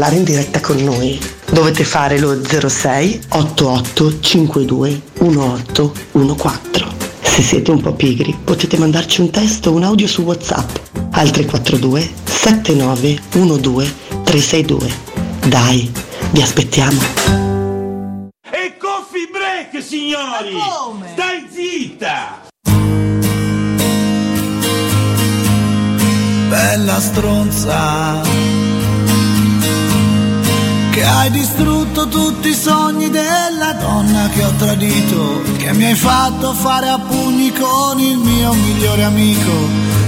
Parlare in diretta con noi dovete fare lo 06 88 52 1814. Se siete un po' pigri potete mandarci un testo o un audio su WhatsApp al 342 79 12 362. Dai, vi aspettiamo. E coffee break, signori! Stai zitta! bella stronza che hai distrutto tutti i sogni della donna che ho tradito che mi hai fatto fare a pugni con il mio migliore amico.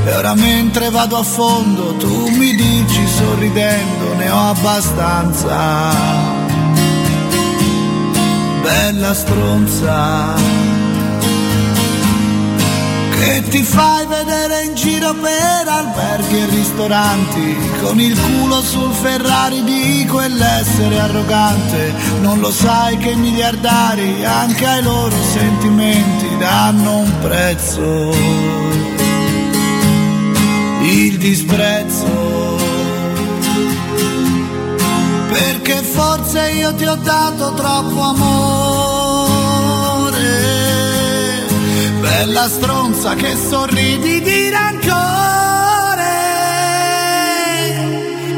E ora mentre vado a fondo tu mi dici sorridendo ne ho abbastanza. Bella stronza che ti fai vedere in giro per alberghi e ristoranti con il culo sul Ferrari di quell'essere arrogante. Non lo sai che i miliardari anche ai loro sentimenti danno un prezzo. Il disprezzo. Forse io ti ho dato troppo amore. Bella stronza che sorridi di rancore.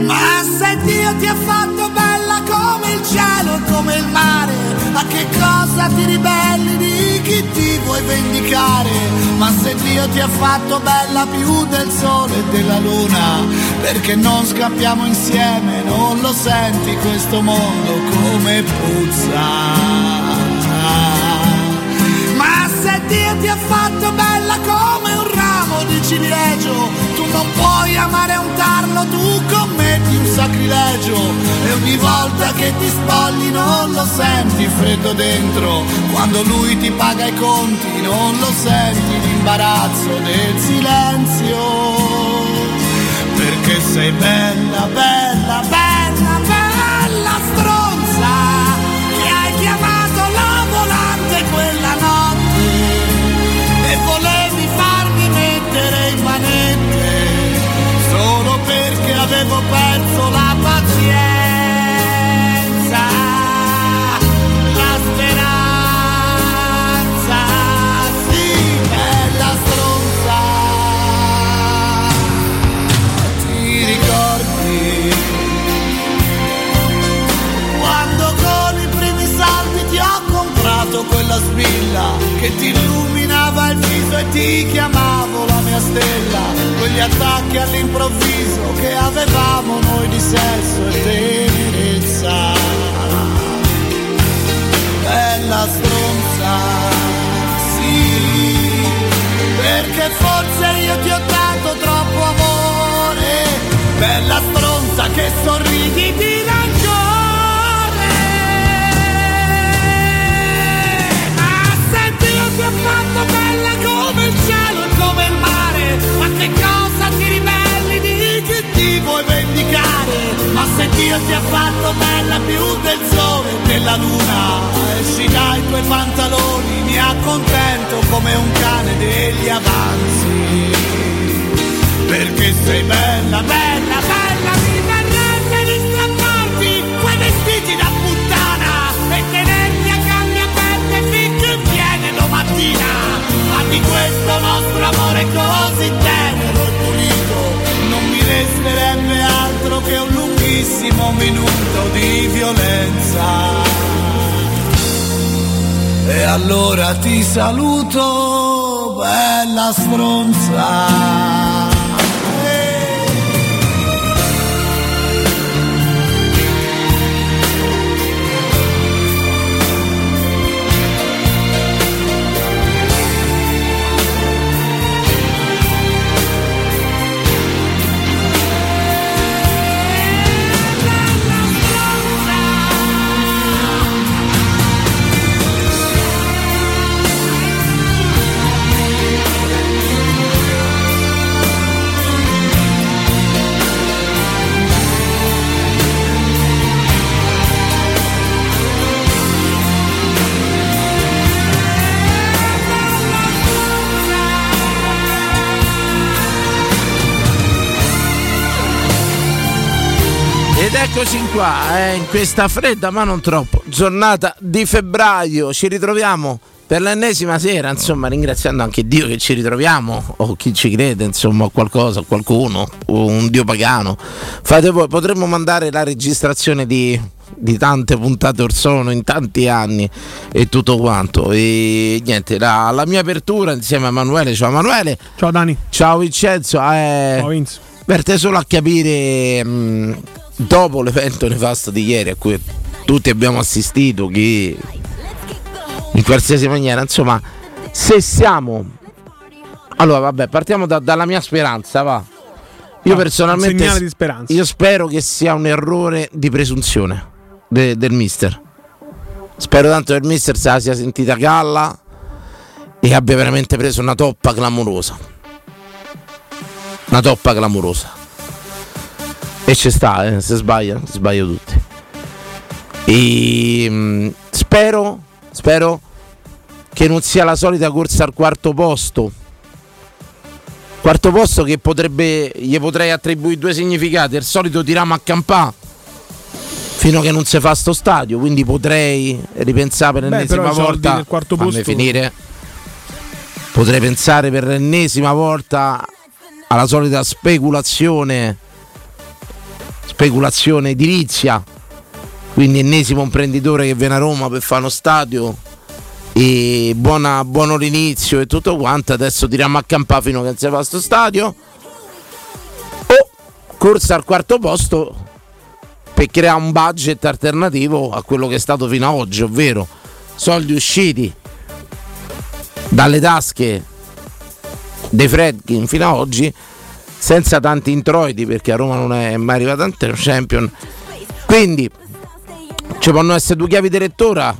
Ma se Dio ti ha fatto bella come il cielo e come il mare, a che cosa ti ribelli di chi ti vuoi vendicare? Ma se Dio ti ha fatto bella più del sole e della luna, perché non scappiamo insieme, non lo senti questo mondo come puzza? Dio ti ha fatto bella come un ramo di ciliegio, tu non puoi amare un tarlo, tu commetti un sacrilegio. E ogni volta che ti spogli non lo senti freddo dentro, quando lui ti paga i conti non lo senti l'imbarazzo del silenzio. Perché sei bella, bella, bella, e volevi farmi mettere in manette solo perché avevo perso la quella spilla che ti illuminava il viso e ti chiamavo la mia stella, quegli attacchi all'improvviso che avevamo noi di sesso e tenerezza. Bella stronza, sì, perché forse io ti ho dato troppo amore, bella stronza che sorridi di che cosa ti ribelli di chi ti vuoi vendicare? Ma se Dio ti ha fatto bella più del sole e della luna, esci dai tuoi pantaloni, mi accontento come un cane degli avanzi. Perché sei bella, bella, bella, di questo nostro amore così tenero e pulito non mi resterebbe altro che un lunghissimo minuto di violenza. E allora ti saluto, bella stronza. Ed eccoci qua, eh, in questa fredda ma non troppo giornata di febbraio. Ci ritroviamo per l'ennesima sera, insomma, ringraziando anche Dio che ci ritroviamo, o chi ci crede, insomma, qualcosa, qualcuno, o un Dio pagano. Fate voi, potremmo mandare la registrazione di, di tante puntate or sono in tanti anni e tutto quanto. E niente, la, la mia apertura insieme a Emanuele. Ciao Emanuele. Ciao Dani. Ciao Vincenzo. Eh, Ciao Vince. Verte solo a capire mh, dopo l'evento nefasto di ieri a cui tutti abbiamo assistito, chi in qualsiasi maniera, insomma, se siamo allora vabbè, partiamo da- dalla mia speranza, va. Io Ah, personalmente di speranza. Io spero che sia un errore di presunzione de- del mister. Spero tanto che il mister se la sia sentita galla e abbia veramente preso una toppa clamorosa. Una toppa clamorosa. E ci sta, eh, se sbaglia, sbaglio tutti. E mm, spero, spero che non sia la solita corsa al quarto posto. Quarto posto che potrebbe, gli potrei attribuire due significati. Il solito tiramo a campà fino a che non si fa sto stadio, quindi potrei ripensare per l'ennesima volta del quarto posto. finire. Potrei pensare per l'ennesima volta alla solita speculazione speculazione edilizia. Quindi ennesimo imprenditore che viene a Roma per fare uno stadio e buona, buono l'inizio e tutto quanto. Adesso tiriamo a campare fino a che non si fa sto stadio. O corsa al quarto posto per creare un budget alternativo a quello che è stato fino ad oggi, ovvero soldi usciti dalle tasche dei Fredkin fino ad oggi senza tanti introiti perché a Roma non è mai arrivato tanto champion. Quindi ci possono essere due chiavi di lettura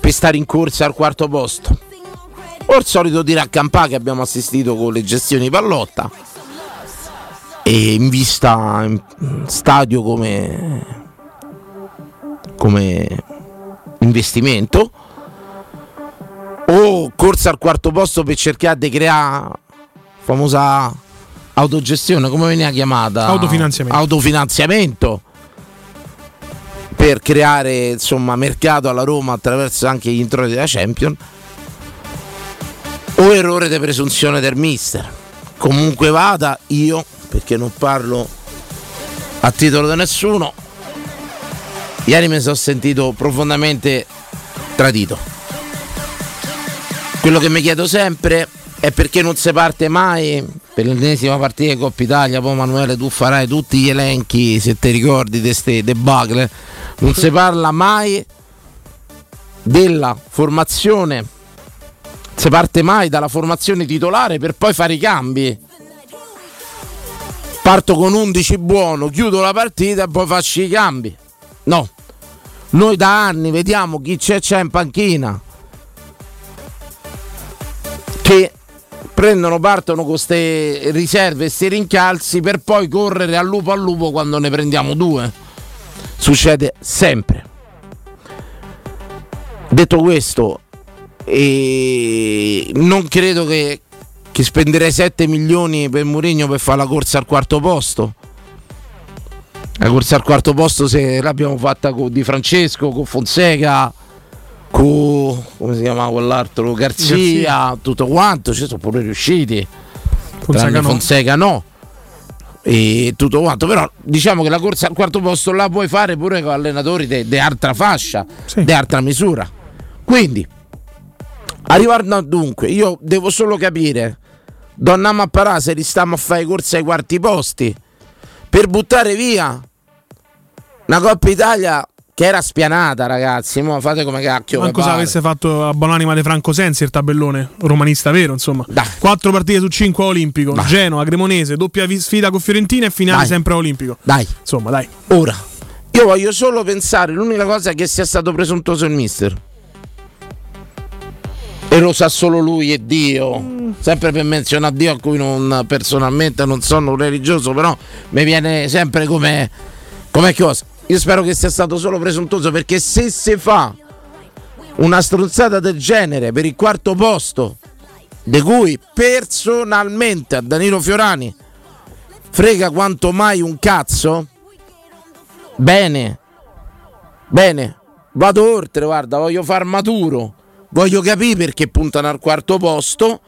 per stare in corsa al quarto posto. O il solito tiro a campà che abbiamo assistito con le gestioni pallotta. E in vista in stadio come, come investimento. O corsa al quarto posto per cercare di creare famosa autogestione come veniva chiamata autofinanziamento, autofinanziamento per creare insomma mercato alla Roma attraverso anche gli introiti della Champion o errore di presunzione del mister comunque vada io perché non parlo a titolo di nessuno. Ieri mi sono sentito profondamente tradito. Quello che mi chiedo sempre è perché non si parte mai per l'ennesima partita di Coppa Italia. Poi Manuele tu farai tutti gli elenchi se ti ricordi di queste debacle. Non si parla mai della formazione. Si parte mai dalla formazione titolare per poi fare i cambi parto con 11 buono, chiudo la partita e poi faccio i cambi. No, noi da anni vediamo chi c'è, c'è in panchina che prendono, partono con queste riserve, questi rincalzi per poi correre al lupo al lupo quando ne prendiamo due. Succede sempre. Detto questo, e non credo che, che spenderei 7 milioni per Mourinho per fare la corsa al quarto posto. La corsa al quarto posto se l'abbiamo fatta con Di Francesco, con Fonseca, con come si chiama quell'altro? Garzia, Garzia. tutto quanto, ci sono pure riusciti. Fonseca no. Fonseca no. E tutto quanto, però diciamo che la corsa al quarto posto la puoi fare pure con allenatori di altra fascia, Sì. di altra misura. Quindi, arrivando a dunque, io devo solo capire, donniamo a parà se ristiamo a fare corsa ai quarti posti per buttare via una Coppa Italia che era spianata, ragazzi. Mo fate come cacchio. Manco se pare. avesse fatto a buonanima di Franco Sensi il tabellone romanista vero, insomma. Dai. Quattro partite su cinque olimpico. Dai. Genoa, Cremonese, doppia sfida con Fiorentina e finale Dai. sempre olimpico. Dai. Insomma, dai. Ora, io voglio solo pensare, l'unica cosa è che sia stato presuntuoso il mister. E lo sa solo lui e Dio. Sempre per menzionare Dio a cui non personalmente non sono un religioso, però mi viene sempre come, come cosa. Io spero che sia stato solo presuntuoso perché se si fa una stronzata del genere per il quarto posto, di cui personalmente a Danilo Fiorani frega quanto mai un cazzo, Bene, bene, vado oltre, guarda, voglio far maturo, voglio capire perché puntano al quarto posto,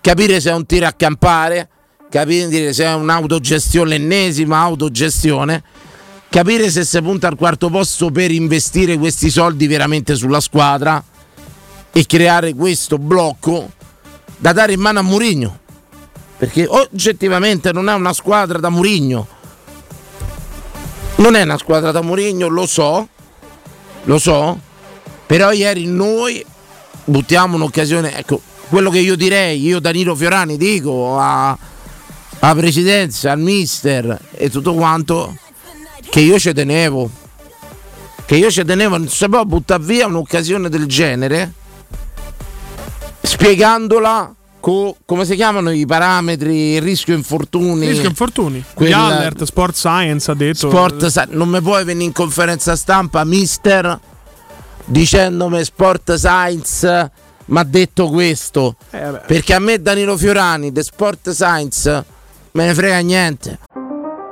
capire se è un tiro a campare, capire se è un'autogestione, l'ennesima autogestione, capire se si punta al quarto posto per investire questi soldi veramente sulla squadra e creare questo blocco da dare in mano a Murigno. Perché oggettivamente non è una squadra da Murigno. Non è una squadra da Mourinho, lo so, lo so, però ieri noi buttiamo un'occasione, ecco, quello che io direi, io Danilo Fiorani dico a- alla presidenza, al mister e tutto quanto, che io ci tenevo, che io ci tenevo, non si può buttare via un'occasione del genere spiegandola con, come si chiamano i parametri, il rischio infortuni. Rischio infortuni. Quel- Gli Allert, Sport Science ha detto. Sport, non mi puoi venire in conferenza stampa, mister, dicendomi Sport Science mi ha detto questo. Eh. Perché a me Danilo Fiorani, de Sport Science, me ne frega niente.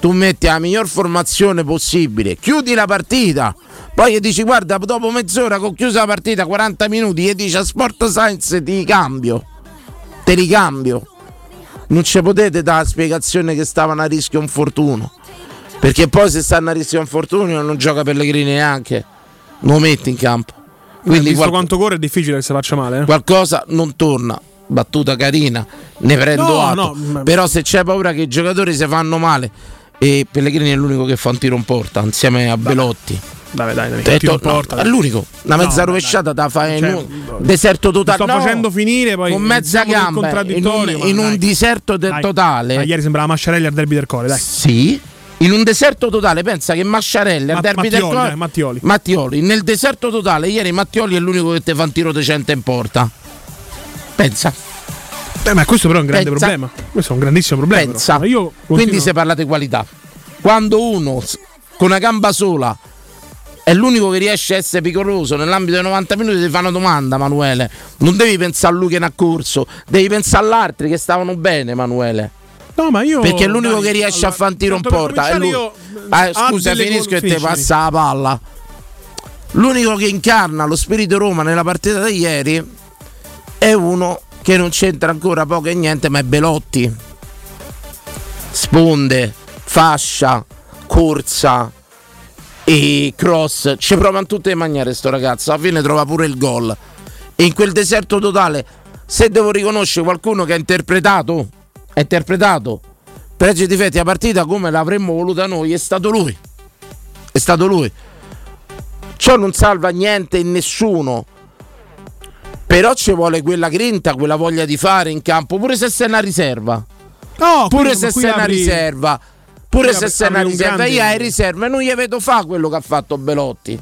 Tu metti la miglior formazione possibile, chiudi la partita, poi gli dici guarda dopo mezz'ora che ho chiuso la partita, 40 minuti, gli dici a Sport Science ti cambio, te li cambio. Non ci potete dare la spiegazione che stavano a rischio infortunio, perché poi se stanno a rischio infortunio non gioca Pellegrini neanche, lo metti in campo. Quindi Visto qual- quanto corre è difficile che si faccia male. eh. qualcosa non torna. Battuta carina, ne prendo No, atto. no, ma- Però se c'è paura che i giocatori si fanno male e Pellegrini è l'unico che fa un tiro in porta insieme a Belotti. Dai, dai, dai. Detto- no, porta. è l'unico, una No, mezza dai, rovesciata da fare Cioè, in un deserto totale. sto no, facendo finire poi con mezza gamba in un, ma in un deserto de- totale. Ah, ieri sembrava Masciarelli al derby del core, dai. Sì, in un deserto totale. Pensa che Masciarelli al Ma- derby del Mattioli, Cor- dai, Mattioli. Mattioli, nel deserto totale. Ieri Mattioli è l'unico che ti fa un tiro decente in porta. Pensa, Eh, ma questo però è un grande Pensa. problema. Questo è un grandissimo problema. pensa. Ma Io continuo- Quindi si parla di qualità. Quando uno con una gamba sola è l'unico che riesce a essere pericoloso nell'ambito dei 90 minuti, ti fa una domanda, Manuele. Non devi pensare a lui che ne ha corso, devi pensare agli altri che stavano bene, Emanuele. No, ma io. Perché è l'unico dai, che riesce allora, a fare un porta. È lui. io, Ah, ha scusa, finisco e ti finisci. passa la palla. L'unico che incarna lo spirito Roma nella partita di ieri è uno che non c'entra ancora poco e niente, ma è Belotti. Sponde, fascia, corsa e cross. Ci prova in tutte le maniere sto ragazzo. Alla fine trova pure il gol. E in quel deserto totale, se devo riconoscere qualcuno che ha interpretato, ha interpretato pregi e difetti la partita come l'avremmo voluta noi, è stato lui. È stato lui. Ciò non salva niente in nessuno. Però ci vuole quella grinta, quella voglia di fare in campo, pure se sei una riserva. No, Pure se sei una apri- riserva. Pure qui se sei una riserva. grande- Io ai riserve non gli vedo fa quello che ha fatto Belotti.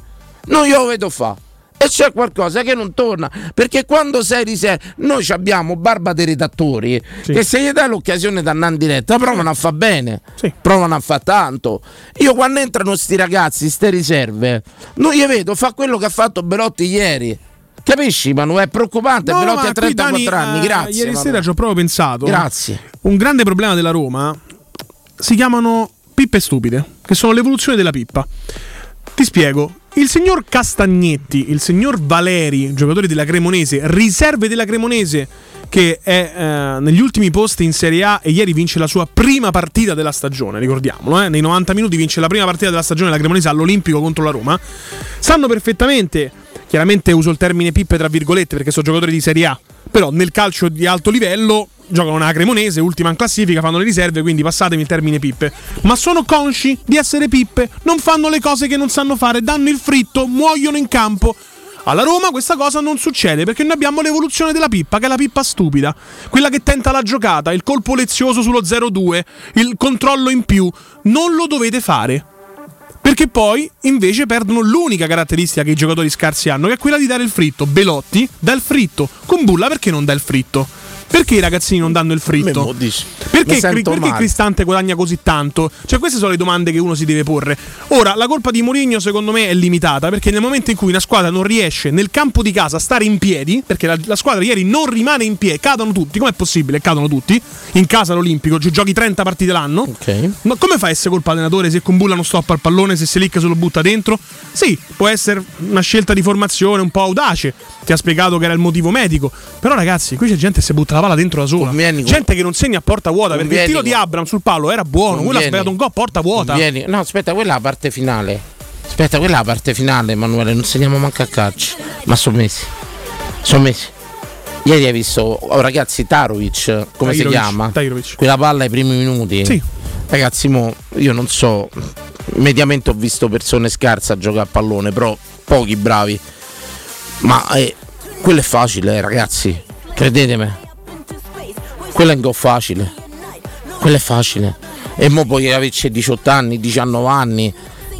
Non glielo vedo fa. E c'è qualcosa che non torna. Perché quando sei riserva, noi abbiamo barba dei redattori Sì. che se gli dai l'occasione di andare in diretta provano a fa bene. Sì. Provano a fa tanto. Io quando entrano sti ragazzi, ste riserve, non gli vedo fa quello che ha fatto Belotti ieri. Capisci, Manu? È preoccupante. No, Belotti ma ha qui, 34 Dani, anni. eh, Grazie. Ieri sera ci ho proprio pensato. Grazie. Un grande problema della Roma si chiamano pippe stupide, che sono l'evoluzione della pippa. Ti spiego. Il signor Castagnetti, il signor Valeri, giocatore della Cremonese, riserve della Cremonese, che è eh, negli ultimi posti in Serie A e ieri vince la sua prima partita della stagione, ricordiamolo, eh, nei 90 minuti vince la prima partita della stagione della Cremonese all'Olimpico contro la Roma. Sanno perfettamente, chiaramente uso il termine pippe tra virgolette perché sono giocatori di Serie A, però nel calcio di alto livello giocano una Cremonese, ultima in classifica, fanno le riserve, quindi passatemi il termine pippe. Ma sono consci di essere pippe, non fanno le cose che non sanno fare, danno il fritto, muoiono in campo. Alla Roma questa cosa non succede perché noi abbiamo l'evoluzione della pippa, che è la pippa stupida, quella che tenta la giocata, il colpo lezioso sullo 0-2, il controllo in più. Non lo dovete fare. Perché poi invece perdono l'unica caratteristica che i giocatori scarsi hanno, che è quella di dare il fritto. Belotti dà il fritto. Con Bulla perché non dà il fritto? Perché i ragazzini non danno il fritto? Perché, sento perché. Cristante guadagna così tanto? Cioè, queste sono le domande che uno si deve porre. Ora, la colpa di Mourinho, secondo me, è limitata perché nel momento in cui una squadra non riesce nel campo di casa a stare in piedi, perché la, la squadra ieri non rimane in piedi, cadono tutti. Com'è possibile? Cadono tutti in casa all'Olimpico, gi- giochi 30 partite l'anno. Ok. Ma come fa a essere colpa allenatore se con Bulla non stoppa il pallone, se Selic se lo butta dentro? Sì, può essere una scelta di formazione un po' audace. Ti ha spiegato che era il motivo medico. Però, ragazzi, qui c'è gente che si butta la palla dentro da sola. Convieni con- Gente che non segna a porta vuota. Perché il Convieni tiro di Abram sul palo era buono. Quello ha Convieni. sbagliato un gol a porta vuota. Vieni. No, aspetta, quella è la parte finale. Aspetta, quella è la parte finale, Emanuele, non segniamo manco a calcio. Ma sono mesi. Sono mesi. Ieri hai visto, oh, ragazzi, Tarovic, come si Tahirovic, chiama? Tahirovic. Quella palla ai primi minuti. Sì. Ragazzi, mo, io non so, mediamente ho visto persone scarse a giocare a pallone, però pochi bravi. Ma eh, quello è facile, eh, ragazzi, credetemi. Quello è un gol facile. Quello è facile. E mo puoi averci 18 anni, 19 anni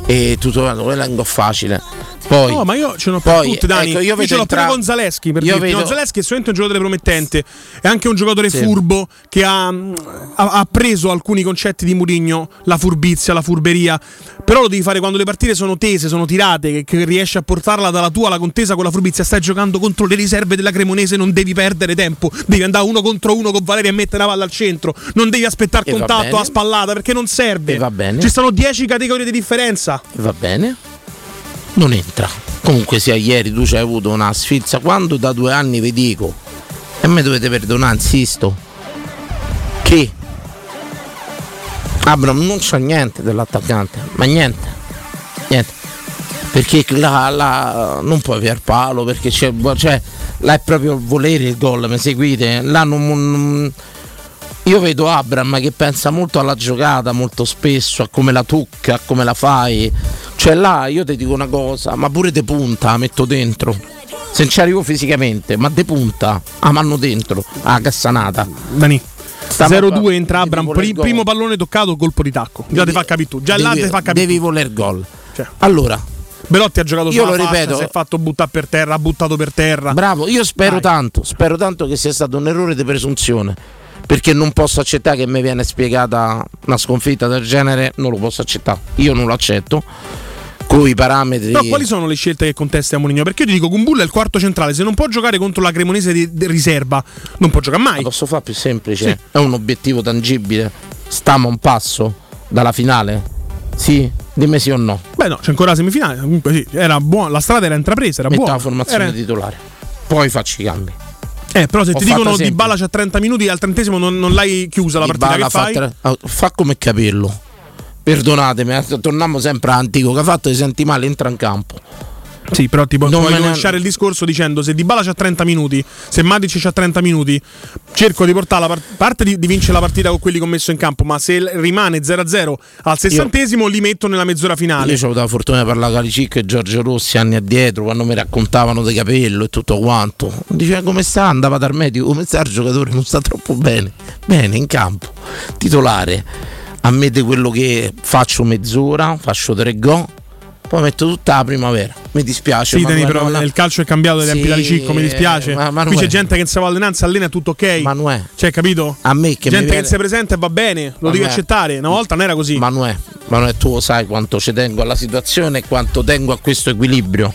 e tutto quello è un gol facile. Poi, No, ma io ce l'ho poi, tutte, Dani. ecco, io io ce l'ho entra- pure con Zaleschi. Per io vedo- No, Zaleschi è sicuramente un giocatore promettente. È anche un giocatore Sì. furbo che ha, ha- ha preso alcuni concetti di Murigno, la furbizia, la furberia. Però lo devi fare quando le partite sono tese, sono tirate, che, che riesci a portarla dalla tua alla contesa con la furbizia. Stai giocando contro le riserve della Cremonese, non devi perdere tempo. Devi andare uno contro uno con Valeria e mettere la palla al centro. Non devi aspettare E contatto a spallata perché non serve. E va bene. Ci stanno 10 categorie di differenza. Va bene. Non entra. Comunque sia ieri tu ci hai avuto una sfilza. Quando da due anni vi dico, e me dovete perdonare, insisto, che Abram non c'ha niente dell'attaccante, ma niente. Niente. Perché là, là non puoi per palo, perché c'è, cioè, là è proprio volere il gol, mi seguite? Là non- non io vedo Abram che pensa molto alla giocata, molto spesso, a come la tocca, a come la fai. Cioè là io ti dico una cosa, ma pure de punta la metto dentro. Se non ci arrivo fisicamente, ma de punta, la mano dentro, a cassanata. Dani. Stiamo 0-2 a- entra devi Abram, voler pri- gol. primo pallone toccato, colpo di tacco. Già ti fa capire tu, già là devi, ti fa capire. devi voler gol. Cioè. Allora, Belotti ha giocato Io sulla lo ripeto. si è fatto buttare per terra, ha buttato per terra. bravo, io spero Dai. tanto, spero tanto che sia stato un errore di presunzione. Perché non posso accettare che mi viene spiegata una sconfitta del genere, non lo posso accettare. Io non lo accetto. Con i parametri. Però quali sono le scelte che contesti a Mourinho? Perché io ti dico, Kumbulla è il quarto centrale, se non può giocare contro la Cremonese di, di riserva, non può giocare mai. La posso fare più semplice? Sì. È un obiettivo tangibile. Stiamo a un passo dalla finale? Sì? Dimmi sì o no. Beh no, c'è ancora la semifinale, comunque sì, era buona, la strada era intrapresa, era Metto buona. la formazione Era- titolare. Poi faccio i cambi. Eh, però se Ho ti dicono di sempre. Balla c'ha 30 minuti al trentesimo non, non l'hai chiusa la partita, Dybala che fai? fa, tre- ah, fa come capirlo. Perdonatemi, eh, torniamo sempre all'antico che ha fatto ti senti male, entra in campo. Sì, però ti pu- Non puoi ne- rovesciare il discorso dicendo se Dybala c'ha 30 minuti, se Matic c'ha 30 minuti, cerco di portare la par- parte di, di vincere la partita con quelli che ho messo in campo, ma se rimane 0-0 al sessantesimo li metto nella mezz'ora finale. Io ho avuto la fortuna di parlare con Calicicco e Giorgio Rossi anni addietro quando mi raccontavano di capello e tutto quanto. Diceva come sta, andava dal medico, come sta il giocatore, non sta troppo bene. Bene, in campo, titolare. A me di quello che faccio mezz'ora, faccio tre gol, poi metto tutta la primavera. Mi dispiace. Sì, ma Dani, non- però non- il calcio è cambiato dai tempi Sì, da Cicco, mi dispiace. ma- Qui c'è gente che non si va a allenare, si allena tutto ok. Manuè, Cioè, capito? a me che gente viene- che si presenta e va bene, lo devi accettare. Una volta non era così. Manuè, Manuè, tu lo sai quanto ci tengo alla situazione e quanto tengo a questo equilibrio.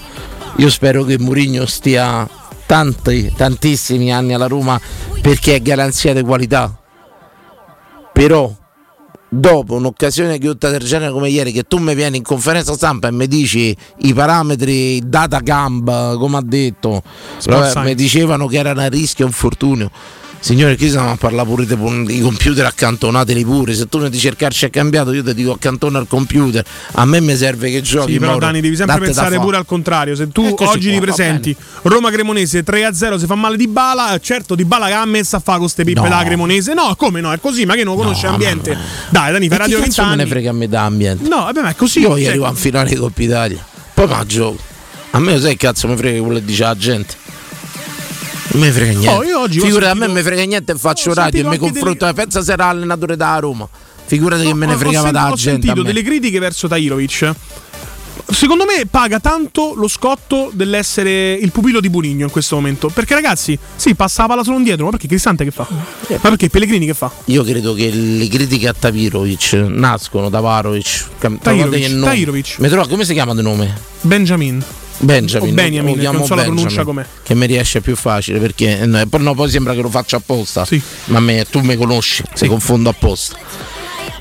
Io spero che Mourinho stia tanti, tantissimi anni alla Roma perché è garanzia di qualità. Però dopo un'occasione chiusa del genere come ieri che tu mi vieni in conferenza stampa e mi dici i parametri data gamba come ha detto science. mi dicevano che era un rischio infortunio signore qui stiamo a parlare pure di, di computer accantonateli pure se tu dici il calcio è cambiato io ti dico accantona il computer a me mi serve che giochi Sì, però Mauro. Dani, devi sempre pensare pure al contrario. Se tu Eccoci oggi ti va presenti Roma Cremonese 3-0, si fa male di Bala, certo di Bala che ha messo a fare con queste pippe No. da Cremonese. No, come no? È così, ma che non conosce No, ambiente. ma- Dai, Dani, fai radio cazzo 20 me ne anni. frega a me da ambiente No, vabbè, ma è così. io cioè, ieri arrivo in finale di Coppa Italia poi ma gioco a me lo sai che cazzo mi frega quello che dice la gente non mi frega niente Oh, io oggi ho figurati a me sentito- mi frega niente e faccio ho radio e sentito mi confronto delle- pensa se era allenatore da Roma figurati che me ne ho- fregava ho, da ho gente a sentito delle critiche verso Tairovic. Secondo me paga tanto lo scotto dell'essere il pupillo di Bunigno in questo momento. Perché, ragazzi, sì, passa la palla solo indietro. Ma perché Cristante che fa? Ma perché Pellegrini che fa? io credo che le critiche a Tavirovic nascono da Varovic nome. Tahirovic. Mi trova- come si chiama di nome? Benjamin. Benjamin, O Benjamin, lo chiamo non so la Benjamin, pronuncia com'è. Che mi riesce più facile perché no, poi, no, poi sembra che lo faccia apposta. Sì. Ma me, tu mi conosci, se confondo apposta.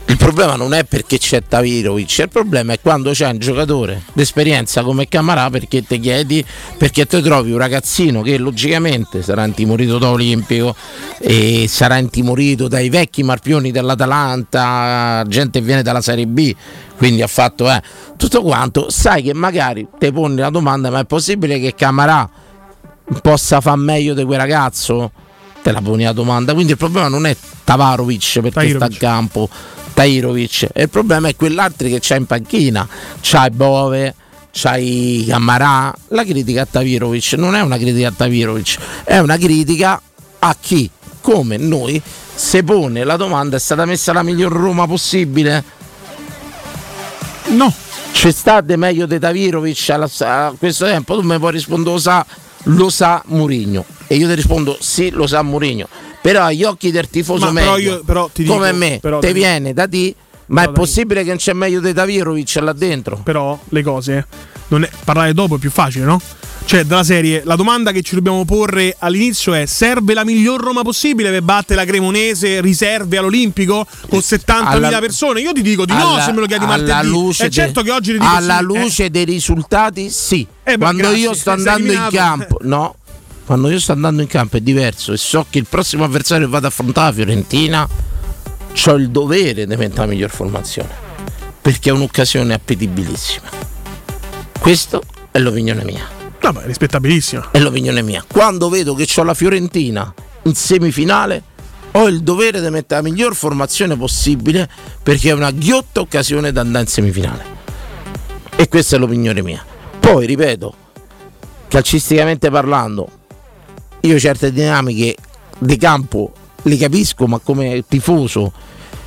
Il problema non è perché c'è Tavirovic, il problema è quando c'è un giocatore d'esperienza come Camarà perché ti chiedi, perché ti trovi un ragazzino che logicamente sarà intimorito da Olimpico e sarà intimorito dai vecchi marpioni dell'Atalanta, gente che viene dalla Serie B, quindi ha fatto eh, tutto quanto, sai che magari ti poni la domanda ma è possibile che Camarà possa far meglio di quel ragazzo? Te la poni la domanda, quindi il problema non è Tavarovic perché Tahirovic. sta a campo, Tairovic, e il problema è quell'altro che c'è in panchina, c'hai Bove, c'hai Camarà, la critica a Tavirovic non è una critica a Tavirovic, è una critica a chi come noi se pone la domanda è stata messa la miglior Roma possibile? No, C'è state meglio di Tavirovic alla- a questo tempo? Tu mi puoi rispondere lo sa, lo sa Murigno. E io ti rispondo sì, lo sa Murigno. Però agli occhi del tifoso Ma medio, però io- però ti dico- come me, però te viene da di ma è possibile che non c'è meglio di Tavirovic là dentro? però le cose non è- parlare dopo è più facile, no? Cioè, dalla serie, la domanda che ci dobbiamo porre all'inizio è: serve la miglior Roma possibile per battere la Cremonese, riserve all'Olimpico con 70.000 Alla- persone? Io ti dico di no Alla- se me lo chiedi martedì. luce È certo de- che oggi ti dico alla sì, eh. luce dei risultati, sì. Eh, ma quando grazie, io sto andando in campo, no. Quando io sto andando in campo è diverso e so che il prossimo avversario che vado ad affrontare la Fiorentina, ho il dovere di mettere la miglior formazione. Perché è un'occasione appetibilissima. Questa è l'opinione mia. Vabbè, rispettabilissima. È l'opinione mia. Quando vedo che ho la Fiorentina in semifinale, ho il dovere di mettere la miglior formazione possibile perché è una ghiotta occasione da andare in semifinale. E questa è l'opinione mia. Poi, ripeto, calcisticamente parlando, io certe dinamiche di campo le capisco, ma come tifoso,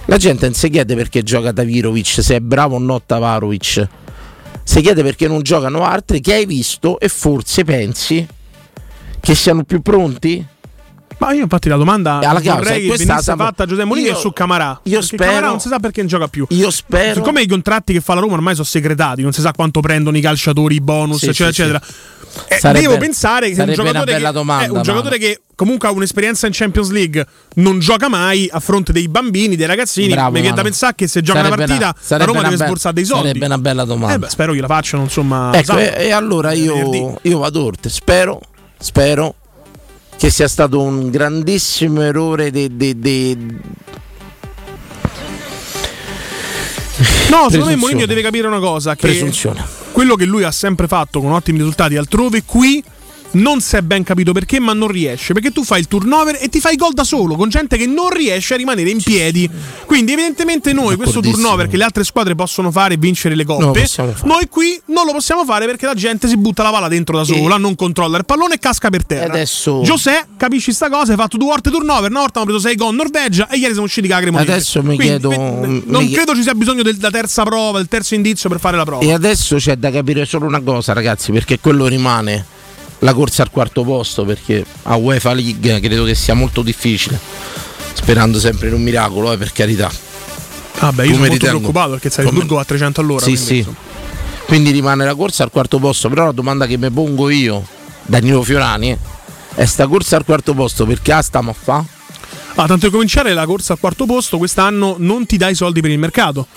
la gente non si chiede perché gioca Tavirovic, se è bravo o no Tavarovic. Si chiede perché non giocano altri che hai visto e forse pensi che siano più pronti? Ma io infatti la domanda alla causa, vorrei che questa venisse stava- fatta a Giuseppe Mourinho è su Camarà. io spero- Camarà non si sa perché non gioca più. Io spero. Siccome i contratti che fa la Roma ormai sono segretati, non si sa quanto prendono i calciatori, i bonus, Sì, eccetera, sì, eccetera. Eh, Sarebbe- devo pensare che un giocatore, bella che, domanda, eh, un giocatore che comunque ha un'esperienza in Champions League non gioca mai a fronte dei bambini, dei ragazzini. Bravo, mi viene da pensare che se gioca Sarebbe una partita una- la Roma deve be- sborsare dei soldi. sarebbe una bella domanda. Eh beh, spero gliela facciano, insomma. Ecco, e, e allora io, io vado oltre. Spero, spero che sia stato un grandissimo errore de, de- de- No, secondo me. Mourinho deve capire una cosa: che quello che lui ha sempre fatto con ottimi risultati altrove, qui non si è ben capito perché, ma non riesce. Perché tu fai il turnover e ti fai gol da solo con gente che non riesce a rimanere in piedi. Quindi, evidentemente, noi questo turnover che le altre squadre possono fare e vincere le coppe, noi qui non lo possiamo fare perché la gente si butta la palla dentro da sola, non controlla il pallone e casca per terra. E adesso- José, capisci sta cosa? Hai fatto due volte turnover. Una volta hanno preso 6 gol in Norvegia e ieri siamo usciti Cremonese. Adesso mi Quindi, chiedo- mi non chie- credo ci sia bisogno del- della terza prova, del terzo indizio per fare la prova. E adesso c'è da capire solo una cosa, ragazzi, perché quello rimane la corsa al quarto posto, perché a UEFA League credo che sia molto difficile. Sperando sempre in un miracolo, eh, per carità. Vabbè, io Come sono molto ritengo. preoccupato perché Salisburgo Come- va a 300 all'ora. Sì, quindi, sì. insomma. Quindi rimane la corsa al quarto posto. Però la domanda che mi pongo io, Danilo Fiorani, è sta corsa al quarto posto perché ah, stiamo a fa? Ah, tanto di cominciare la corsa al quarto posto, quest'anno non ti dai soldi per il mercato.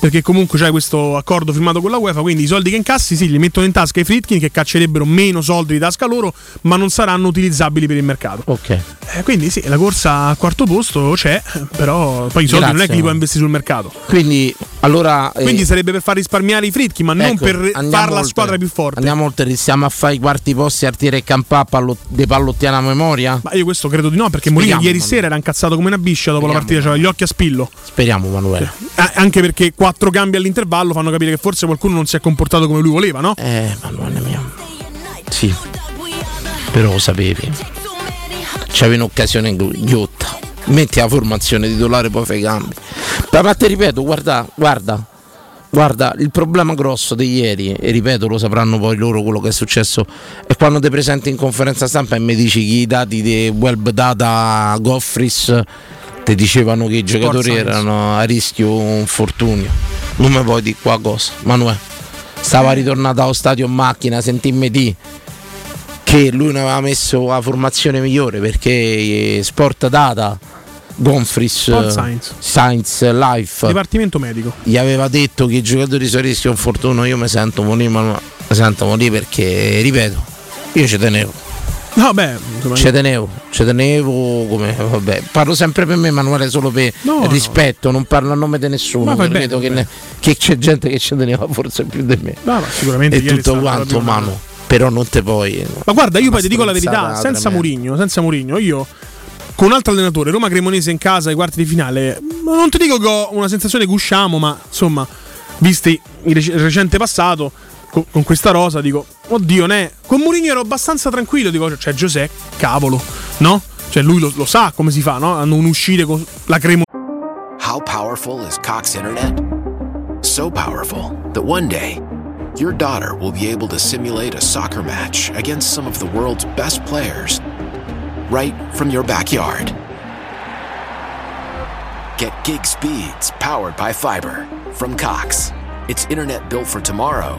Perché comunque c'è questo accordo firmato con la UEFA, quindi i soldi che incassi sì, li mettono in tasca ai Fritkin che caccerebbero meno soldi di tasca loro, ma non saranno utilizzabili per il mercato. Ok. Eh, quindi sì, la corsa al quarto posto c'è, però poi i soldi non è Grazie, che li puoi investire sul mercato. Quindi allora. eh, Quindi sarebbe per far risparmiare i Fritkin, ma non ecco, per andiamo fare la squadra più forte. Andiamo oltre, stiamo a fare i quarti posti a tiro e campà pallo, dei pallottiana a memoria? Ma io questo credo di no, perché Mourinho ieri Manuel. sera era incazzato come una biscia dopo la Speriamo, partita, aveva gli occhi a spillo. Speriamo, Manuele. Ah, anche perché quattro cambi all'intervallo fanno capire che forse qualcuno non si è comportato come lui voleva, no? Eh, Manuele mio. Sì, però lo sapevi. C'avevi un'occasione ghiotta. Metti la formazione titolare, poi fai i cambi. Ma, ma te ripeto, guarda, guarda, guarda, il problema grosso di ieri, e ripeto, lo sapranno poi loro quello che è successo, è quando ti presenti in conferenza stampa e mi dici che i dati di Web Data Goffris ti dicevano che i giocatori Science. erano a rischio infortunio. Non mi puoi dire qua cosa, Manuele. Stava ritornato allo stadio in macchina, sentimmi di che lui non aveva messo la formazione migliore perché eh, Sport Data Gonfris Paul eh. Sainz Life Dipartimento medico. gli aveva detto che i giocatori sono a rischio infortunio io mi sento morire ma mi sento morire perché ripeto io ci tenevo No, beh, insomma, ci tenevo ci tenevo come vabbè parlo sempre per me Emanuele solo per No, no. rispetto non parlo a nome di nessuno Ma credo bene, che, ne- che c'è gente che ci teneva forse più di me no, no, sicuramente e tutto quanto mano però non te puoi Ma guarda, io poi ti dico la verità, senza. Murigno, senza Murigno, io con un altro allenatore, Roma Cremonese in casa ai quarti di finale, ma non ti dico che ho una sensazione che usciamo, ma insomma, visti il recente passato, co- con questa rosa dico, oddio, ne. Con Murigno ero abbastanza tranquillo, dico, cioè Giuseppe, cavolo, no? Cioè lui lo, lo sa come si fa, no? Hanno un'uscita con la Cremonese. How powerful is Cox Internet? So powerful that one day, your daughter will be able to simulate a soccer match against some of the world's best players right from your backyard. Get gig speeds powered by fiber from Cox. It's internet built for tomorrow,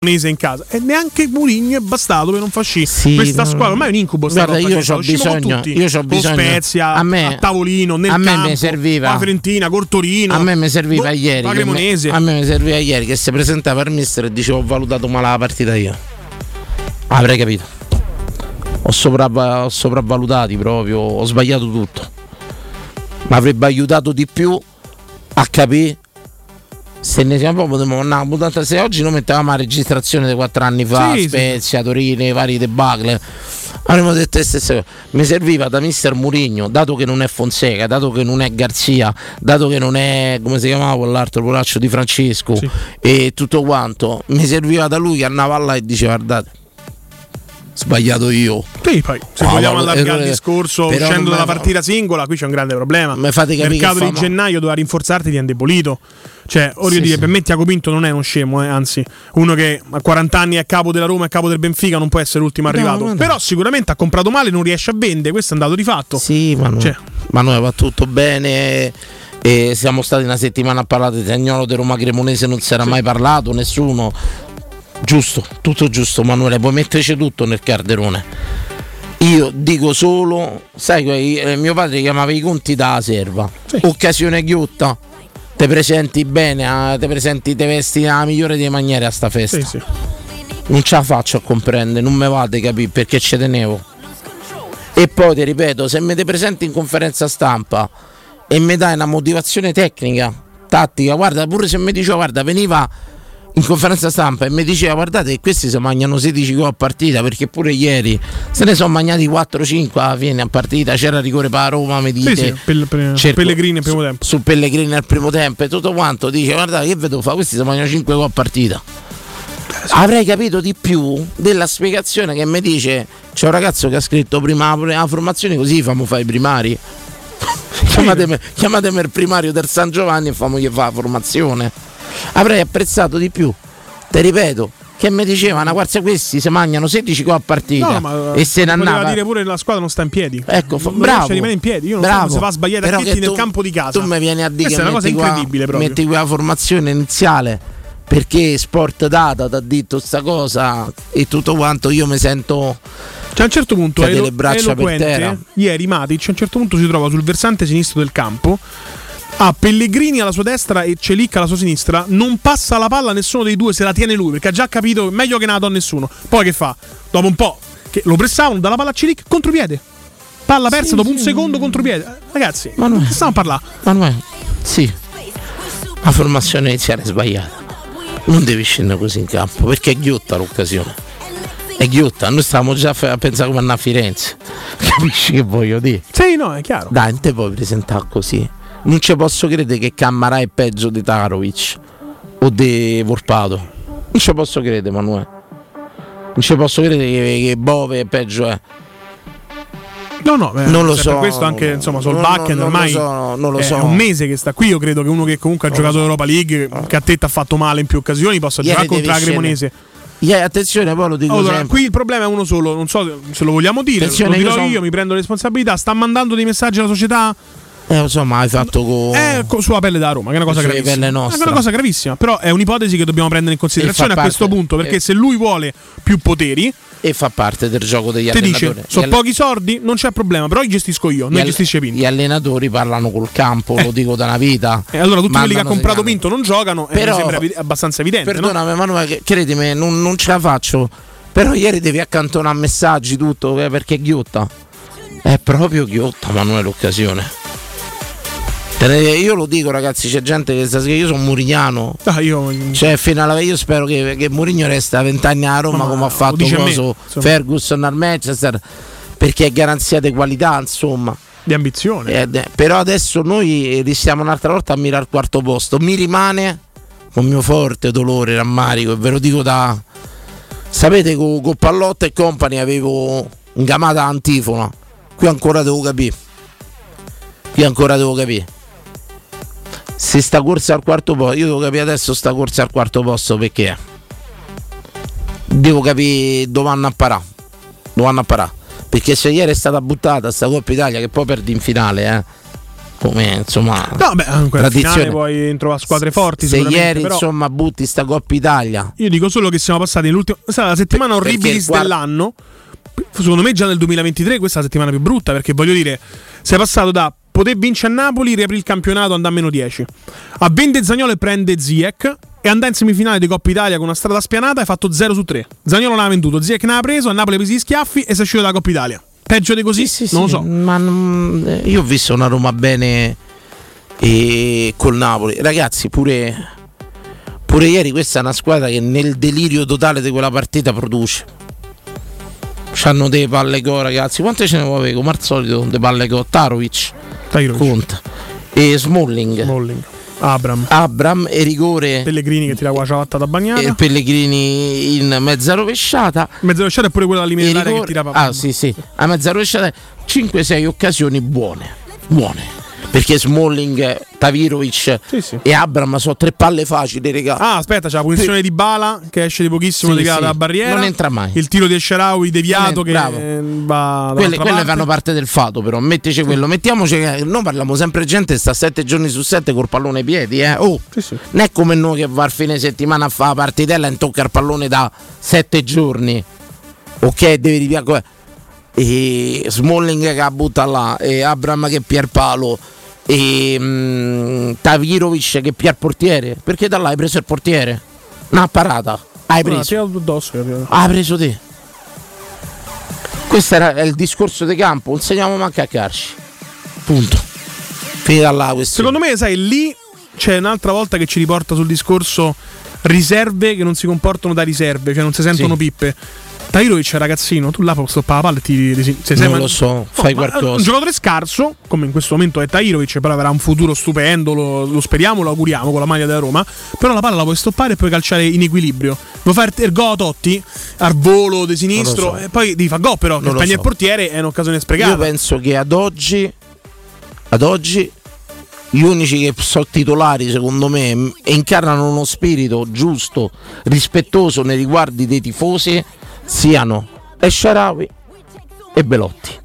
In casa e neanche Murigno è bastato per non far sci Sì, questa squadra ormai è un incubo Guarda, io con bisogno- tutti, io con bisogno- Spezia a me- a tavolino nel a me campo mi serviva- la Fiorentina col Torino A me mi serviva boh, ieri. che me- a me mi serviva ieri che si presentava il mister e dicevo ho valutato male la partita io. Avrei capito. Ho, sopravva- ho sopravvalutati proprio, ho sbagliato tutto. Ma avrebbe aiutato di più a capire se ne siamo proprio puntata se oggi noi mettevamo la registrazione dei quattro anni fa, Sì, sì. Spezia, Torino, i vari debacle. Avremmo detto le stesse cose. Mi serviva da mister Murigno, dato che non è Fonseca, dato che non è Garzia, dato che non è come si chiamava quell'altro polaccio di Francesco Sì. e tutto quanto. Mi serviva da lui che andava là e diceva guardate, sbagliato io. Sì, poi se No, vogliamo ma- allargare il eh, discorso uscendo dalla partita singola, qui c'è un grande problema. Mi fate Il capire mercato che di gennaio doveva rinforzarti, ti ha indebolito. Cioè, voglio Sì, dire, sì. per me Tiago Pinto non è uno scemo, eh, anzi, uno che a 40 anni è capo della Roma e capo del Benfica non può essere l'ultimo No, arrivato. ma no. Però sicuramente ha comprato male, non riesce a vendere, questo è un dato di fatto. Sì, ma no. Cioè. Ma noi va tutto bene. E siamo stati una settimana a parlare di Tagnolo di Roma Cremonese, non si era mai parlato, nessuno. Giusto, tutto giusto, Manuele, puoi metterci tutto nel carderone. Io dico solo, sai, eh, mio padre chiamava i conti da serva. Sì. Occasione ghiotta. Te presenti bene, eh, te presenti, te vesti nella migliore delle maniere a sta festa. Sì, sì. Non ce la faccio a comprendere, non me vate capire perché ci tenevo. E poi ti ripeto, se mi te presenti in conferenza stampa e mi dai una motivazione tecnica, tattica, guarda, pure se mi diceva, guarda, veniva in conferenza stampa e mi diceva, guardate che questi si mangiano 16 gol a partita, perché pure ieri se ne sono mangiati 4-5 alla fine a partita, c'era rigore per la Roma, mi dite. Sì, sì, Pel- Cerco- Pellegrini al primo su- tempo. Su Pellegrini al primo tempo e tutto quanto, dice, guardate che vedo fa, questi si mangiano 5 gol a partita. Avrei capito di più della spiegazione che mi dice c'è un ragazzo che ha scritto prima la formazione così famo fare i primari. chiamatemi, chiamatemi il primario del San Giovanni e famogli fare la formazione. Avrei apprezzato di più. Ti ripeto, che mi dicevano, guarda questi si mangiano 16 gol a partita No, e se ne andava. dire pure la squadra non sta in piedi. Ecco, fa- non bravo. rimanere in piedi. Io non so bravo. come si fa a sbagliare nel campo di casa. Tu mi vieni a dire Questa che è una cosa metti qua- incredibile proprio. metti quella formazione iniziale perché Sport Data ti ha detto sta cosa e tutto quanto io mi sento Cioè, a un certo punto Cioè, elo- delle braccia per terra. ieri Matic a un certo punto si trova sul versante sinistro del campo ha Pellegrini alla sua destra e Celic alla sua sinistra non passa la palla a nessuno dei due se la tiene lui perché ha già capito meglio che non la do a nessuno poi che fa? dopo un po' che lo pressavano dalla palla a Celic contropiede palla persa dopo un secondo contropiede ragazzi Ma non è- che stiamo a parlare? Manuele, sì, la formazione iniziale è sbagliata. Non devi scendere così in campo perché è ghiotta l'occasione. È ghiotta, noi stavamo già a pensare come andare a Firenze. Capisci che voglio dire? sì no è chiaro Dai, non te puoi presentare così. Non ci posso credere che Cammarà è peggio di Tarovic o di Volpato. Non ci posso credere, Emanuele. Non ci posso credere che, che Bove è peggio è. No, no, eh, Non lo so. Per questo anche insomma, Non- Solbakken non- non ormai lo so, lo è so. un mese che sta qui. Io credo che uno che comunque ha giocato l'Europa League, che a te ti ha fatto male in più occasioni, possa Ieri giocare contro la Cremonese. Yeah, attenzione, poi lo dico Allora, qui il problema è uno solo, non so se lo vogliamo dire, Attenzione, lo dirò io io, sono- mi prendo responsabilità. Sta mandando dei messaggi alla società Eh, lo so, ma hai fatto con. eh, sulla pelle da Roma, che è una cosa gravissima. pelle È una cosa gravissima, però è un'ipotesi che dobbiamo prendere in considerazione E a questo parte- punto, perché eh. se lui vuole più poteri, E fa parte del gioco degli ti allenatori. dice, sono alle- pochi soldi, non c'è problema, però li gestisco io, non gestisce Pinto. Gli allenatori parlano col campo, lo dico da una vita. E allora tutti quelli che ha comprato segnali. Pinto non giocano, e Però- mi sembra abbastanza evidente, no? Perdonami, Emanuele, che- credimi, non, non ce la faccio. Però ieri devi accantonare messaggi, tutto, eh, perché è ghiotta. È proprio ghiotta, Emanuele, l'occasione. Io lo dico, ragazzi, c'è gente che sta scrivendo. Io sono murignano. Ah, io Cioè, fino alla io spero che, che Mourinho resta vent'anni a Roma Ma come ha fatto coso. Ferguson al Manchester. Perché è garanzia di qualità, insomma. di ambizione. È- però adesso noi rischiamo un'altra volta a mirare al quarto posto. Mi rimane con mio forte dolore, rammarico, e ve lo dico da. Sapete, con, con Pallotta e compagni avevo un gamata antifona. Qui ancora devo capire. Qui ancora devo capire. Se sta corsa al quarto posto, io devo capire adesso sta corsa al quarto posto perché. Devo capire dove vanno a parare. Dove vanno a parare. Perché se ieri è stata buttata sta Coppa Italia che poi perdi in finale, eh. Come insomma. No, beh, comunque Tradizione. finale puoi trovare squadre forti. se ieri però insomma butti sta Coppa Italia. Io dico solo che siamo passati nell'ultima. Stata la settimana Perché orribilis dell'anno. Secondo me già nel 2023 questa è la settimana più brutta perché voglio dire, sei passato da poter vincere a Napoli, riapri il campionato, andare a meno 10. A vende Zagnolo e prende Ziek e andare in semifinale di Coppa Italia con una strada spianata hai fatto 0 su 3. Zagnolo non ha venduto, Ziek ne ha preso, a Napoli ha preso gli schiaffi e sei uscito dalla Coppa Italia. Peggio di così? non lo so. Ma non- eh, io ho visto una Roma bene e col Napoli. Ragazzi, pure, pure ieri questa è una squadra che nel delirio totale di quella partita produce. C'hanno dei palle go, ragazzi. Quante ce ne vuoi come al solito? Dei palle go. Tarovic, conta. E Smalling. Smalling, Abram, Abram e rigore. Pellegrini che tira qua la ciabatta da bagnata. E Pellegrini in mezza rovesciata. Mezzo rovesciata è pure quella E limitare che rigore- tirava. ah, sì, sì. A mezza rovesciata 5-6 occasioni buone. Buone. Perché Smalling, Tavirovic Sì, sì. e Abram sono tre palle facili, regà. Ah, aspetta, c'è la punizione di Bala che esce di pochissimo Sì, sì. dalla barriera. Non entra mai. Il tiro di Esharawi deviato che bravo. eh, va quelle, quelle parte. fanno parte del fato, però. Mettici quello. Mettiamoci che noi parliamo sempre gente che sta sette giorni su sette col pallone ai piedi, eh. Oh, Sì, sì. non è come noi che va al fine settimana a fare la partitella e tocca il pallone da sette giorni. Ok, devi ripiare. E Smalling che la butta là, e Abram che pia il palo, e mm, Tavirovic che pia il portiere. Perché da là hai preso il portiere? Una parata. Hai Ah, preso. addosso, capito? Hai preso te. Questo era il discorso di campo, non segniamo manco a calci. Punto. Finita là questione. Secondo me, sai, lì c'è un'altra volta che ci riporta sul discorso riserve che non si comportano da riserve, cioè non si sentono Sì. pippe. Tahirovic è ragazzino, tu là puoi stoppare la palla e ti, ti, se sei Non man- lo so, fai ma, eh, qualcosa. Un giocatore scarso, come in questo momento è Tahirovic, però avrà un futuro stupendo, lo, lo speriamo, lo auguriamo con la maglia della Roma. Però la palla la puoi stoppare e puoi calciare in equilibrio. Vuoi fare il go a Totti, al volo di sinistro, so. e poi devi fare go, però che spegni so. il portiere è un'occasione sprecata. Io penso che ad oggi, ad oggi, gli unici che sono titolari, secondo me, e incarnano uno spirito giusto, rispettoso nei riguardi dei tifosi, siano Esharawi e Belotti.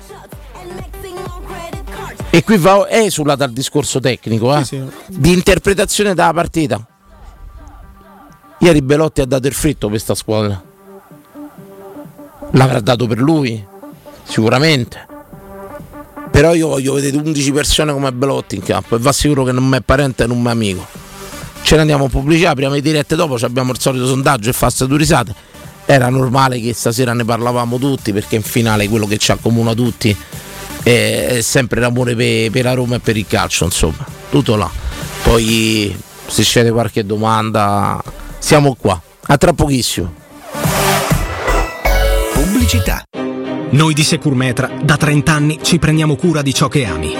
E qui va esula dal discorso tecnico, eh, Sì, sì. di interpretazione della partita. Ieri Belotti ha dato il fritto per questa squadra. L'avrà dato per lui, sicuramente. Però io voglio vedere 11 persone come Belotti in campo e va sicuro che non mi è parente e non mi è amico. Ce ne andiamo a pubblicità, prima di dirette dopo abbiamo il solito sondaggio e fast due risate. Era normale che stasera ne parlavamo tutti perché in finale quello che ci accomuna tutti è, sempre l'amore per, per la Roma e per il calcio, insomma. Tutto là. Poi se c'è qualche domanda siamo qua. A tra pochissimo. Pubblicità. Noi di Securmetra da 30 anni ci prendiamo cura di ciò che ami.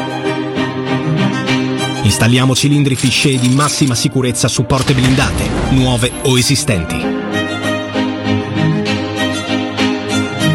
Installiamo cilindri fisce di massima sicurezza su porte blindate, nuove o esistenti.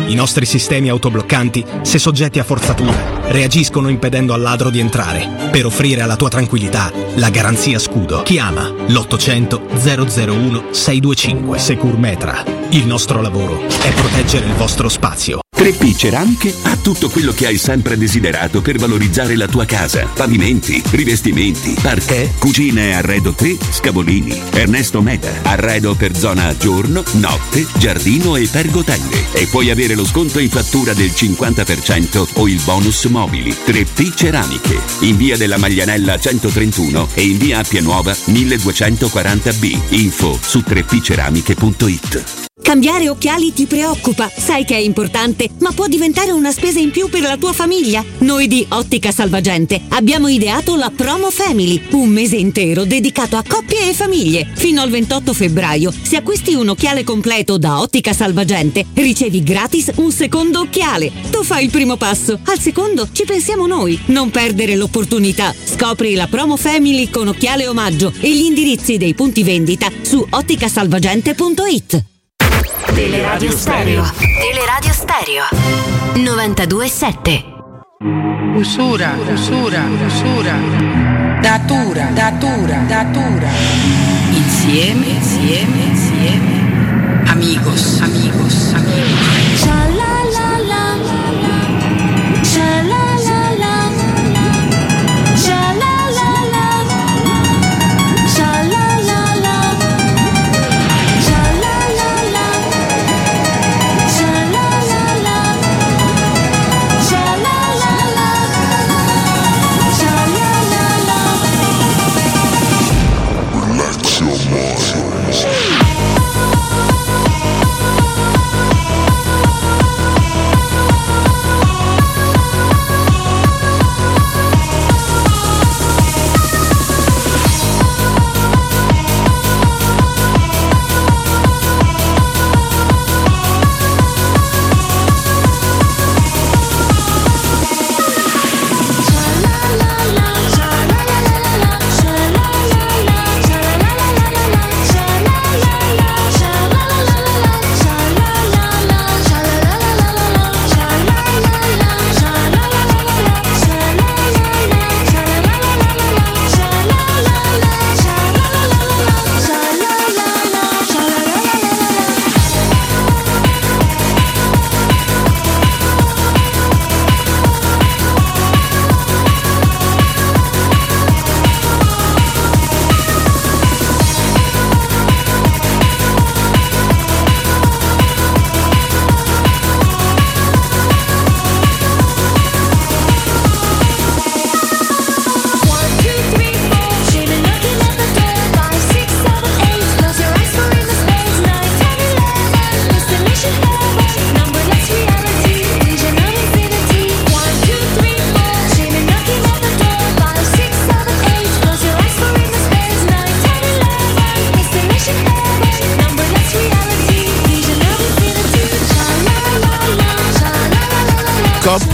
I nostri sistemi autobloccanti, se soggetti a forzatura, reagiscono impedendo al ladro di entrare. Per offrire alla tua tranquillità la garanzia scudo. Chiama l'800 001 625 Securmetra. Il nostro lavoro è proteggere il vostro spazio. 3P Ceramiche ha tutto quello che hai sempre desiderato per valorizzare la tua casa. Pavimenti, rivestimenti, parquet, cucina e arredo 3, Scavolini. Ernesto Meda, arredo per zona giorno, notte, giardino e pergotelle. E puoi avere lo sconto in fattura del 50% o il bonus mobili. 3P Ceramiche. In via della Maglianella 131 e in via Appia Nuova 1240B. Info su 3pceramiche.it. Cambiare occhiali ti preoccupa, sai che è importante, ma può diventare una spesa in più per la tua famiglia. Noi di Ottica Salvagente abbiamo ideato la Promo Family, un mese intero dedicato a coppie e famiglie. Fino al 28 febbraio, se acquisti un occhiale completo da Ottica Salvagente, ricevi gratis un secondo occhiale. Tu fai il primo passo, al secondo ci pensiamo noi. Non perdere l'opportunità. Scopri la Promo Family con occhiale omaggio e gli indirizzi dei punti vendita su otticasalvagente.it. Teleradio Stereo. Teleradio Stereo. 92.7. Usura, usura, usura. Datura, datura, datura. Insieme, insieme, insieme. Amigos, amigos, amigos.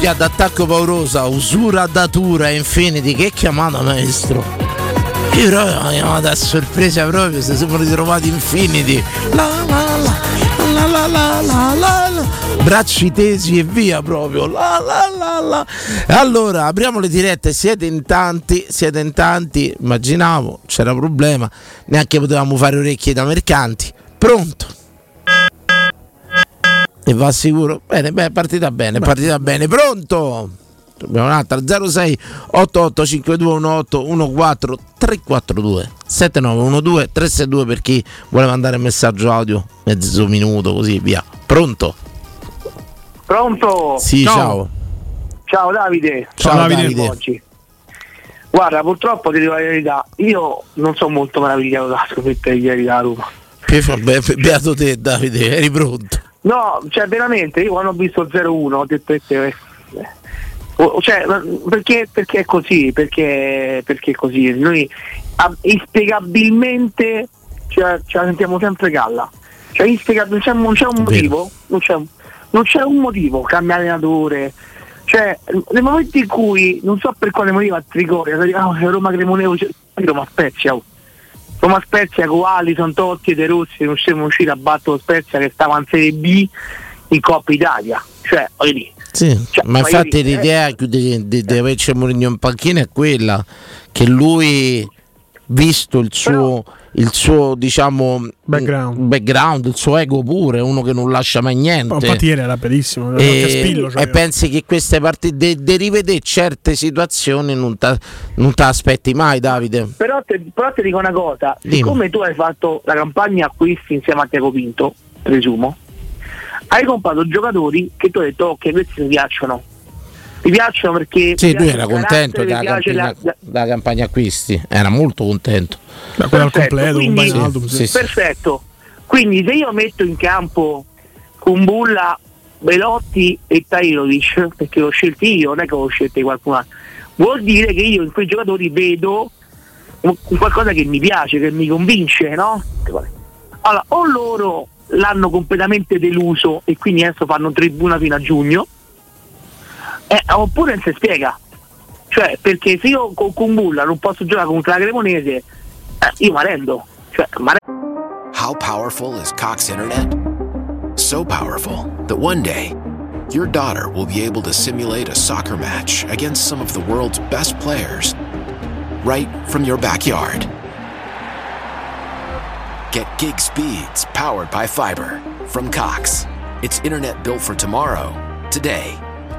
Minchia d'attacco paurosa, usura datura, infiniti, che chiamata maestro! Che però una chiamata a sorpresa proprio, si sono ritrovati infiniti. La, la, la, la, la, la, la, la. Bracci tesi e via proprio. La, la, la, la. Allora, apriamo le dirette, siete in tanti, siete in tanti, immaginavo, c'era problema, neanche potevamo fare orecchie da mercanti. Pronto? E va sicuro? Bene, beh, partita bene, partita bene. Pronto? Abbiamo un'altra 06 885218 14 342 7912 362 per chi vuole mandare un messaggio audio mezzo minuto così via. Pronto? Pronto? Sì, ciao. Ciao Davide. Ciao, Davide. Oggi. Guarda, purtroppo ti dico la verità, io non sono molto meravigliato da sconfitta di ieri da Roma. Che fa- be- Beato te Davide, eri pronto. No, cioè veramente, io quando ho visto il 0-1 ho detto eh, eh, o- cioè, perché, perché è così? Perché, perché è così? Noi ah, inspiegabilmente cioè, ce la sentiamo sempre galla. Cioè, inspiegabil- c'è- non c'è un motivo, non c'è, non c'è un motivo, cambia allenatore. Cioè, nel momento in cui, non so per quale motivo a Trigoria, oh, c'è Roma Cremonese, Roma Spezia, oh. Roma Spezia con Alisson, Totti De Rossi non siamo riusciti a battere lo Spezia che stava in Serie B in Coppa Italia. Cioè, voglio dire, Sì, Cioè, ma infatti io- l'idea di, di, di averci Mourinho in panchina è quella che lui, visto il suo, il suo diciamo Background. background, il suo ego pure, uno che non lascia mai niente. Infatti ieri era bellissimo. E, Spillo, cioè, e pensi che queste partite de- de rivedere certe situazioni non te non aspetti mai Davide Però, te, però ti dico una cosa, Dimmi. siccome tu hai fatto la campagna acquisti insieme a Tiago Pinto, presumo, hai comprato giocatori che tu hai detto ok, questi mi piacciono. Mi piacciono perché... sì lui era contento della campagna, la- la- campagna acquisti era molto contento da quella al Perfetto, completo, quindi- Wijnaldum, sì. Sì, sì. Perfetto. Quindi se io metto in campo Kumbulla, Belotti e Tairovic, perché l'ho scelti io, non è che l'ho scelti qualcun altro, vuol dire che io in quei giocatori vedo un- un qualcosa che mi piace, che mi convince, no? Allora, o loro l'hanno completamente deluso e quindi adesso fanno tribuna fino a giugno, eh, oppure non si spiega. Cioè, perché se io con Kumbulla non posso giocare contro la Cremonese, eh, io. Cioè. How powerful is Cox Internet? So powerful that one day, your daughter will be able to simulate a soccer match against some of the world's best players right from your backyard. Get gig speeds powered by fiber from Cox. It's internet built for tomorrow, today.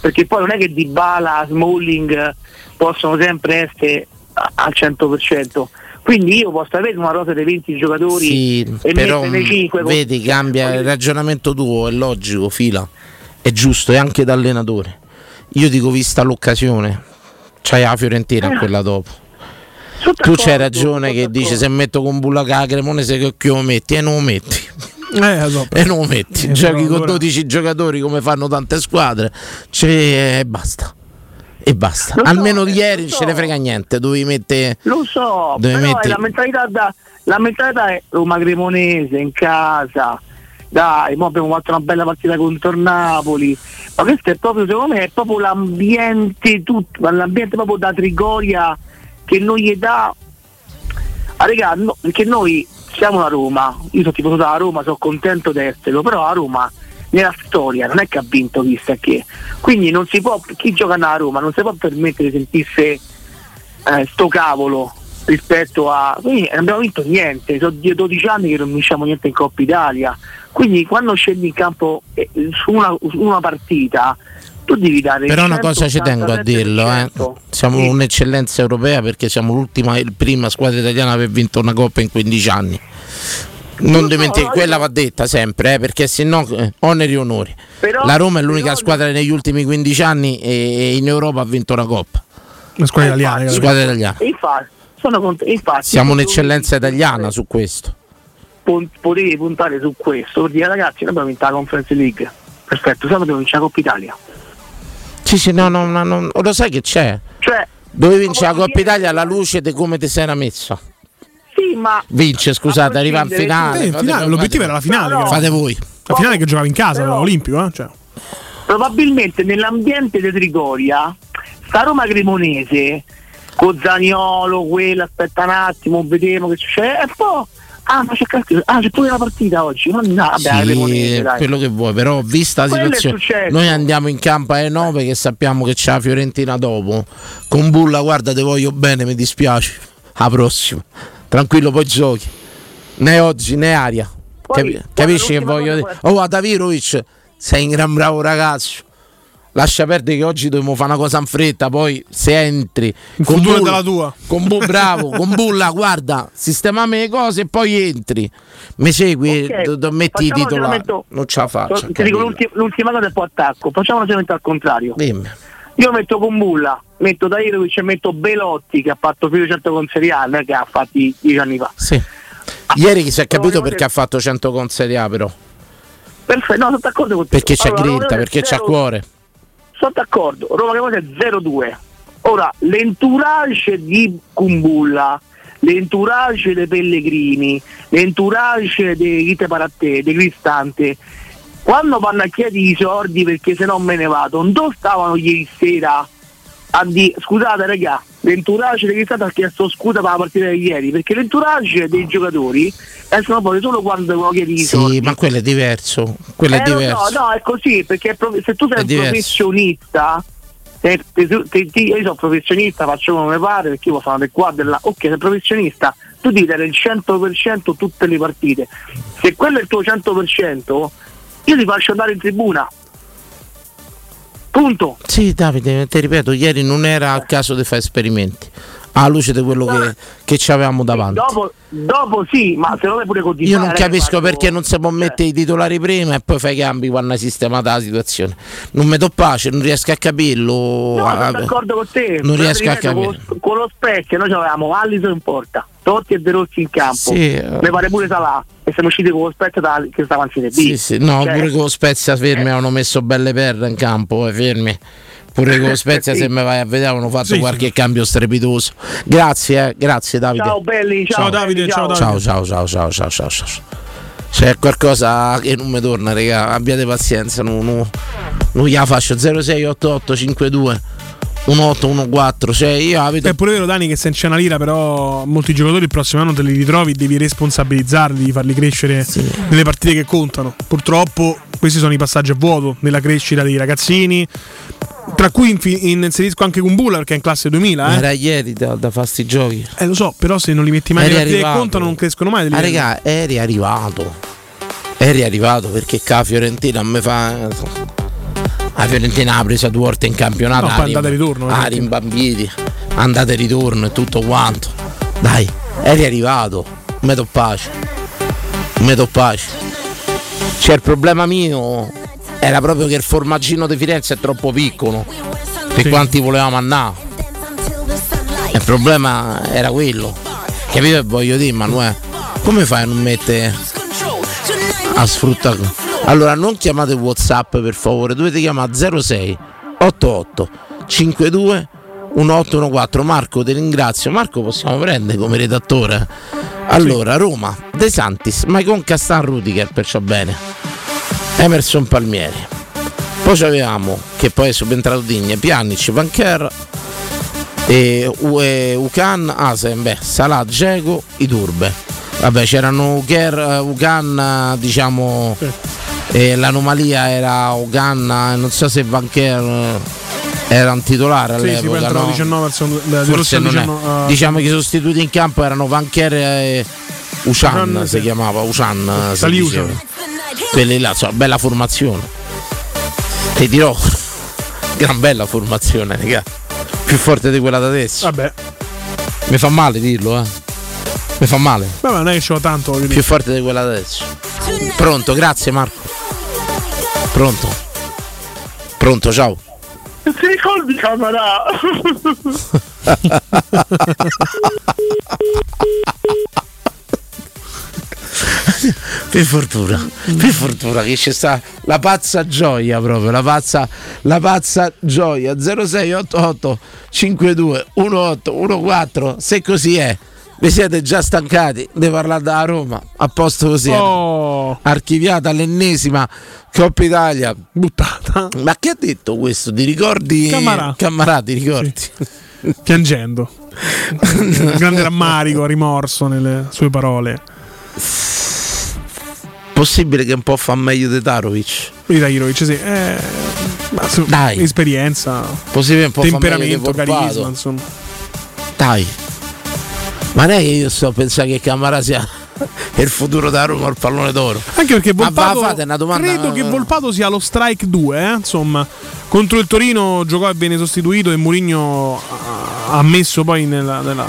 Perché poi non è che Dybala, Smalling eh, possono sempre essere al 100%. Quindi io posso avere una rosa dei 20 giocatori Sì, e però metterne 5 con- vedi, cambia il ragionamento tuo, è logico, fila, è giusto, e anche da allenatore. Io dico vista l'occasione, c'hai la Fiorentina Eh. quella dopo. Tu c'hai ragione che dici se metto con Bulla la Cremonese che occhio lo metti e non lo metti. Eh, so. E non lo metti, Eh, giochi però con allora- 12 giocatori come fanno tante squadre, c'è- e basta. E basta. Lo so, Almeno di eh, ieri non ce ne so. frega niente, dovevi mettere Lo so, Dove però metti- è la mentalità da, la mentalità è Roma Cremonese in casa. Dai, mo abbiamo fatto una bella partita contro il Napoli. Ma questo è proprio, secondo me, è proprio l'ambiente tutto, l'ambiente proprio da Trigoria che non gli dà. Ah, regà, no, perché noi siamo la Roma, io sono tifoso da Roma, sono contento di esserlo, però la Roma nella storia non è che ha vinto chissà che. Quindi non si può, chi gioca nella Roma non si può permettere di sentirsi eh, sto cavolo rispetto a quindi non abbiamo vinto niente. Sono die- 12 anni che non vinciamo niente in Coppa Italia. Quindi quando scendi in campo eh, su, una, su una partita tu devi dare Però una cosa ci tengo a 187%. dirlo, eh. siamo Sì. un'eccellenza europea perché siamo l'ultima e prima squadra italiana a aver vinto una coppa in 15 anni. Non dimentichi, quella va detta sempre, eh, perché se no eh, oneri e onori. Però- La Roma è l'unica però- squadra negli ultimi 15 anni e e in Europa ha vinto una coppa. La squadra italiana. Squadra italiana. Infatti, sono cont- infatti Siamo tu un'eccellenza italiana su questo. potevi puntare su questo per dire ragazzi noi abbiamo vinto la Conference League perfetto siamo dobbiamo vincere la Coppa Italia Sì, sì, no, no, no, no, lo sai che c'è? cioè Dovevi vincere la Coppa Italia alla luce di come ti sei era messa. sì ma Vince, scusate, arriva in finale. Eh, in fate- finale, fate- l'obiettivo era la finale. No, Fate voi. La finale che giocava in casa, Però- l'Olimpico, eh? Cioè. probabilmente nell'ambiente di Trigoria, sta Roma Cremonese, con Zaniolo, quello, aspetta un attimo, vediamo che succede, e poi, ah ma c'è, cazzo- ah, c'è pure la partita oggi, ma no, vabbè, Sì, dai. quello che vuoi, però vista la Quello situazione, noi andiamo in campo alle 9 che sappiamo che c'è la Fiorentina dopo. Con Bulla, guarda, te voglio bene, mi dispiace. A prossima. Tranquillo, poi giochi. Né oggi né aria. Poi- Capi- poi capisci che voglio dire? Oh, Atavirovic, sei un gran bravo ragazzo. Lascia perdere che oggi dobbiamo fare una cosa in fretta, poi se entri Il con futuro Bulla- della tua. con Bu- bravo, con Bulla, guarda, sistemami le cose e poi entri. Mi segui, Ok, do- do- metti i titolari. Non ce la faccio. Ti dico l'ultima, l'ultima cosa del po' attacco, facciamo un al contrario. Dimmi. Io metto Kumbulla, metto Dairovic e metto Belotti che ha fatto più di 100 con Serie A, non è che ha fatti 10 anni fa. Sì. Ieri si è capito perché ha fatto 100 con Serie A però. Perfetto, no, sono d'accordo con te. Perché c'è Allora, grinta, perché c'ha 0 cuore. Sono d'accordo, Roma Cremonese è 0-2. Ora, l'entourage di Kumbulla, l'entourage dei Pellegrini, l'entourage di Vite Parattè, di Cristante, quando vanno a chiedere i soldi perché se no me ne vado, dove stavano ieri sera a dire scusate raga, l'entourage di Cristante ha chiesto scusa per la partita di ieri, perché l'entourage dei giocatori escono fuori solo quando devono chiedere i soldi. Sì, ma quello è diverso. Quello è Eh, lo diverso. so, no, è così, perché è se tu sei È un diverso. professionista, se- se ti- io sono professionista, faccio come mi pare, perché io posso andare qua là, ok, sei professionista, tu devi dare il 100% tutte le partite. Se quello è il tuo 100%, io ti faccio andare in tribuna. Punto. Sì, Davide, ti ripeto, ieri non era il caso di fare esperimenti. Alla luce di quello che, che ci avevamo davanti. Dopo, dopo sì, ma secondo me pure così. Io non capisco perché non si può mettere i titolari prima e poi fai i cambi quando hai sistemata la situazione. Non mi do pace, non riesco a capirlo. No, Ah, sono d'accordo con te. Non riesco a capire. Con, con lo specchio noi avevamo Allison in porta, Totti e De Rossi in campo. Sì, eh. Mi pare pure Salà e siamo usciti con lo specchio da, che stava in Serie B. Sì, sì, no, Cioè, pure con lo Spezia fermi avevano messo belle perle in campo, eh, fermi. Pure con lo Spezia, Sì. se mi vai a vedere, avevano fatto Sì, qualche cambio strepitoso. Grazie, eh, grazie Davide. Ciao belli, ciao, Ciao, Davide, ciao, Ciao, ciao, ciao, ciao, ciao, ciao, ciao. C'è qualcosa che non mi torna, raga. Abbiate pazienza, non, non, non gliela faccio. 068852 1814. Cioè, io abito. È pure vero, Dani, che se c'è una lira, però molti giocatori il prossimo anno te li ritrovi, devi responsabilizzarli, devi farli crescere nelle partite che contano. Purtroppo questi sono i passaggi a vuoto nella crescita dei ragazzini. Tra cui inserisco anche Kumbulla perché è in classe 2000. Eh. Era ieri da, da fare sti giochi. Eh, lo so, però se non li metti mai nelle contano non crescono mai. Ah, raga, eri arrivato. Eri arrivato perché qua a Fiorentina a me fa. La Fiorentina ha preso due volte in campionato. No, poi andate e ritorno, Ah, eh. rimbambiti. Andate e ritorno e tutto quanto. Dai, eri arrivato. Me do pace. Me do pace. C'è il problema mio. Era proprio che il formaggino di Firenze è troppo piccolo. Per Sì. quanti volevamo andare. Il problema era quello. Capito che voglio dire, Manuel? Come fai a non mettere a sfruttare? Allora non chiamate Whatsapp per favore, dovete chiamare 06 88 52 1814. Marco, ti ringrazio. Marco possiamo prendere come redattore. Allora, Roma, De Santis, Maicon Castan Rudiger, perciò bene. Emerson Palmieri. Poi avevamo, che poi è subentrato Digne, Pjanic, Vancher, e Ucan, Asem, beh, Salah, Dzeko, Iturbe. Vabbè, c'erano Uker, Ucan, diciamo, e l'anomalia era eh, non so se Vancher eh, era un titolare Sì, sì, all'epoca, entrano no? 19 al secondo- di Forse non è. 19, ah, Diciamo che i sostituti in campo erano Vancher e Ucan, Ucan, si sì. chiamava. Ucan. Quelli là, insomma, bella formazione. Ti dirò, gran bella formazione, raga. Più forte di quella da adesso. Vabbè, Mi fa male dirlo, eh. Mi fa male. vabbè, non è che ce l'ho tanto. Più forte di quella adesso. Pronto, grazie Marco. Pronto. Pronto, ciao. Ti ricordi Camarà? per fortuna, per fortuna che c'è sta la pazza gioia proprio, la pazza, la pazza gioia 0688 52 1814 se così è. Vi siete già stancati di parlare da Roma, a posto così. Oh, Archiviata l'ennesima Coppa Italia. buttata. Ma che ha detto questo? Ti ricordi? Camarà. Camarà, ti ricordi? Piangendo. Un grande rammarico, rimorso nelle sue parole. Possibile che un po' fa meglio di Tarovic? Mitahirovic, sì. Eh, ma su- Dai. Esperienza, Possibile un po' temperamento, di carisma, insomma. Dai. Ma non è che io sto a pensare che Camara sia il futuro da Roma al pallone d'oro. Anche perché Volpato fate una domanda- credo che Volpato sia lo strike 2, eh? insomma. Contro il Torino giocò e venne sostituito e Mourinho ha ammesso poi nella, nella,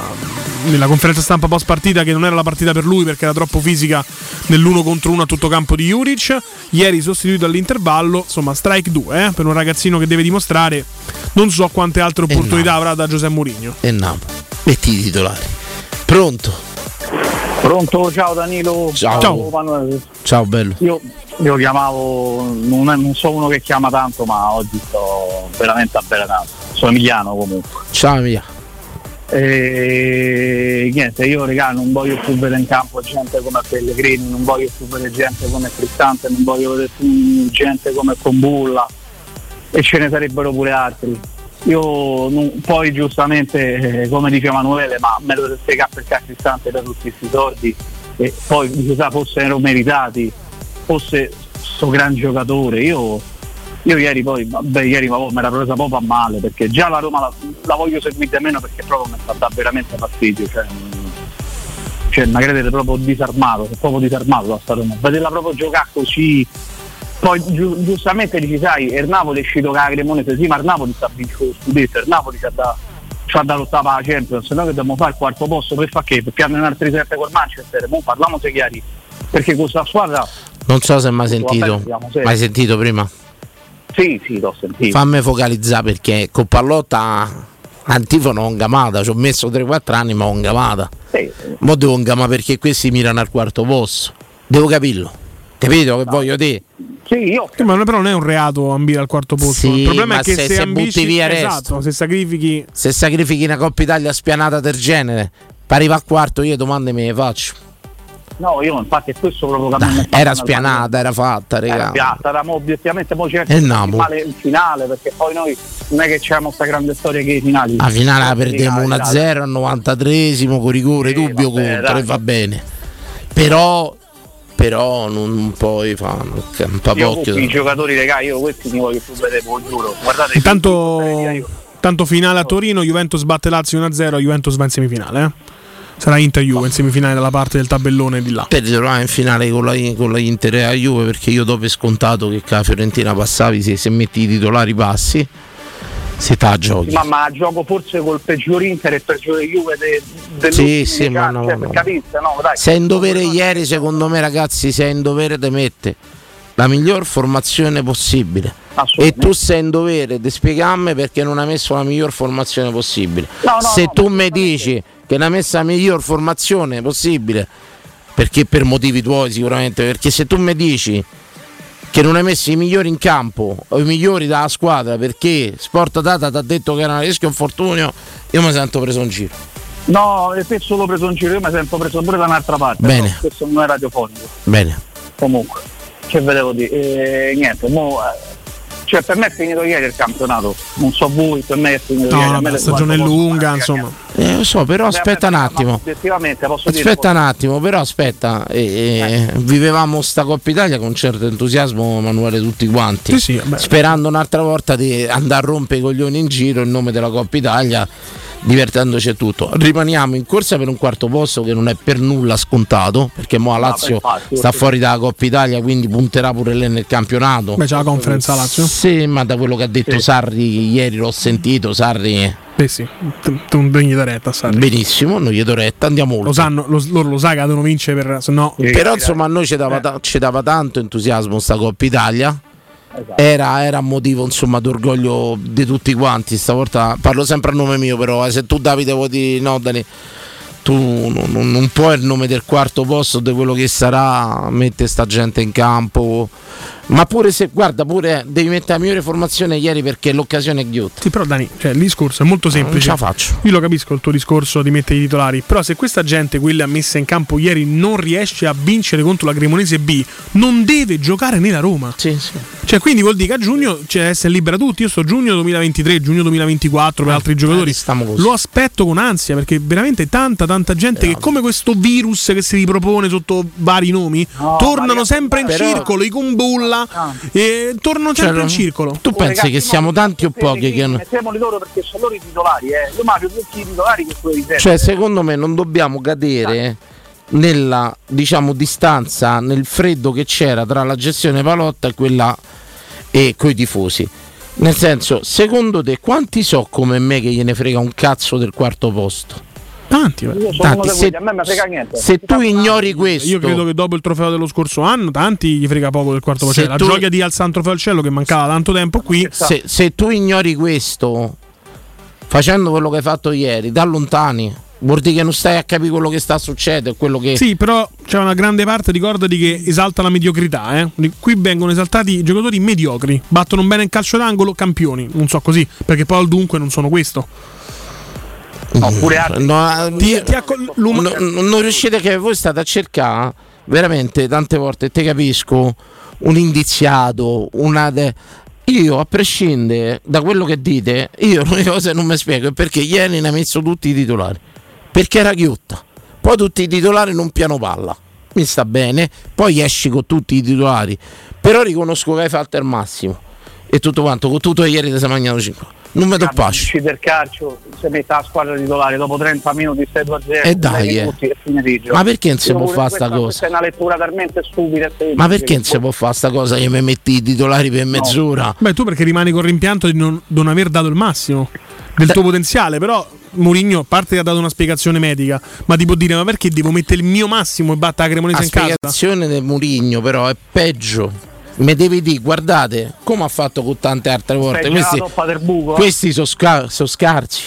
nella conferenza stampa post partita che non era la partita per lui perché era troppo fisica nell'uno contro uno a tutto campo di Juric. Ieri sostituito all'intervallo, insomma, strike 2 eh, per un ragazzino che deve dimostrare non so quante altre opportunità avrà da Giuseppe Mourinho. E Napoli. Metti i titolari. Pronto? Pronto, ciao Danilo. Ciao. Ciao. Ciao bello. Io, io chiamavo, non, è- non sono uno che chiama tanto, ma oggi sto veramente a bere tanto. Sono Emiliano comunque. Ciao Emilia. E niente, io regà non voglio più vedere in campo gente come Pellegrini, non voglio più vedere gente come Cristante, non voglio vedere più gente come Combulla e ce ne sarebbero pure altri. Io poi giustamente, eh, come dice Emanuele, ma me lo spiegare perché a Cristante da tutti questi soldi e poi chissà fossero meritati, fosse sto gran giocatore. Io, io ieri poi, vabbè, ieri ma mi era presa proprio a male perché già la Roma la, la voglio seguire meno perché proprio mi sta dando veramente fastidio. Cioè, cioè mi credete proprio disarmato, sono proprio disarmato da sta Roma. Vederla proprio giocare così. Poi giu- giustamente dici, sai, il Napoli è uscito con la Cremonese, sì, ma il Napoli sta vincendo lo scudetto, il Napoli c'ha da, c'ha da lottare per la Champions, se no che dobbiamo fare il quarto posto per fare che? Perché hanno in altri sette col Manchester, mo parliamo se chiari, perché questa squadra Non so se hai Vabbè, sentito. hai sentito prima? sì, sì, l'ho sentito. Fammi focalizzare perché con Pallotta antifono ho gamata, ci ho messo 3-4 anni ma ho gamata. Sì. Mo devo gamare perché questi mirano al quarto posto. Devo capirlo. Capito che voglio dire? Sì, io. ma non- però non è un reato ambire al quarto posto. Sì, il problema ma è che se- se, se ambisci, butti via esatto, resto. se sacrifichi Se sacrifichi una Coppa Italia spianata del genere, per arrivare a quarto io domande me le faccio. No, io infatti è questo proprio che Era spianata, era fatta, Era raga. piatta, eravamo obiettivamente poi certo E il Napoli. finale, il finale, perché poi noi non è che c'è questa grande storia che i finali. La finale la perdiamo Finali, 1-0 al 93esimo con rigore, dubbio vabbè, contro dai. e va bene. Però, però non puoi fare un po' Io occhio. tutti i giocatori, raga, io questi mi voglio più vedere, giuro. Guardate, Intanto, tanto finale a Torino, Juventus batte Lazio 1-0, Juventus va in semifinale. eh. Sarà Inter Juve in semifinale dalla parte del tabellone di là. Per ritrovare in finale con la, con la Inter e la Juve perché io dopo è scontato che la Fiorentina passavi se, se metti i titolari bassi se te la giochi. ma, ma gioco forse col peggior Inter e il peggiore Juve de, dell'ultimo Sì, sì, ma cioè, no, per no. capirsi, no, dai. Sei in dovere ieri, secondo me, ragazzi, sei in dovere di mettere la miglior formazione possibile. E tu sei in dovere di spiegarmi perché non hai messo la miglior formazione possibile. No, no, Se no, tu mi dici che non hai messo la miglior formazione possibile, perché per motivi tuoi sicuramente, perché se tu mi dici che non hai messo i migliori in campo o i migliori dalla squadra perché Sport Data ti ha detto che era un rischio infortunio, io mi sento preso in giro. No, e se solo preso in giro, io mi sento preso pure da un'altra parte. Bene. no, questo non è radiofonico. Bene. Comunque, che vedevo dire? Eh, niente, mo, eh, cioè per me è finito ieri il campionato. Non so voi, per me è finito No, ieri. Me la stagione è lunga, ma insomma. Eh, lo so, però Beh, aspetta un attimo. Posso dire. Aspetta un attimo, però aspetta, eh, eh, vivevamo sta Coppa Italia con certo entusiasmo, Emanuele, tutti quanti, Sì, sì, sperando un'altra volta di andare a rompere i coglioni in giro in nome della Coppa Italia, divertendoci e tutto. Rimaniamo in corsa per un quarto posto che non è per nulla scontato, perché mo la Lazio infatti, sta sì. fuori dalla Coppa Italia, quindi punterà pure lei nel campionato. Beh, c'è la conferenza Lazio. Sì, ma da quello che ha detto Sarri ieri l'ho sentito, Sarri Beh sì, tu non degni da retta, Sarri. benissimo, non gli do retta, andiamo oltre. Lo sanno, lo- loro lo sa che devono vincere per se no. Però insomma a noi ci dava, ta- ci dava tanto entusiasmo sta Coppa Italia. Era, era motivo insomma d'orgoglio di tutti quanti. Stavolta parlo sempre a nome mio, però eh, se tu Davide voti no, Dani, tu non, non- non puoi il nome del quarto posto di quello che sarà, mette sta gente in campo. Ma pure se guarda, pure eh, devi mettere la migliore formazione ieri perché l'occasione è ghiotta. Sì, però Dani, cioè, il discorso è molto semplice. Non ce la faccio. Io lo capisco il tuo discorso di mettere i titolari, però se questa gente, quella messa in campo ieri, non riesce a vincere contro la Cremonese B, non deve giocare nella Roma. Sì, sì. Cioè, quindi vuol dire che a giugno c'è essere libera tutti. Io sto giugno 2023, giugno 2024 per altri giocatori. Lo aspetto con ansia perché veramente tanta, tanta gente che come questo virus che si ripropone sotto vari nomi, tornano sempre in però- circolo, i Kumbulla, e tornano Cioè, sempre in no? circolo. Tu pensi che siamo tanti o pochi che Mettiamoli loro perché sono loro i titolari, eh. Io mangio tutti i titolari che quelli di Cioè, secondo me non dobbiamo cadere nella diciamo distanza, nel freddo che c'era tra la gestione Palotta e quella e coi tifosi. Nel senso, secondo te quanti so come me che gliene frega un cazzo del quarto posto? Tanti, Io sono Tanti, se- quelli, a me mi frega niente. Se tu ignori questo, Io credo che dopo il trofeo dello scorso anno, tanti gli frega poco del quarto. Cioè, La tu- gioia di alzare un trofeo al cielo che mancava tanto tempo qui. se, se tu ignori questo, facendo quello che hai fatto ieri, da lontani, vuol dire che non stai a capire quello che sta succedendo, quello che... Sì, però c'è una grande parte, ricordati, che esalta la mediocrità. eh. Qui vengono esaltati giocatori mediocri, battono bene il calcio d'angolo, campioni. Non so così, perché poi al dunque non sono questo. Oppure altri. No, Ti- io- ti acco- l'um- no- non riuscite che voi state a cercare veramente tante volte te capisco un indiziato una de- io a prescindere da quello che dite io l'unica cosa che non mi spiego è perché ieri ne ha messo tutti i titolari perché era chiutta poi tutti i titolari non piano palla mi sta bene poi esci con tutti i titolari però riconosco che hai fatto il massimo e tutto quanto con tutto ieri ti sei mangiato 5 non mi do pascio Usci del calcio, se mette la squadra titolare dopo 30 minuti 6 2 0 E dai, eh. e di gioco. Ma perché non si può fare questa- sta cosa? È una lettura talmente stupida e Ma perché non si può fare sta cosa che mi metti i titolari per mezz'ora? Beh, tu perché rimani con rimpianto di non, non aver dato il massimo del tuo potenziale, però Mourinho, a parte che ha dato una spiegazione medica, ma ti può dire ma perché devo mettere il mio massimo e batta la Cremonese La in casa? spiegazione del Murigno però è peggio. Mi devi dire, guardate, come ha fatto con tante altre volte. Questi, buco, eh. questi sono scarsi.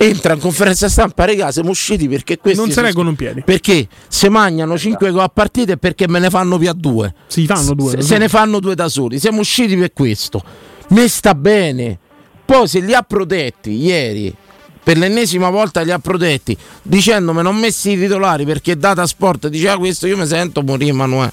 Entra in conferenza stampa, regà, siamo usciti perché questi Non si so- reggono in piedi. Perché se mangiano 5 gol a partita è perché me ne fanno via due. Si fanno due. Se, se ne fanno due da soli. Siamo usciti per questo. Me sta bene. Poi se li ha protetti ieri, per l'ennesima volta li ha protetti, dicendomi non messi i titolari perché Data Sport diceva questo, io mi sento morire Emanuele.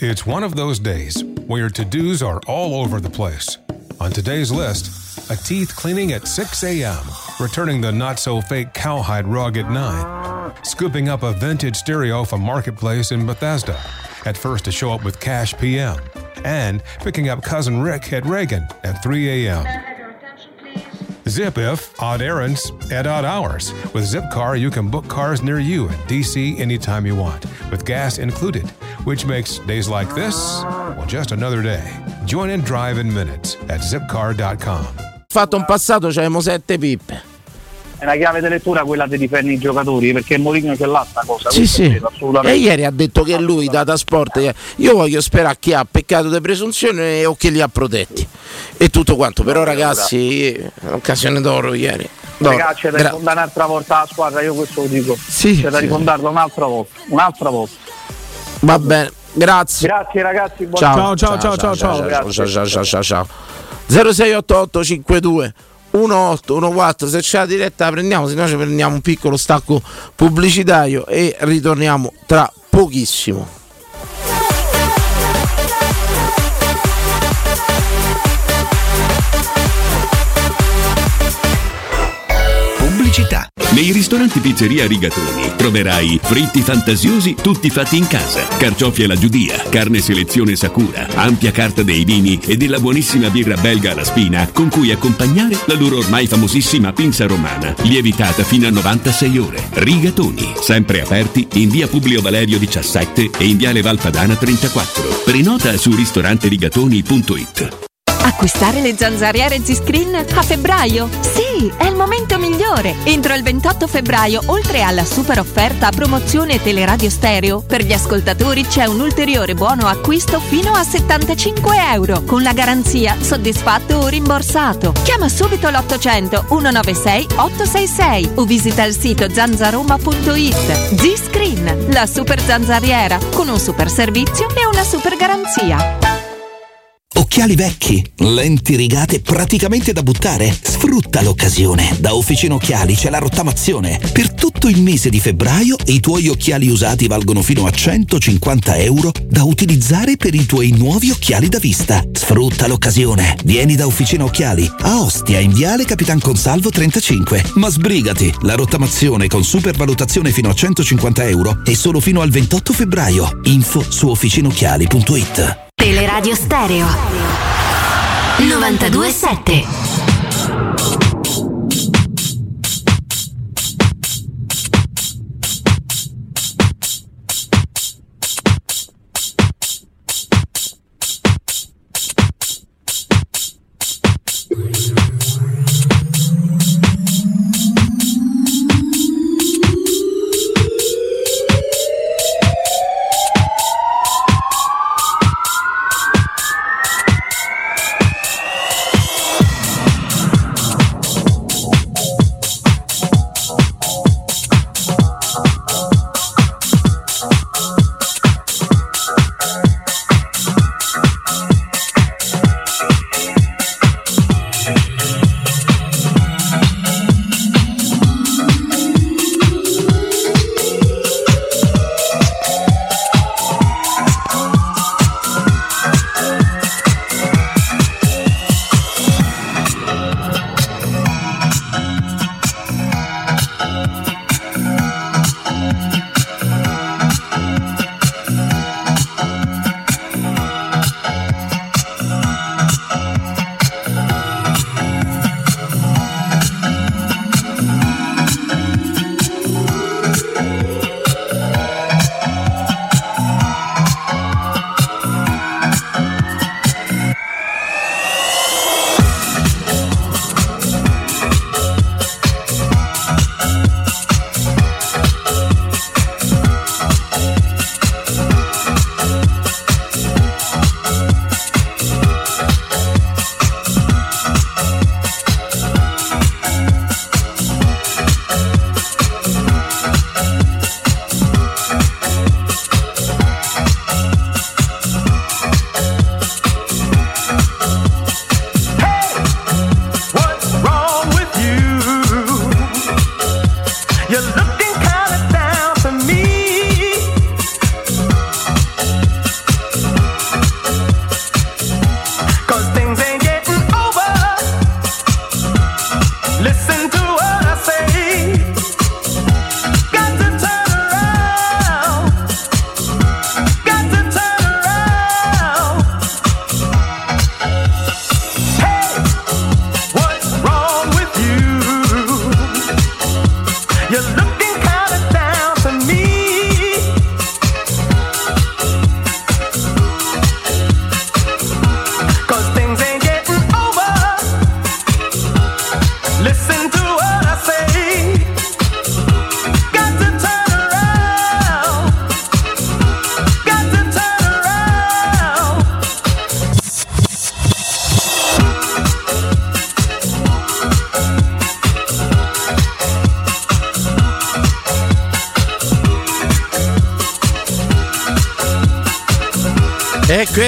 It's one of those days where to dos are all over the place. On today's list, a teeth cleaning at 6 a.m., returning the not so fake cowhide rug at 9, scooping up a vintage stereo from Marketplace in Bethesda, at first to show up with cash PM, and picking up cousin Rick at Reagan at 3 a.m. Zip if odd errands at odd hours. With Zipcar, you can book cars near you in DC anytime you want, with gas included, which makes days like this, well, just another day. Join and drive in minutes at zipcar.com. fatto in passato, c'avevamo sette pippe. È una chiave di lettura quella di difendere i giocatori, perché Mourinho ce l'ha sta cosa. Sì, sì. E ieri ha detto che lui, Data Sport, eh, io voglio sperare chi ha peccato di presunzione o che li ha protetti. E tutto quanto. Però ragazzi, un'occasione d'oro ieri. D'oro. Ragazzi, c'è da Gra- rifondare un'altra volta la squadra, io questo lo dico. Sì, c'è da sì. rifondarla un'altra volta. Un'altra volta. Va bene, grazie. Grazie ragazzi, buon Ciao, ciao, ciao, ciao, ciao. ciao, ciao, ciao, ciao, ciao, ciao. 0688 52 1814 se c'è la diretta la prendiamo se no ci prendiamo un piccolo stacco pubblicitario e ritorniamo tra pochissimo Pubblicità. Nei ristoranti Pizzeria Rigatoni troverai fritti fantasiosi tutti fatti in casa, carciofi alla giudia, carne selezione Sakura, ampia carta dei vini e della buonissima birra belga alla spina con cui accompagnare la loro ormai famosissima pinza romana, lievitata fino a 96 ore. Rigatoni, sempre aperti in via Publio Valerio 17 e in viale Valpadana 34. Prenota su ristoranterigatoni.it. Acquistare le zanzariere Z-Screen a febbraio? Sì, è il momento migliore! Entro il 28 febbraio, oltre alla super offerta a promozione Teleradio Stereo, per gli ascoltatori c'è un ulteriore buono acquisto fino a 75 euro, con la garanzia soddisfatto o rimborsato. Chiama subito l'800 196 866 o visita il sito zanzaroma.it. Z-Screen, la super zanzariera, con un super servizio e una super garanzia. Occhiali vecchi, lenti rigate praticamente da buttare. Sfrutta l'occasione. Da Officina Occhiali c'è la rottamazione. Per tutto il mese di febbraio i tuoi occhiali usati valgono fino a 150 euro da utilizzare per i tuoi nuovi occhiali da vista. Sfrutta l'occasione. Vieni da Officina Occhiali a Ostia in Viale Capitan Consalvo 35. Ma sbrigati, la rottamazione con supervalutazione fino a 150 euro è solo fino al 28 febbraio. Info su officinocchiali.it. Teleradio Stereo. 927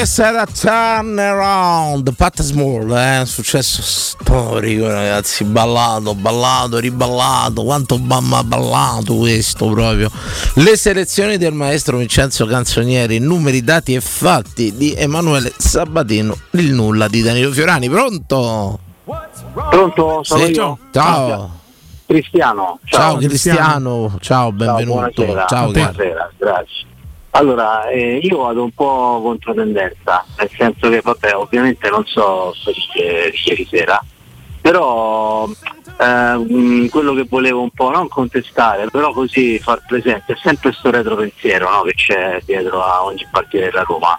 questa era Turnaround, Pat Small, eh? successo storico ragazzi, ballato, ballato, riballato, quanto mamma ballato questo proprio. Le selezioni del maestro Vincenzo Canzonieri, numeri, dati e fatti di Emanuele Sabatino, il nulla di Danilo Fiorani, pronto? Pronto? Sono Sì, io? Ciao. Cristiano. Ciao, Cristiano, ciao, benvenuto. buonasera. Ciao, buonasera. Allora, eh, io vado un po' controtendenza, nel senso che, vabbè, ovviamente non so di che- di ieri sera, però eh, quello che volevo un po' non contestare, però così far presente, è sempre questo retropensiero no, che c'è dietro a ogni partita della Roma,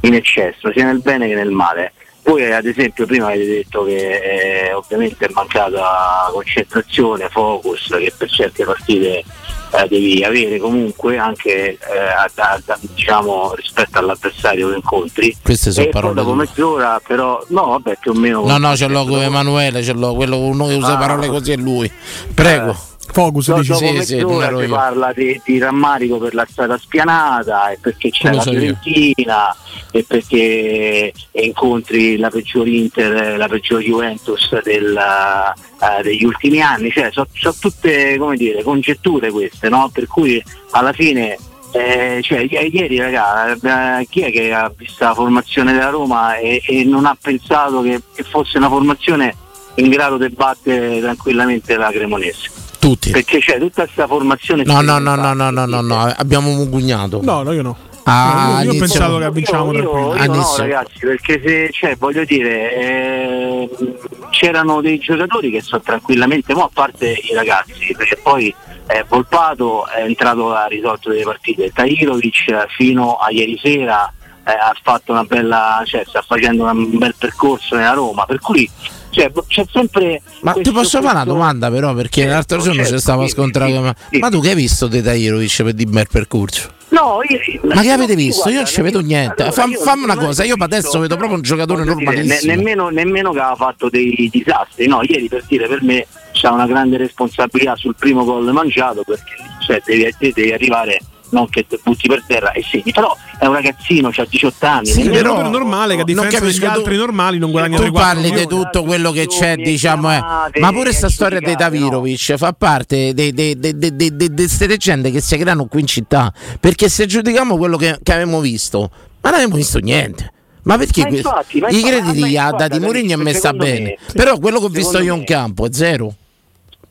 in eccesso, sia nel bene che nel male. Voi ad esempio prima avete detto che eh, ovviamente è mancata concentrazione, focus, che per certe partite eh, devi avere comunque anche eh, a- a- a- diciamo, rispetto all'avversario che incontri. Queste sono e parole dopo mezz'ora però, no vabbè più o meno... No, no, ce l'ho con Emanuele, ce l'ho, quello uno che usa Ah. parole così è lui. Prego. Focus Do- dici dopo sì, mezz'ora si parla di, di rammarico per la strada spianata e perché c'è Quello la so io. Fiorentina e perché incontri la peggior Inter, la peggior Juventus del, eh, degli ultimi anni, cioè sono tutte come dire, congetture queste, no? per cui alla fine eh, cioè, i- ieri raga, eh, chi è che ha visto la formazione della Roma e, e non ha pensato che, che fosse una formazione in grado di battere tranquillamente la Cremonese? Tutti. Perché c'è tutta questa formazione No, no, no, no, no, no, no, no, abbiamo mugugnato. No, no, io no. Ah, io, io pensavo che vinciamo io, io, tranquillo. io no ragazzi perché se cioè, voglio dire eh, c'erano dei giocatori che sono tranquillamente mo a parte i ragazzi perché poi eh, Volpato è entrato ha risolto delle partite Tahirovic eh, fino a ieri sera eh, ha fatto una bella cioè sta facendo un bel percorso nella Roma per cui cioè, c'è sempre Ma ti posso fare una domanda però perché l'altro giorno certo, ci stavo a sì, scontrare sì, ma, sì. ma tu che hai visto De Tahirovic per di bel percorso? No, io, Ma che avete visto? Io non guarda, ci vedo niente. allora, Fam- fammi una cosa, io visto- adesso vedo proprio un giocatore voglio dire, normalissimo. ne- nemmeno, nemmeno che aveva fatto dei disastri, no, ieri per dire per me c'ha una grande responsabilità sul primo gol mangiato perché cioè, devi, devi arrivare non che butti per terra e segni, però è un ragazzino, ha 18 anni. Sì, però è normale che a non differenza degli altri normali non guadagna tu 3-4 parli di tutto quello che c'è, diciamo, eh. ma pure sta storia dei Tavirovic fa parte di queste leggende che si creano qui in città. Perché se giudichiamo quello che, che avevamo visto, ma non abbiamo visto niente. Ma perché Ma infatti, ma i crediti ma li ha dati Mourinho e me sta bene. me- Però quello che ho visto io in campo è zero.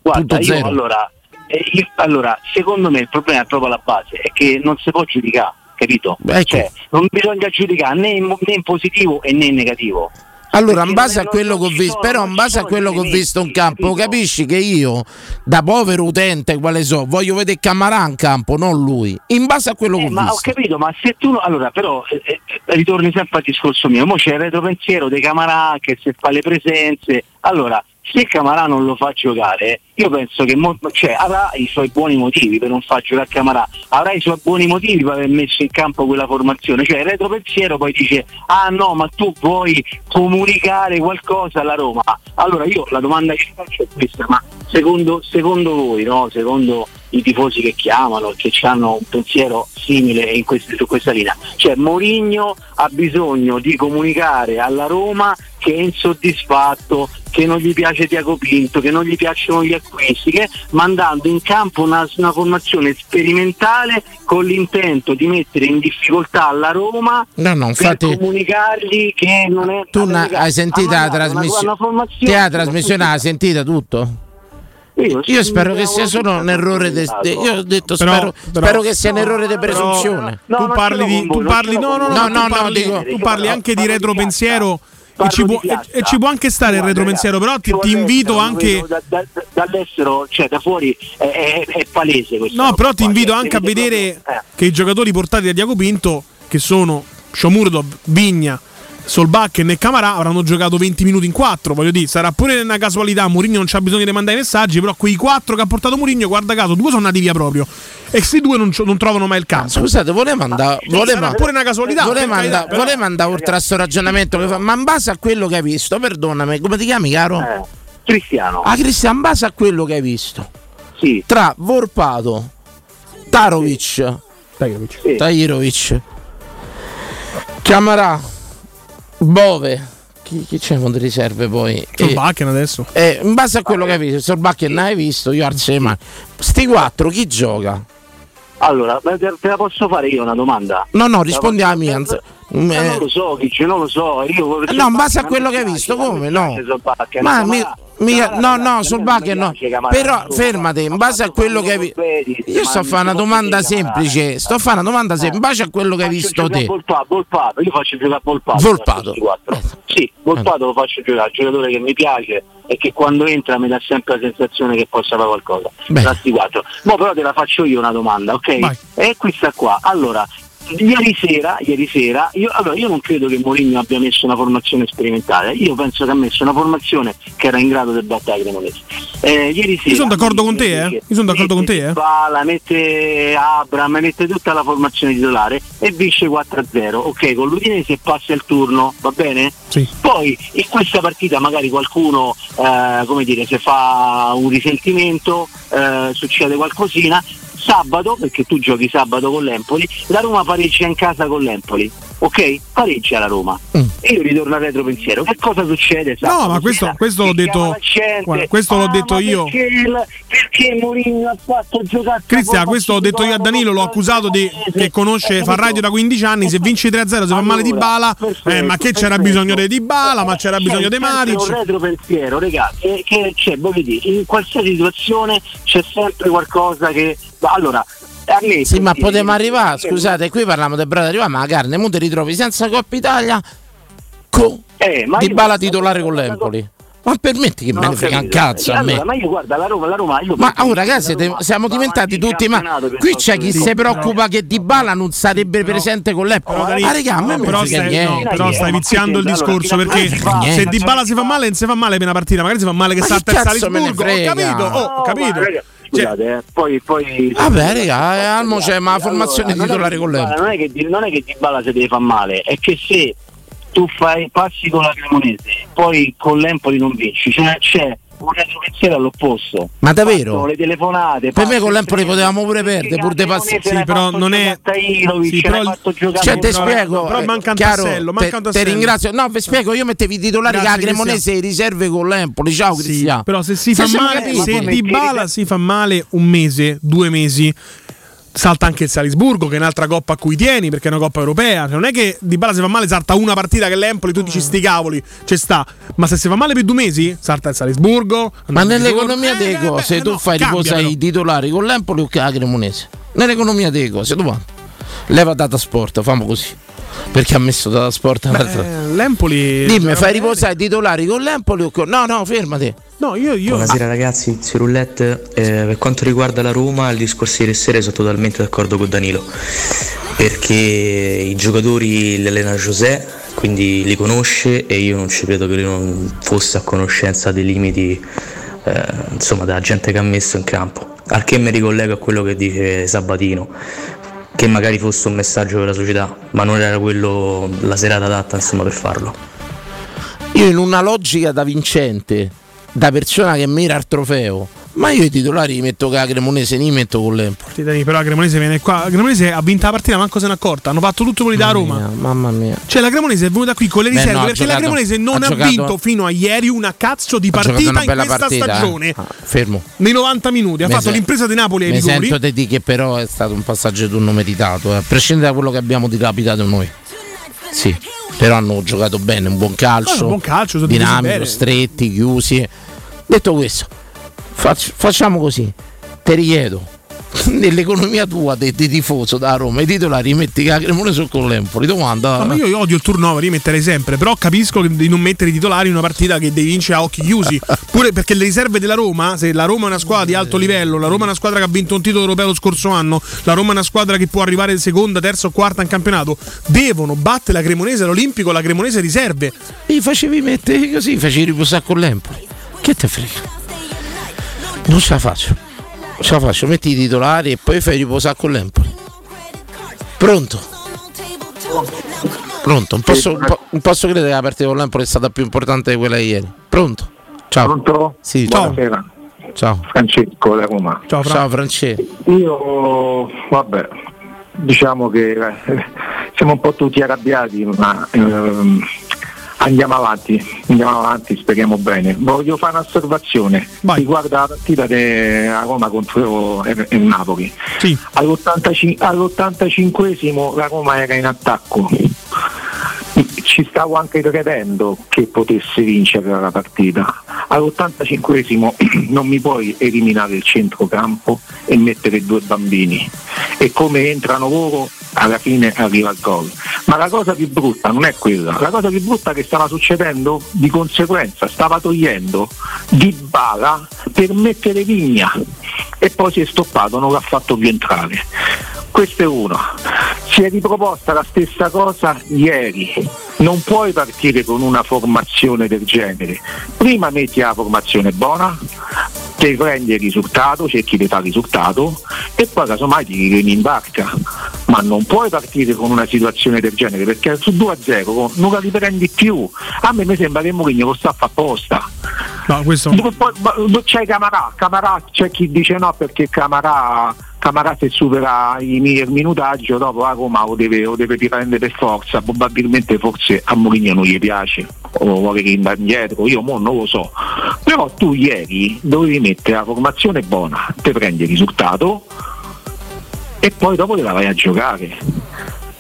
Guarda, Tutto io zero. allora, eh, io- allora, secondo me il problema è proprio la base, è che non si può giudicare, capito? Ecco. Cioè, non bisogna giudicare né in, né in positivo e né in negativo. Allora, in base a quello che ho visto, però in base a quello che ho visto in campo, capisci che io, da povero utente, quale so, voglio vedere Camarà in campo, non lui. In base a quello che Eh, ho ma ho visto. capito, ma se tu allora però eh, eh, ritorni sempre al discorso mio, mo c'è il retropensiero dei Camarà che se fa le presenze, allora se Camarà non lo fa giocare, io penso che mo- cioè, avrà i suoi buoni motivi per non far giocare Camarà, avrà i suoi buoni motivi per aver messo in campo quella formazione, cioè il retropensiero poi dice ah no ma tu vuoi comunicare qualcosa alla Roma, allora io la domanda che faccio è questa, ma secondo, secondo voi, no? secondo i tifosi che chiamano, che hanno un pensiero simile in questi- su questa linea. Cioè Mourinho ha bisogno di comunicare alla Roma che è insoddisfatto, che non gli piace Tiago Pinto, che non gli piacciono gli acquisti, che mandando in campo una, una formazione sperimentale con l'intento di mettere in difficoltà la Roma No, no, infatti- per comunicargli che non è Tu na- hai sentito la trasmissione? Te la trasmissione l'hai sentita tutto? Io, Io spero che sia solo un errore. de- de- io ho detto, Però- spero, però- spero che sia un errore di presunzione. tu parli di tu parli no no no, No, tu no, no, parli, tu parli anche di retropensiero e ci, può, piazza. e ci può anche stare il retropensiero però ti, ti invito anche da- da- da- dall'estero, cioè da fuori è, è- è palese questo. No, però ti invito anche a vedere che i giocatori portati da Diaco Pinto, che sono Shomurdov, Vigna, Solbakken e Camarà, avranno giocato 20 minuti in 4. Voglio dire, sarà pure una casualità. Mourinho non c'ha bisogno di mandare i messaggi, però quei 4 che ha portato Mourinho, guarda caso, due sono nati via proprio. E questi due non, non trovano mai il campo. Scusate, volevo andare. Volevo, sarà pure una casualità. volevo per carità, andare, oltre a sto ragionamento che fa, ma in base a quello che hai visto, perdonami, come ti chiami, caro? Eh, Cristiano. Ah, Cristian, in base a quello che hai visto, Sì. tra Vorpato, Tarovic, Tahirovic, Tahirovic, Camarà, Bove, chi, chi c'è con riserve poi? Solbakken adesso. Eh, in base a quello che hai visto, Solbakken non hai visto, io mani. Sti quattro, chi gioca? Allora, te te la posso fare io una domanda? No, no, rispondi alla mia. Mm, Eh, eh, non lo so, Chiccio, non lo so. Io, No, in base a quello che hai visto, come no? Ma mi, mica- no, no, sul Bacche no. Però fermati, in base a quello che hai visto. Io sto a fare una domanda semplice. Sto a fare una domanda semplice. In base a quello che hai visto te. Volpato, Volpato, io faccio giocare Volpato. Volpato. questi quattro. Sì, Volpato lo faccio giocare, un giocatore che mi piace e che quando entra mi dà sempre la sensazione che possa fare qualcosa. Beh. Quattro. Mo però te la faccio io una domanda, ok? E questa qua. Allora, ieri sera, ieri sera io, allora, io non credo che Mourinho abbia messo una formazione sperimentale, io penso che ha messo una formazione che era in grado di battere Cremonese. Eh, ieri sera Io sono d'accordo con te, eh. Io sono d'accordo con te, eh. Bala, mette Abram, mette tutta la formazione titolare e vince 4-0. Ok, con l'Udinese passa il turno, va bene? Sì. Poi in questa partita magari qualcuno eh, come dire, se fa un risentimento, eh, succede qualcosina. Sabato, perché tu giochi sabato con l'Empoli, la Roma pareggia in casa con l'Empoli. Ok? Pareggia la Roma. E io ritorno al retro pensiero. Che cosa succede? Mm. No, ma questo, questo l'ho detto. guarda, questo l'ho "Ah, detto io. Perché, il- perché Mourinho ha fatto giocare Cristian, questo l'ho detto io a Danilo, l'ho accusato di che conosce fa radio da 15 anni, se vinci 3-0 se fa male di Bala, eh, ma che c'era bisogno di Dybala, ma c'era bisogno di C'è Matic. un retro pensiero, ragazzi, che, che c'è, voglio dire, in qualsiasi situazione c'è sempre qualcosa che. Allora, me Sì, ma potremmo arrivare, scusate, qui parliamo del bravo arrivare, ma la carne, mo ti ritrovi senza Coppa Italia con Eh, ma Di Bala titolare con l'Empoli. Ma permetti che No, me ne frega un cazzo a Allora, me. ma io guarda la Roma, la Roma, io Ma oh ragazzi, Roma siamo diventati tutti. Ma qui c'è chi si preoccupa che Di Bala non sarebbe presente con l'Empoli. Però, Dani- Ma raga, a me non però stai, no, niente. però stai viziando il discorso perché se Di Bala si fa male, non si fa male per una partita, magari si fa male che Ma sta a terza Salisburgo. Ho capito, oh, ho No, capito. Scusate, eh, poi, poi Vabbè, raga, eh, Almo c'è ma la formazione Allora, titolare con l'Empoli. non è che Di- non è che Di Bala si deve far male, è che se tu fai passi con la Cremonese, poi con l'Empoli non vinci, cioè c'è un retropensiero all'opposto. Ma davvero? Partono le telefonate. Per me con l'Empoli potevamo pure perdere, pur de passi. Sì, però non è. Sì, però- Cioè, te spiego. Però eh, manca un chiaro, tassello, te- manca un te, tassello. ringrazio. No, vi spiego, io mettevo i titolari che la Cremonese riserve con l'Empoli. Ciao Sì, Cristiano. però se si fa male, se Di Bala si fa male un mese, due mesi, salta anche il Salisburgo, che è un'altra coppa a cui tieni, perché è una coppa europea. Cioè, non è che Di Bala si fa male, salta una partita che l'Empoli, tu dici Mm. sti cavoli, ci sta. Ma se si fa male per due mesi, salta il Salisburgo. Ma nell'economia dei torno. cose, eh, tu no, fai però. i titolari con l'Empoli o con la Cremonese? Nell'economia dei cose, tu quanto? Leva data sport, famo così. Perché ha messo data sport l'altra- Eh, L'Empoli. Dimmi, fai riposare i titolari con l'Empoli o con. No, no, fermati. No, io. io... Buonasera ragazzi, Zio Roulette. Eh, per quanto riguarda la Roma, il discorso di ieri sera sono totalmente d'accordo con Danilo. Perché i giocatori li allena José, quindi li conosce e io non ci credo che lui non fosse a conoscenza dei limiti eh, insomma, della gente che ha messo in campo. Al che mi ricollego a quello che dice Sabatino, che magari fosse un messaggio per la società, ma non era quello la serata adatta insomma, per farlo. Io in una logica da vincente, da persona che mira al trofeo, ma io i titolari li metto con la Cremonese, li metto con l'Empoli. Però la Cremonese viene qua. La Cremonese ha vinto la partita, manco se n'è accorta. Hanno fatto tutto quelli da Roma. Mamma mia. Cioè, la Cremonese è venuta qui con le Beh, riserve no, ha perché la giocato- Cremonese non ha ha, vinto fino a ieri una cazzo di partita in questa partita, eh. stagione. Ah, fermo. Nei 90 minuti ha Mi fatto se- l'impresa di Napoli ai Mi rigori. sento di che però è stato un passaggio di turno meditato, eh, a prescindere da quello che abbiamo dilapitato noi. Sì, però hanno giocato bene, un buon calcio, Ah, buon calcio, dinamico, stretti, chiusi. Detto questo, fac- facciamo così, te richiedo, nell'economia tua di, tifoso da Roma, i titolari metti che la Cremonese con l'Empoli, domanda. No, ma io odio il turnover, io metterei sempre, però capisco di non mettere i titolari in una partita che devi vincere a occhi chiusi. Pure perché le riserve della Roma, se la Roma è una squadra di alto livello, la Roma è una squadra che ha vinto un titolo europeo lo scorso anno, la Roma è una squadra che può arrivare seconda, terza o quarta in campionato, devono battere la Cremonese all'Olimpico, la Cremonese riserve. Li facevi mettere così, facevi riposare con l'Empoli. Che te frega? Non ce la faccio. Ce la faccio, metti i titolari e poi fai riposare con l'Empoli. Pronto? Pronto, non posso, non po- non posso credere che la partita con l'Empoli è stata più importante di quella di ieri. Pronto? Ciao. Pronto? Sì, ciao. Buonasera. Ciao. Francesco da Roma. Ciao, Ciao Francesco. Io, vabbè, diciamo che eh, siamo un po' tutti arrabbiati, ma ehm, andiamo avanti, andiamo avanti, speriamo bene. Voglio fare un'osservazione riguardo la partita della Roma contro il il Napoli. All'85 all'85esimo la Roma era in attacco. Ci stavo anche credendo che potesse vincere la partita. All'85esimo non mi puoi eliminare il centrocampo e mettere due bambini. E come entrano loro alla fine arriva il gol. Ma la cosa più brutta non è quella, la cosa più brutta che stava succedendo di conseguenza stava togliendo di bala per mettere Vigna e poi si è stoppato, non l'ha fatto più entrare. Questo è uno. si è riproposta la stessa cosa ieri. Non puoi partire con una formazione del genere. Prima metti la formazione buona, ti prendi il risultato, cerchi di fare il risultato e poi casomai ti rivieni in barca. Ma non puoi partire con una situazione del genere perché su 2-0 non la riprendi più. A me mi sembra che Mourinho lo sta a fare apposta. No, questo... Poi- C'è Camarà, Camarà c'è chi dice no perché Camarà, Camarà se supera i il minutaggio dopo a Roma lo deve, lo deve riprendere per forza, probabilmente forse a Mourinho non gli piace o vuole che indietro, io mo non lo so. Però tu ieri dovevi mettere la formazione buona, te prendi il risultato e poi dopo te la vai a giocare.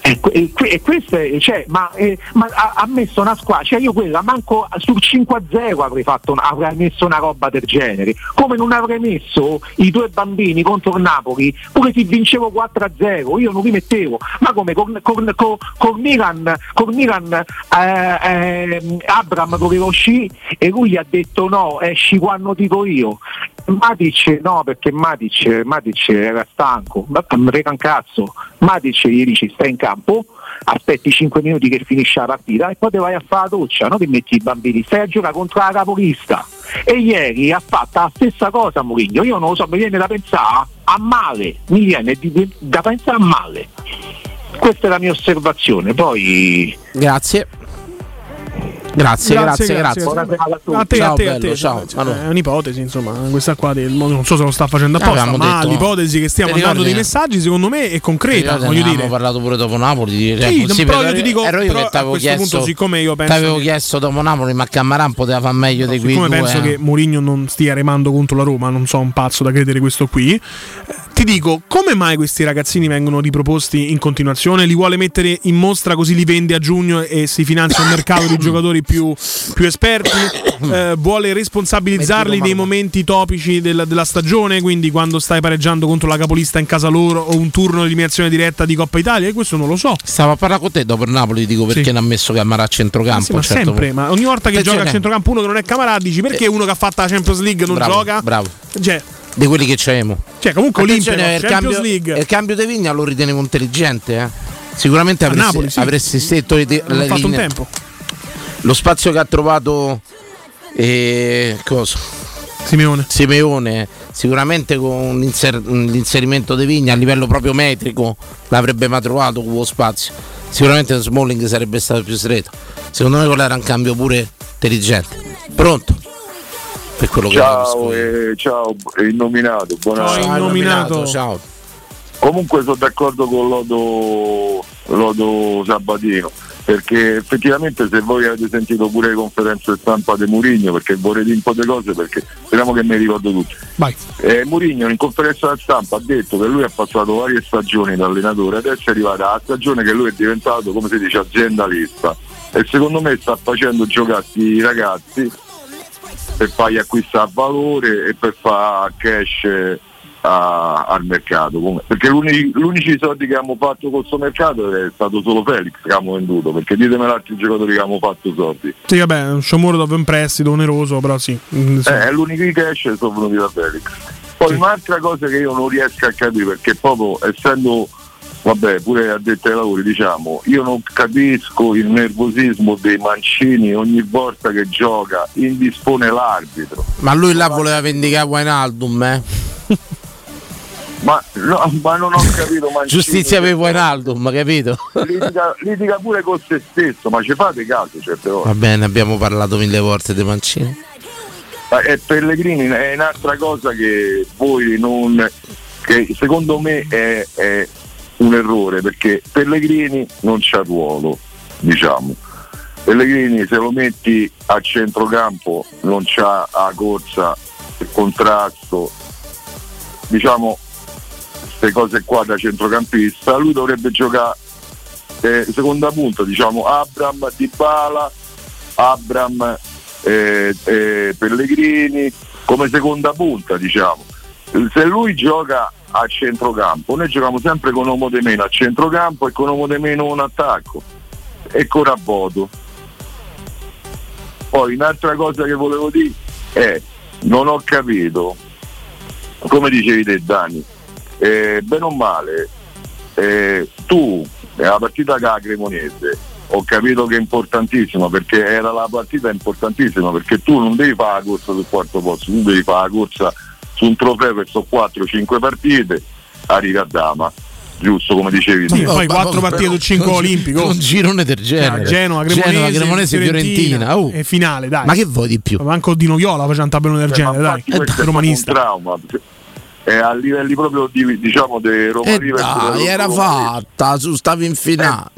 E, e e questo è, cioè, ma, eh, ma ha, ha messo una squadra, cioè io quella manco sul 5-0 avrei, fatto, avrei messo una roba del genere, come non avrei messo i due bambini contro il Napoli, pure se vincevo 4-0, io non li mettevo, ma come con, con, con, con Milan, con Milan eh, eh, Abram doveva uscire e lui ha detto no, esci quando dico io. Matic no, perché Matic, Matic era stanco, ma frega un cazzo, Matic gli dici stai in campo, aspetti 5 minuti che finisce la partita e poi te vai a fare la doccia, no che metti i bambini, stai a giocare contro la capolista. E ieri ha fatto la stessa cosa Mourinho, io non lo so, mi viene da pensare a male, mi viene da pensare a male. Questa è la mia osservazione, poi... Grazie. Grazie, grazie, grazie. Buona serata a tutti. A te, Ciao, a te, a bello, te. ciao. Cioè, no. È un'ipotesi, insomma, questa qua del- non so se lo sta facendo apposta, avevamo ma detto- l'ipotesi che stiamo Ti mandando dei messaggi, secondo me, è concreta. Io Voglio dire. abbiamo parlato pure dopo Napoli. Di, Sì, eh, sì, però però io ti dico- ero io però che a questo chiesto, punto, siccome io penso t'avevo che- chiesto dopo Napoli, ma Camaran poteva far meglio di quei Siccome due. penso eh. che Mourinho non stia remando contro la Roma, non so un pazzo da credere questo qui. eh, Ti dico, come mai questi ragazzini vengono riproposti in continuazione? Li vuole mettere in mostra così li vende a giugno e si finanzia un mercato di giocatori più, più esperti? Eh, vuole responsabilizzarli nei momenti topici della, della stagione, quindi quando stai pareggiando contro la capolista in casa loro o un turno di eliminazione diretta di Coppa Italia? E questo non lo so. Stavo a parlare con te dopo il Napoli, dico perché Sì. non ha messo Camara a centrocampo. Sì, ma a un certo sempre, punto. ma ogni volta che Attenzione. gioca a centrocampo uno che non è Camarà, dici perché uno che ha fatto la Champions League non Bravo, gioca? Bravo. Cioè, Di quelli che c'avevamo. Cioè, comunque Olimpia, il Champions cambio, League. il cambio di Vigna lo ritenevo intelligente. eh. Sicuramente avresti, Napoli, sì. avresti stretto le, le hanno fatto un tempo. Lo spazio che ha trovato eh, cosa? Simeone. Simeone, sicuramente con l'inser- l'inserimento di Vigna a livello proprio metrico l'avrebbe mai trovato quello spazio. Sicuramente Smalling sarebbe stato più stretto. Secondo me quello era un cambio pure intelligente. Pronto? Per quello che Ciao, eh, ciao, il nominato, buonasera. Ciao, ciao. Comunque sono d'accordo con Lodo, Lodo Sabatino, perché effettivamente se voi avete sentito pure le conferenze stampa di Murigno, perché vorrei dire un po' di cose, perché speriamo che mi ricordo tutto. Vai. Eh, Murigno in conferenza stampa ha detto che lui ha passato varie stagioni da allenatore, adesso è arrivata la stagione che lui è diventato, come si dice, aziendalista e secondo me sta facendo giocare i ragazzi per fargli acquistare valore e per fare cash a- al mercato. Perché l'uni- l'unici soldi che abbiamo fatto con questo mercato è stato solo Felix che abbiamo venduto, perché ditemi altri giocatori che abbiamo fatto soldi. Sì, vabbè, un Sciomuro dopo un prestito oneroso, però sì. Mm, sì. Eh, è l'unico i cash sono venuti da Felix. Poi un'altra cosa che io non riesco a capire, perché proprio essendo vabbè, pure addetti ai lavori, diciamo, io non capisco il nervosismo dei mancini ogni volta che gioca, indispone l'arbitro. Ma lui là voleva vendicare Wijnaldum, eh? Ma, no, ma non ho capito Mancini. Giustizia per Wijnaldum, capito? Litiga, litiga pure con se stesso, ma ci fate caso certe volte. Va bene, abbiamo parlato mille volte di Mancini. Ma è Pellegrini è un'altra cosa che voi non. che secondo me è, è un errore perché Pellegrini non c'ha ruolo, diciamo. Pellegrini se lo metti a centrocampo non c'ha la corsa, il contrasto, diciamo queste cose qua da centrocampista, lui dovrebbe giocare eh, seconda punta, diciamo Abram, Dybala, Abram, eh, eh, Pellegrini come seconda punta diciamo. Se lui gioca a centrocampo noi giochiamo sempre con uomo di meno a centrocampo e con uomo di meno un attacco. E con Rabboto. Poi un'altra cosa che volevo dire è non ho capito come dicevi te Dani eh, bene o male eh, tu e la partita con la Cremonese ho capito che è importantissima perché era la partita importantissima perché tu non devi fare la corsa sul quarto posto, tu devi fare la corsa su un trofeo per sono 4-5 partite, arrivi a Dama, giusto come dicevi tu. poi quattro partite su cinque olimpico. con girone del genere. Ah, Genoa, Cremonese, Genoa, Cremonese, Fiorentina. Oh. E finale, dai. Ma che vuoi di più? Manco Di Noviola faceva un tabellone del Cioè, genere, dai. questo è Romanista. un trauma. È a livelli proprio di, diciamo dei Roma E River dai, era fatta, su stavi in finale.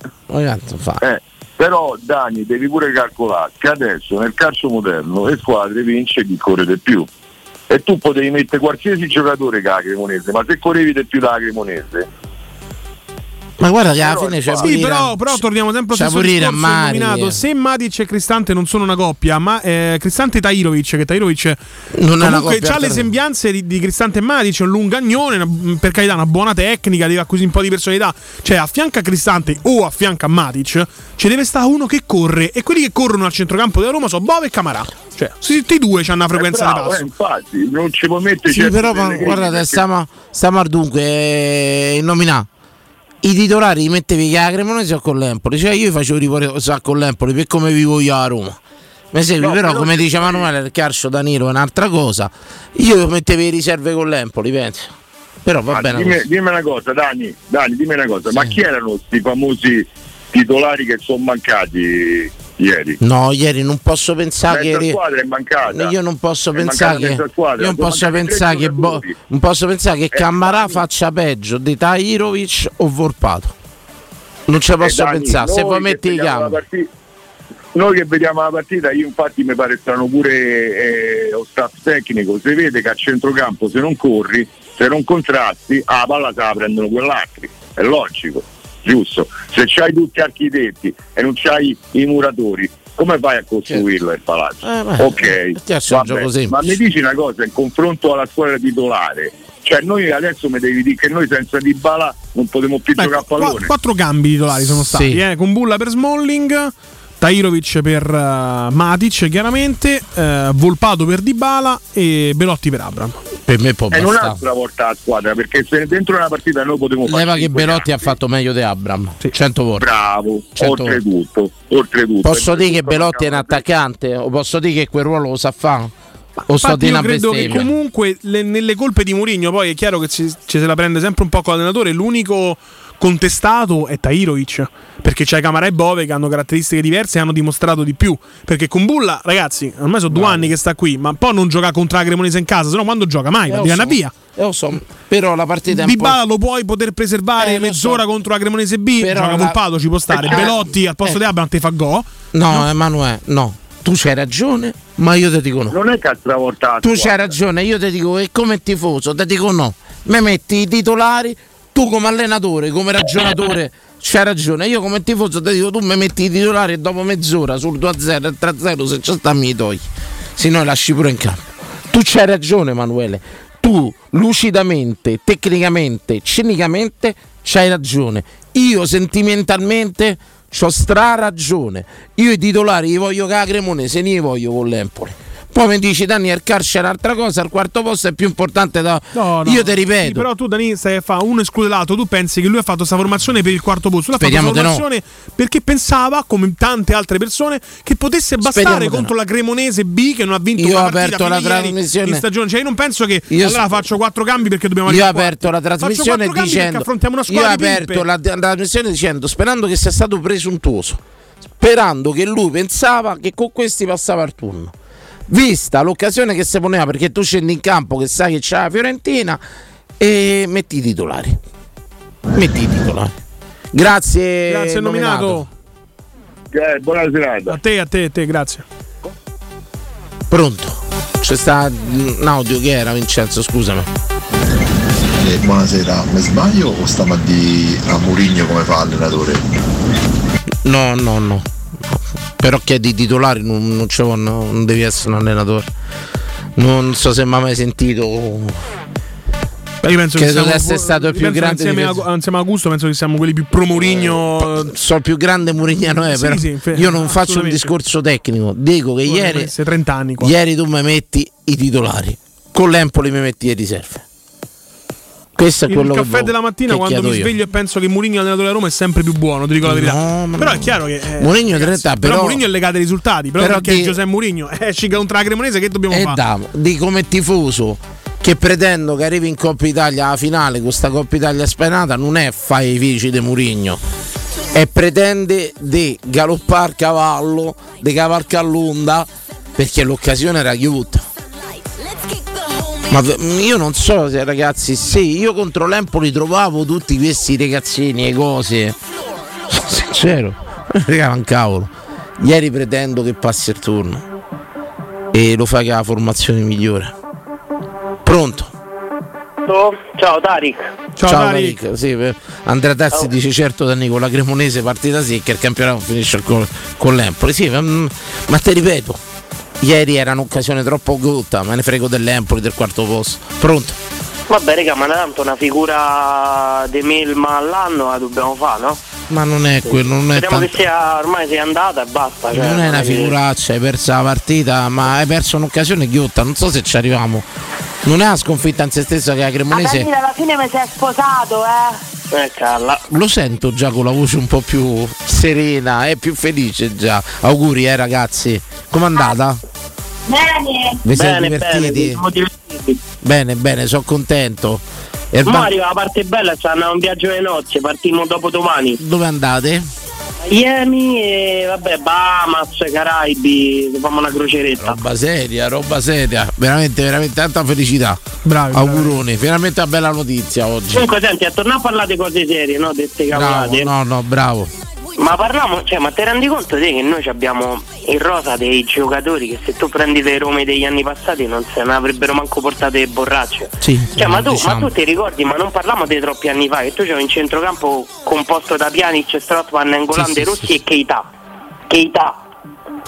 Fa. Eh, però Dani devi pure calcolare che adesso nel calcio moderno le squadre vince chi corre di più e tu potevi mettere qualsiasi giocatore che ha la Cremonese ma se correvi di più dalla Cremonese Ma guarda che alla fine c'è Sì, però, però torniamo sempre allo stesso discorso nominato. Se Matic e Cristante non sono una coppia, ma eh, Cristante e Tairovic, che Tairovic Non comunque coppia ha le sembianze di, di Cristante e Matic, un lungagnone, una- per carità, una buona tecnica, deve acquisire un po' di personalità. Cioè, a fianco a Cristante o a fianco a Matic, ci deve stare uno che corre. E quelli che corrono al centrocampo della Roma sono Bove e Camarà. Cioè, tutti e due hanno una frequenza Eh, di bravo, passo. eh, infatti non ci puoi mettere Sì, certo però guardate, stiamo, stiamo al dunque eh, nominà. I titolari li mettevi che la Cremonese o con l'Empoli. Cioè io facevo riposare con l'Empoli per come vivo io a Roma. Mi segui, No, però, però come se- dice Emanuele, il calcio Danilo è un'altra cosa. Io mettevo le riserve con l'Empoli, penso. Però va Ma bene. dimmi, dimmi una cosa Dani, Dani dimmi una cosa ma chi erano questi famosi titolari che sono mancati ieri? No, ieri non posso pensare Mezza che. squadra è mancata Io non posso È pensare che. squadra, Io non posso pensare che. Bo- non posso pensare che Eh, Cammarà faccia peggio di Tairovic o Volpato. Non ci posso Eh, Dani, pensare. Se che metti i campi. partita- Noi che vediamo la partita, io infatti mi pare strano pure eh, lo staff tecnico, si vede che a centrocampo se non corri, se non contrasti, ah, la palla se la prendono quell'altri, è logico, giusto? Se c'hai tutti architetti e non c'hai i muratori, come fai a costruirlo il palazzo? Eh, beh, ok, un vabbè, ma mi dici una cosa, in confronto alla squadra titolare, cioè noi adesso mi devi dire che noi senza Dybala non potremo più Beh, giocare a pallone. quattro cambi titolari sono stati, Sì. eh, con Bulla per Smalling, Tairovic per eh, Matic chiaramente, eh, Volpato per Dybala e Belotti per Abram. Per me può E non bastare. altra volta la squadra perché se dentro una partita noi potremmo fare Leva che Belotti ha fatto meglio di Abram. 100 volte. bravo Certo. oltretutto oltretutto Posso dire che Belotti è un attaccante? O posso dire che quel ruolo lo sa fare? O sto Infatti di io una credo che bestemmia? comunque le- nelle colpe di Mourinho poi è chiaro che ci, ci se la prende sempre un po' con l'allenatore, l'unico contestato è Tairovic, perché c'è Camara e Bove che hanno caratteristiche diverse e hanno dimostrato di più, perché con Bulla ragazzi ormai sono due anni che sta qui, ma poi non gioca contro la Cremonese in casa, se no quando gioca mai, Eh, va lo di so. una via. Eh, lo so, però la partita po'. Dybala lo puoi poter preservare Eh, mezz'ora so. contro la Cremonese B, Però gioca la- Volpato ci può stare, Eh, Belotti al posto eh. di Abram te fa go. No, Emanuele, no. Tu c'hai ragione, ma io ti dico no. non è che ha stravoltato Tu c'hai ragione, io ti dico che come tifoso ti dico no. Me metti i titolari, tu come allenatore, come ragionatore, c'hai ragione. Io come tifoso ti dico tu mi metti i titolari e dopo mezz'ora sul 2-0 e 3-0 se c'è sta mi togli. Se no lasci pure in campo. Tu c'hai ragione Emanuele. Tu lucidamente, tecnicamente, cinicamente c'hai ragione. Io sentimentalmente ho stra ragione. Io i titolari li voglio la Cremonese, ne li voglio con l'Empoli. Poi mi dici Dani il calcio è un'altra cosa, il quarto posto è più importante da... No, no. Io ti Sì, ripeto. però tu Dani stai a fare uno esclude l'altro, tu pensi che lui ha fatto questa formazione per il quarto posto, lui ha fatto Speriamo questa di no. formazione perché pensava, come tante altre persone, che potesse Speriamo bastare di contro no. la Cremonese B che non ha vinto Io ho aperto la trasmissione- in stagione. Cioè io non penso che Io allora faccio quattro cambi perché dobbiamo Io ho arrivare aperto la trasmissione dicendo affrontiamo una Io ho squadra aperto la, la trasmissione dicendo sperando che sia stato presuntuoso, sperando che lui pensava che con questi passava il turno. Vista l'occasione che si poneva perché tu scendi in campo che sai che c'è la Fiorentina e metti i titolari. Metti i titolari. Grazie. Grazie nominato. Eh, buona serata A te, a te, a te, grazie. Pronto. C'è sta un audio che era Vincenzo, scusami. Eh, buonasera, mi sbaglio o stiamo a di a Murigno come fa allenatore? No, no, no. Però chiedi i titolari, non, non, c'è- no, non devi essere un allenatore. Non so se mi ha mai sentito. Io penso che Credo siamo di essere stato più grande che Insieme a, difensore. insieme a Augusto, penso che siamo quelli più pro Mourinho. So il più grande Murignano è, Sì, però sì, io non faccio un discorso tecnico. Dico che Guarda, ieri, avesse 30 anni qua. ieri tu mi metti i titolari, con l'Empoli mi metti le riserve. Questo è il quello che caffè vo- della mattina quando mi chiedo io. sveglio e penso che Mourinho allenatore della Roma è sempre più buono, ti dico la verità. No, ma però no. è chiaro che eh, Mourinho in realtà, però, però- Mourinho è legato ai risultati, però, però perché di- è Giuseppe Mourinho esci contro la Cremonese che dobbiamo E fare? davo, di come tifoso che pretendo che arrivi in Coppa Italia alla finale con sta Coppa Italia spenata non è fai i felici di Murigno e pretende di galoppare cavallo di cavalcare l'onda perché l'occasione era chiusa ma io non so se ragazzi se io contro l'Empoli trovavo tutti questi ragazzini e cose. Sincero. Raga un cavolo. Ieri pretendo che passi il turno e lo fai con la formazione migliore. Pronto? Ciao Tarik. Ciao, Tariq. Sì, per- Andrea Tassi dice certo da Nicola Cremonese partita secca il campionato finisce con, con l'Empoli. Sì, ma, ma te ripeto, ieri era un'occasione troppo gotta, me ne frego dell'Empoli del quarto posto. Pronto? Vabbè raga, ma tanto una figura di Milma all'anno la dobbiamo fare, no? Ma non è quello, non è Speriamo tanto. che sia ormai sei andata e basta. Cioè, Non è una che- figuraccia, hai perso la partita, ma hai perso un'occasione ghiotta, non so se ci arriviamo. Non è una sconfitta in se stessa che la Cremonese. Danilo, alla fine mi sei sposato, eh. Eh calla. Lo sento già con la voce un po' più serena e più felice già. Auguri eh ragazzi. Com'è andata? Bene. Vi siete Bene, divertiti? bene, divertiti. Bene, bene, sono contento. E il Ma ba- arriva la parte bella, c'è un viaggio alle nozze, partimmo dopo domani. Dove andate? Miami e vabbè, Bahamas, Caraibi, facciamo una croceretta. Roba seria, roba seria. Veramente, veramente tanta felicità. Bravi. Auguroni, finalmente una bella notizia oggi. Comunque senti, a tornare a parlare di cose serie, no? Dette Bravo, cavolate. no, no, bravo. Ma parliamo, cioè, ma ti rendi conto te che noi abbiamo in rosa dei giocatori che se tu prendi le Rome degli anni passati non se ne avrebbero manco portate le borracce. Sì, Cioè, ma tu, diciamo. ma tu ti ricordi, ma non parliamo di troppi anni fa, che tu c'avevi un centrocampo composto da Pjanic, Strottman, N'Engolande, Sì, sì, Rossi e Keita. Keita.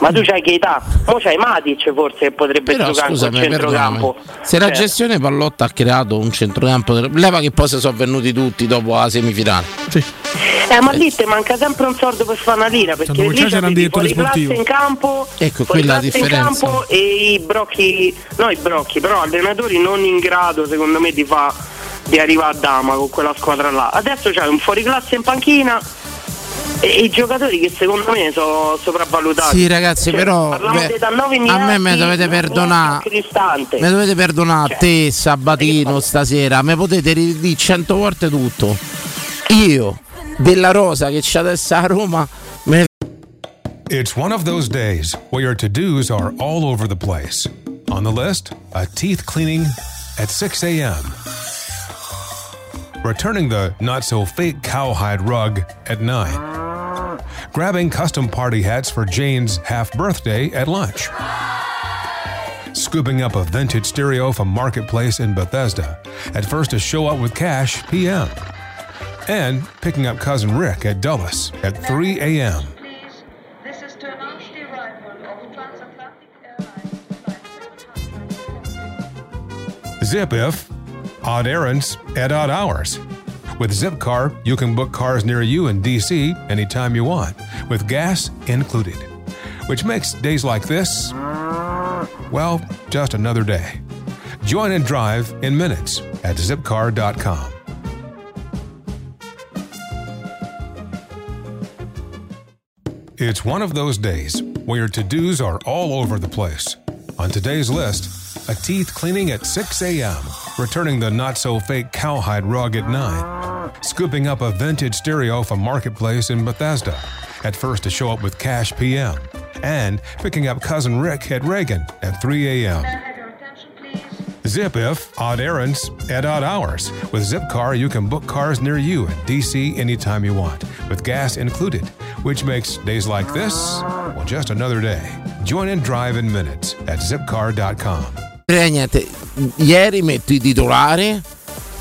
Ma tu c'hai Keita, mo c'hai Matic forse che potrebbe Però giocare scusami, centrocampo. Se la Cioè, gestione Pallotta ha creato un centrocampo, leva che poi si sono venuti tutti dopo la semifinale. Eh, ma lì ti manca sempre un soldo per fare una lira perché lì c'era un direttore sportivo. in campo, Ecco, quella la classe in differenza. campo e i brocchi, no i brocchi, però allenatori non in grado secondo me di, fa, di arrivare a Dama con quella squadra là. Adesso c'è un fuori classe in panchina i giocatori che secondo me sono sopravvalutati. Sì, ragazzi, Cioè, però beh, di 19 a me me miliardi, dovete perdonare. Mi dovete perdonare Cioè, te, Sabatino, stasera. Mi potete ridire cento volte tutto. Io, della Rosa che c'è adesso a Roma, me It's one of those days where your to dos are all over the place. On the list, a teeth cleaning at 6 a.m., returning the not so fake cowhide rug at 9, grabbing custom party hats for Jane's half birthday at lunch, scooping up a vintage stereo from Marketplace in Bethesda at first to show up with cash p.m., and picking up cousin Rick at Dulles at 3 a.m. Zip if odd errands at odd hours. With Zipcar, you can book cars near you in DC anytime you want, with gas included. Which makes days like this, well, just another day. Join and drive in minutes at zipcar.com. It's one of those days where your to dos are all over the place. On today's list, a teeth cleaning at 6 a.m., returning the not so fake cowhide rug at 9, scooping up a vintage stereo from Marketplace in Bethesda, at first to show up with cash p.m., and picking up cousin Rick at Reagan at 3 a.m. Zip if odd errands at odd hours. With Zipcar, you can book cars near you in DC anytime you want, with gas included, which makes days like this, well, just another day. Join and drive in minutes at zipcar.com. frega niente. Ieri metto i titolari,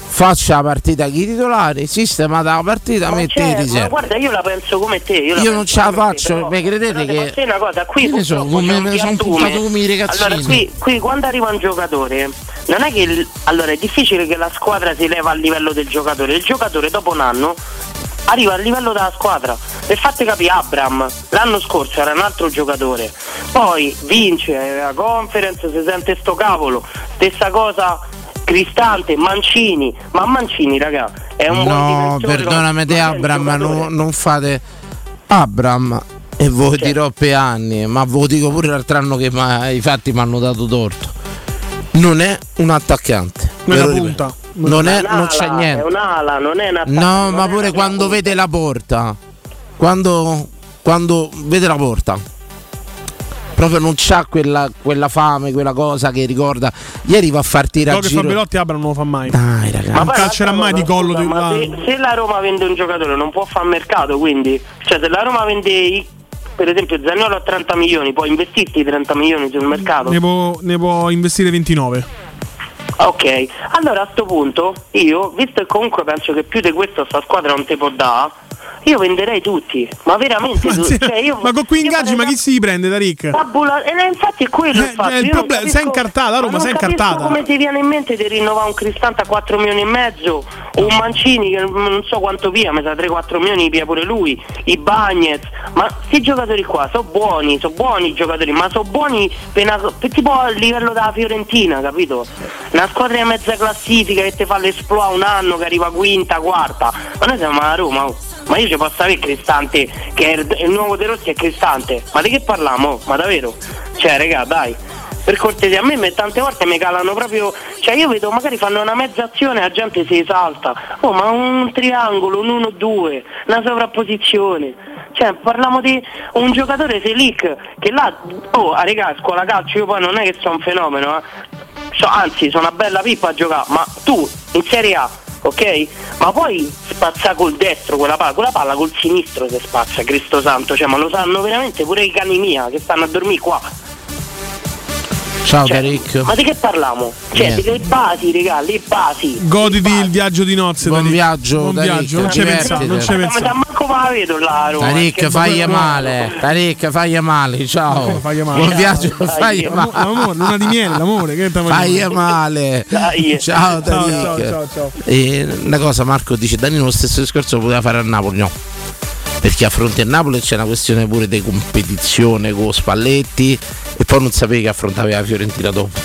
faccio la partita con i titolari, sistemata la partita, Ma metti i riserve. guarda, io la penso come te. Io, Io non ce la come te, faccio, però- mi credete però che- una cosa, qui ne so, come me ne sono buttato come i ragazzini. Allora, qui, qui quando arriva un giocatore, non è che il- allora è difficile che la squadra si leva al livello del giocatore. Il giocatore dopo un anno arriva al livello della squadra. Per fate capire Abram, l'anno scorso era un altro giocatore, poi vince la conference, si sente sto cavolo, stessa cosa Cristante, Mancini, ma Mancini raga è un buon No, difensore, perdonami te Abram, non, non fate Abram e voi Cioè. dirò per anni, ma ve lo dico pure l'altro anno che ma- i fatti mi hanno dato torto. Non è un attaccante. Non è ve lo una ripeto. Non, è, Un'ala, non c'è niente. È un'ala, non è una No, ma pure quando vede la porta, quando, quando vede la porta, proprio non c'ha quella, quella fame, quella cosa che ricorda. Ieri va a far tirare Quello a che fa giro. Belotti Abram non lo fa mai. Dai, ragazzi. Non poi calcerà mai di collo di ma se, se la Roma vende un giocatore non può fare mercato quindi cioè se la Roma vende i- per esempio Zaniolo a 30 milioni può investirti i 30 milioni sul mercato Ne può, ne può investire 29. Ok allora a sto punto io visto che comunque penso che più di questo sta squadra non te può dare io venderei tutti ma veramente Ma, tutti cioè, io, ma con qui ingaggi, ma chi si prende da Rick? Tabula- e eh, infatti è quello il fatto. è il Io non problema, capisco- sei incartata, la Roma ma sei incartata. come ti viene in mente di rinnovare un Cristante a 4 milioni e mezzo o un Mancini che non so quanto via, mi sa 3-4 milioni via pure lui, i Bagnets, ma questi giocatori qua sono buoni, sono buoni i giocatori, ma sono buoni per una- per tipo a livello della Fiorentina, capito? Una squadra di mezza classifica che ti fa l'esploa un anno che arriva quinta, quarta, ma noi siamo a Roma. oh. Ma io ci posso avere Cristante, che è il, nuovo De Rossi è Cristante. Ma di che parliamo? Ma davvero? Cioè, regà, dai. Per cortesia, a me tante volte mi calano proprio. Cioè io vedo magari fanno una mezza azione e la gente si esalta. Oh, ma un triangolo, un 1-2, una sovrapposizione. Cioè, parliamo di un giocatore Selic che là, oh, a regà, scuola calcio, io poi non è che sono un fenomeno, eh. So- anzi, sono una bella pippa a giocare, ma tu in Serie A, ok? Ma poi spazza col destro quella palla, quella palla col sinistro se spazza, Cristo Santo, cioè, ma lo sanno veramente pure i cani mia che stanno a dormire qua. Ciao Tariq. Ma di che parliamo? Cioè, Niente. delle basi, regà, le basi. Goditi il viaggio di nozze. Buon Tariq. viaggio, Buon viaggio, non divertiti. pensato, non Ma pensato. da manco me la vedo là a Roma, fagli bello. male. Tariq, fagli male. Ciao. Fagli male. Buon viaggio, fagli dai. male. L'amore, luna di miele, l'amore. Che Fagli male. Dai. Ciao Ciao, Tariq. ciao, ciao, ciao. E una cosa Marco dice Danilo lo stesso discorso lo poteva fare a Napoli no perché a fronte a Napoli c'è una questione pure di competizione con Spalletti e poi non sapevi che affrontavi la Fiorentina dopo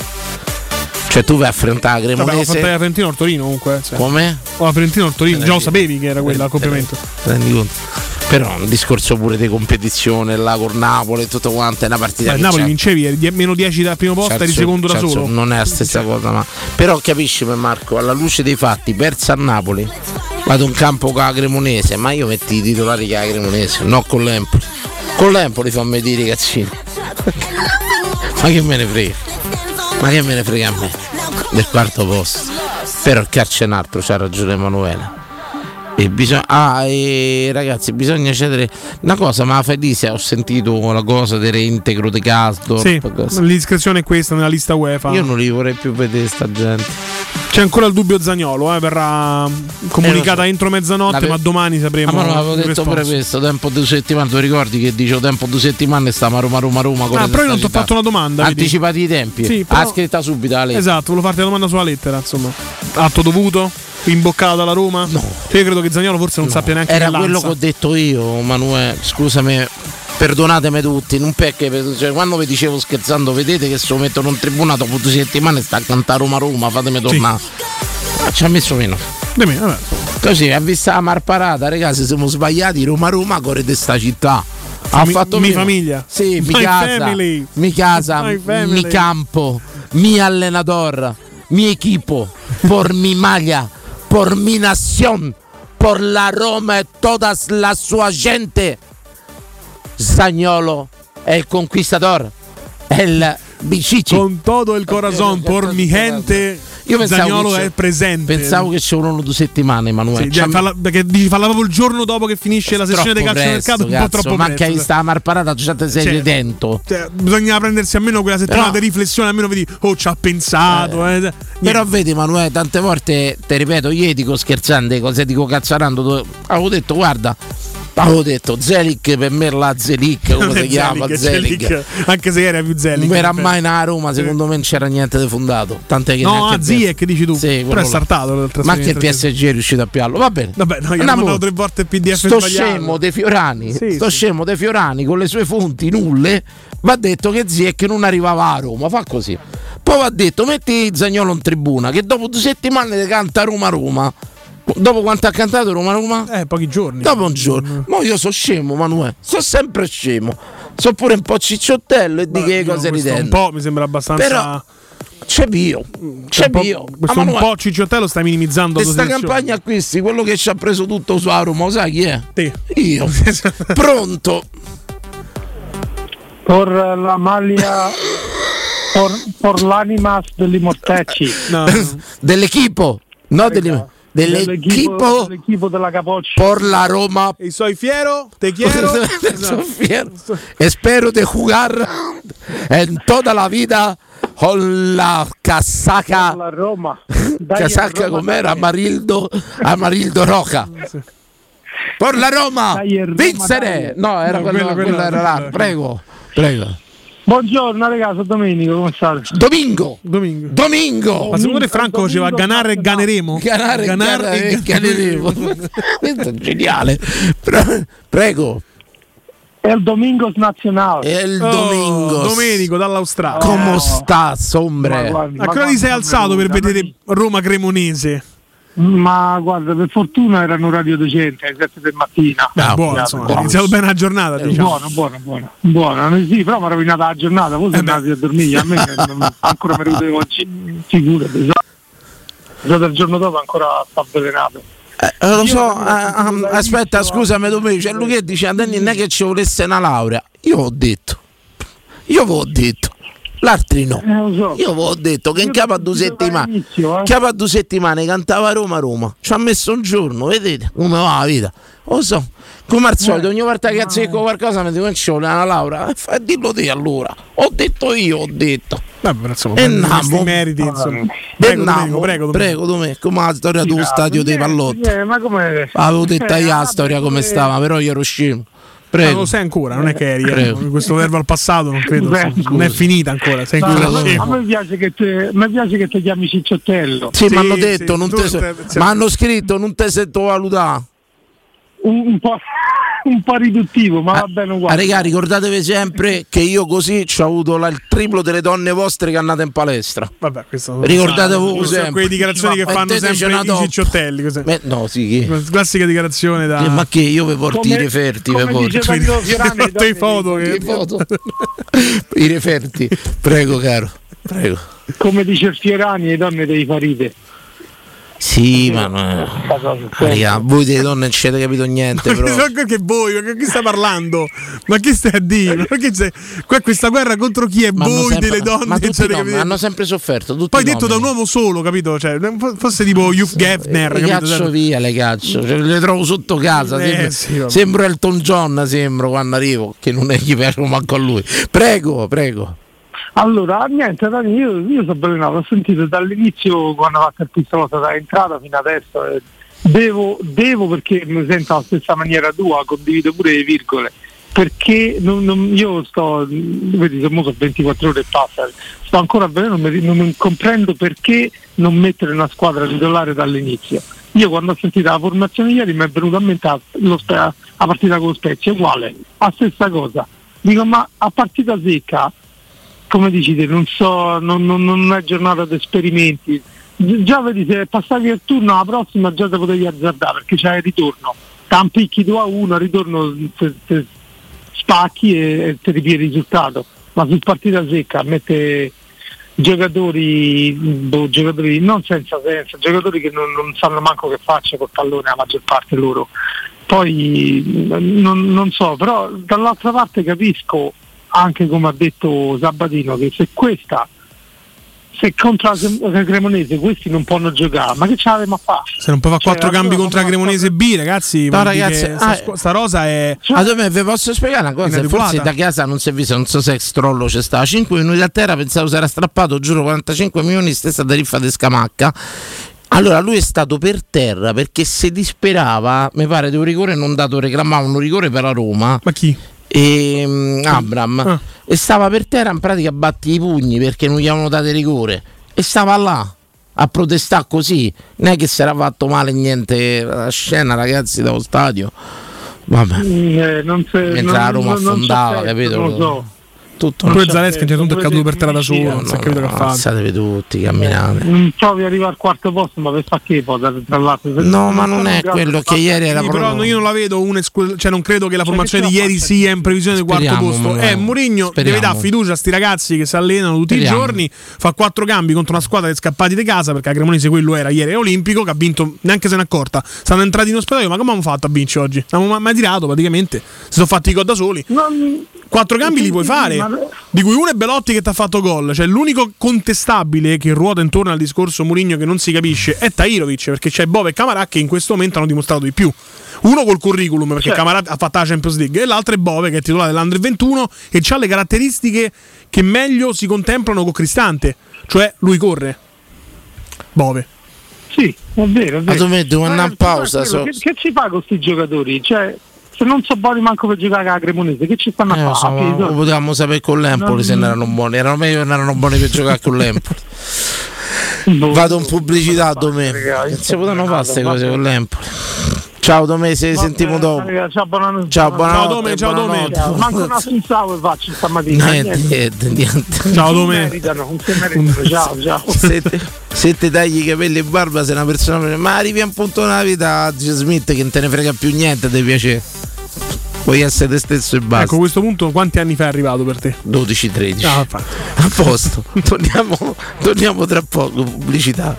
cioè tu vai a affrontare la Vabbè, ho fatto la Cremonese Fiorentina o il Torino comunque. sì. come? O la Fiorentina o il Torino, già lo sapevi che era quella Te- te- complemento. rendi conto? però un discorso pure di competizione là con Napoli e tutto quanto è una partita Beh, Napoli vincevi, eri meno 10 dal primo posto, il eri secondo da il solo. non è la stessa cosa, ma però capisci Marco, alla luce dei fatti, persa a Napoli, vado in campo con la Cremonese, ma io metti i titolari che ha la Cremonese, no con l'Empoli. Con l'Empoli fammi dire ragazzini. ma che me ne frega? Ma che me ne frega a me? Del quarto posto. Però il calcio è un altro, c'ha ragione Emanuele. E bisogna, ah, e ragazzi, bisogna cedere una cosa, ma Fedisia ho sentito la cosa del reintegro di Casdorp. Sì, l'iscrizione è questa nella lista UEFA. Io non li vorrei più vedere sta gente. C'è ancora il dubbio Zagnolo, eh, verrà comunicata Eh, so. entro mezzanotte, ma domani sapremo. Ah, ma l'avevo il detto pure responso. questo, tempo due settimane, tu ricordi che dicevo tempo due settimane e stiamo a Roma Roma Roma Ah, però io non ti ho fatto una domanda. vedi? Anticipati i tempi. Sì, però- Ha scritta subito la lettera. Esatto, volevo farti la domanda sulla lettera, insomma. Atto dovuto? Imboccato dalla Roma? No. Io credo che Zagnolo forse non sappia neanche Era quello che ho detto io, Manuel. Scusami, perdonatemi tutti. Non perché cioè, quando vi dicevo scherzando, vedete che se lo mettono in tribuna dopo due settimane sta a cantare Roma Roma, fatemi tornare. Ah, Ci ha messo meno. Di me, vabbè. Così, ha visto la marparata, ragazzi, siamo sbagliati. Roma Roma, corre di sta città. Ha Mi- fatto mi meno. famiglia. Sì, mi casa. family. Mi casa, mi campo, mi allenador, mi equipo, por mi maglia, por mi nación, por la Roma e toda la sua gente. Zagnolo è il conquistador, è il bicici. Con todo il corazon, por mi gente. Io pensavo c'è- è presente. Pensavo che ci volevano due settimane, Emanuele. Sì, farla- perché dici farla proprio il giorno dopo che finisce la sessione troppo calciomercato, un po' troppo ma presto. hai sta marparata già te sei Cioè, redento. Cioè, bisogna prendersi almeno quella settimana Però- di riflessione, almeno vedi, oh, ci ha pensato. eh. Niente. Però vedi Emanuele, tante volte, te ripeto, io dico scherzando, cose dico cazzarando, avevo detto guarda, avevo detto Zelic per me la Zelic, come si chiama Zelic, Anche se era più Zelic. Non era mai una Roma, secondo me non c'era niente di fondato. Tant'è che No, a Ziyech che dici tu. Sì, Però è startato Ma anche il. PSG è riuscito a piarlo. Va bene. Vabbè, no, hanno Andiamo. mandato tre volte il PDF Sto sbagliato. scemo De Fiorani, Sì, sto sì. scemo De Fiorani con le sue fonti nulle, va detto che Ziek non arrivava a Roma, fa così. Poi va detto, metti Zagnolo in tribuna, che dopo due settimane ti canta Roma-Roma. Dopo quanto ha cantato Roma-Roma? Eh, pochi giorni. Dopo un giorno. Ma io sono scemo, Manuel. Sono sempre scemo. Sono pure un po' cicciottello e di che Io cose ridendo. Un po' mi sembra abbastanza. Però c'è Pio. C'è un po'- Pio. Questo un Manuel, po' cicciottello sta minimizzando Questa campagna acquisti, quello che ci ha preso tutto su Roma, lo sai chi è? Te. Io. Pronto. Por la maglia, por, por l'animas degli mortecci. Dell'equipo. No, delle- dell'equipo. dell'equipo della Capoccia. Por la Roma. E soy fiero, te quiero. Soy fiero. Espero de jugar en toda la vida con la casaca. La Roma. Dai, Casaca Roma, com'era? Amarildo, Amarildo Roca. Por la Roma. Dai, Roma, Vincere. dai. No, era No, quello, quello- quello quello- era là. quello- Prego. Prego. Buongiorno ragazzi, sono Domenico, come state? Domingo. Domingo. Domingo. Ma secondo te Franco faceva ganare e ganeremo? Ganare, Ganar ganare, e ganeremo. Questo è geniale. Pre- Prego. È il Domingos nazionale. È il Oh, Domingo. Domenico dall'Australia. Come sta, sombre? A che ora ti sei alzato per vedere Roma Cremonese? Ma guarda, per fortuna era un orario decente, alle 7 del mattina. Beh, buono, insomma, ha iniziato bene la giornata, diciamo. Buono, buono, buono, buono. Sì, però mi ha rovinato la giornata, voi siete andati a dormire, a me non- ancora mi ero oggi, figurati. Già il giorno dopo ancora sta avvelenato. Eh, lo so, eh, um, aspetta, scusami, Domenico. C'è lui che dice a Danny non è che ci volesse una laurea. Io ho detto, io ho detto, l'altri no. Io vi ho detto che in capo a due settimane, inizio, eh. in capo a due settimane cantava Roma Roma. Ci ha messo un giorno, vedete come va la vita. Lo so, come al solito, ogni volta che azzecco qualcosa mi dico che ci vuole una laurea. Eh, fa- dillo te allora. Ho detto io, ho detto. Vabbè, insomma, E questi namo. meriti, insomma. E Prego, namo. Domenico, prego, prego, Domenico. Domenico. Come la storia dello stadio dei pallotti. Eh, ma come... Avevo detto Eh, io la storia come come- stava, però io ero scemo. Ma Prego. non lo sai ancora, non è che eri. eh. Questo verbo al passato non credo. Beh, non è finita ancora. Sei ancora a, me, scemo. a me piace che te, mi piace che ti chiami Cicciottello. Sì, mi hanno detto, non tu te te- se- ma hanno scritto, non te sottovalutare. Un, un po', un po' riduttivo, ma va bene Ah, uguale. raga, ricordatevi sempre che io così ho avuto la- il triplo delle donne vostre che andate in palestra. Vabbè, questo Ricordatevi sono sempre. quelle dichiarazioni che fanno sempre i cicciottelli. Beh, no, sì, che- Classica dichiarazione da. Eh, ma che io vi porto Come- i referti, vi porto. Porto i foto, i foto. I referti. Prego, caro. Prego. Come dice il Fiorani, le donne devi far ride. Sì, ma no. Raga, voi delle donne non ci avete capito niente, però. Ma che voi, ma che stai parlando? Ma che stai a dire? Ma? Qua questa guerra contro chi è Ma voi sempre- delle donne? ma tutti no, capito? hanno sempre sofferto. Poi detto da un uomo solo, capito? Cioè, fosse tipo Hugh Geffner, le capito? caccio via, le caccio, Cioè, le trovo sotto casa. Eh, sembra, sì, sembro Elton John, sembro quando arrivo, che non è gli piace manco a lui. Prego, prego. Allora, niente, io, io sono avvelenato, ho sentito dall'inizio quando ha fatto il pistola da entrata fino adesso. eh, devo, devo perché mi sento alla stessa maniera tua, condivido pure le virgole. Perché non- non- io sto, vedi, sono sono 24 ore e passa, sto ancora non, mi- non mi comprendo perché non mettere una squadra titolare dall'inizio. Io quando ho sentito la formazione ieri mi è venuta a mente Spe- la partita con Spezia, uguale, la stessa cosa. Dico, ma a partita secca come dici te, non so, non, non- non è giornata di esperimenti. Gi- Già vedi se passavi il turno la prossima già te potevi azzardare perché c'è il ritorno. Tampicchi 2 a 1, al ritorno te- te spacchi e, e ti ripiedi il risultato. Ma su partita secca mette giocatori, boh, giocatori non senza senso, giocatori che non, non sanno manco che faccia col pallone la maggior parte loro. Poi non, non so, però dall'altra parte capisco anche come ha detto Sabatino che se questa se contro la Crem- la Cremonese questi non possono giocare ma che ce l'avemo a fare? Se non puoi fare Cioè, quattro cambi allora contro la Cremonese B, ragazzi. No, ragazzi, che sta, ah, squ- sta rosa è. Ah, dove vi posso spiegare una cosa? Forse da casa non si è visto, non so se Strollo c'è stato. 5 minuti a terra, pensavo si era strappato, giuro, 45 milioni, stessa tariffa di Scamacca. Allora lui è stato per terra perché si disperava, mi pare di un rigore non dato, reclamava un rigore per la Roma. Ma chi? E, mm, Abram. Ah. e stava per terra in pratica a batti i pugni perché non gli avevano dato rigore. E stava là a protestare così. Non è che si era fatto male niente. La scena ragazzi dallo stadio. Vabbè. Eh, non se- Mentre non- la Roma non- non affondava, se- capito? non lo so. Tutto. Pure Zaleschi a un certo punto è caduto per terra da solo, non si è capito che ha fatto. Alzatevi tutti, camminate. Non provi a arrivare al quarto posto, ma per fa che poi tra l'altro? No, ma non è quello che ieri era proprio. però io non la vedo una cioè non credo che la formazione di ieri sia in previsione del quarto posto. Eh, Mourinho deve dare fiducia a sti ragazzi che si allenano tutti i giorni, fa quattro cambi contro una squadra di scappati di casa, perché a Cremonese quello era ieri olimpico, che ha vinto, neanche se ne è accorta. Stanno entrati in ospedale, ma come abbiamo fatto a vincere oggi? Abbiamo mai tirato praticamente, si sono fatti i gol da soli. Quattro cambi li puoi fare, di cui uno è Belotti che ti ha fatto gol. Cioè, l'unico contestabile che ruota intorno al discorso Mourinho che non si capisce è Tairovic, perché c'è Bove e Camarà che in questo momento hanno dimostrato di più. Uno col curriculum, perché Certo. Camarà ha fatto la Champions League, e l'altro è Bove, che è titolare dell'Under 21 e ha le caratteristiche che meglio si contemplano con Cristante. Cioè, lui corre. Bove. Sì, è vero, è Ma vero. tu metti una Ma- pausa. ma so- Che, che ci fa con questi giocatori? Cioè, se non so buoni manco per giocare a Cremonese, che ci stanno Eh, a so, fare? ma lo potevamo sapere con l'Empoli Non- se non erano buoni. Erano meglio che non erano buoni per giocare con l'Empoli. Boh. Vado in pubblicità Domè. Non si potevano fare queste cose con l'Empoli. Ciao Domè, se sentiamo dopo. Ciao, buonanotte. Ciao, buonanotte. Dome, ciao. Dome. Manco una sunzao faccio stamattina. Niente, niente, niente. Ciao, Dome. meritano, non si meritano. Ciao, ciao. Se te, se te tagli i capelli e barba sei una persona ma arrivi a un punto nella vita a Gio Smith che non te ne frega più niente ti piace puoi essere te stesso e basta. Ecco, a questo punto, quanti anni fa è arrivato per te? 12-13 Ah, a posto. Torniamo, torniamo tra poco. Pubblicità.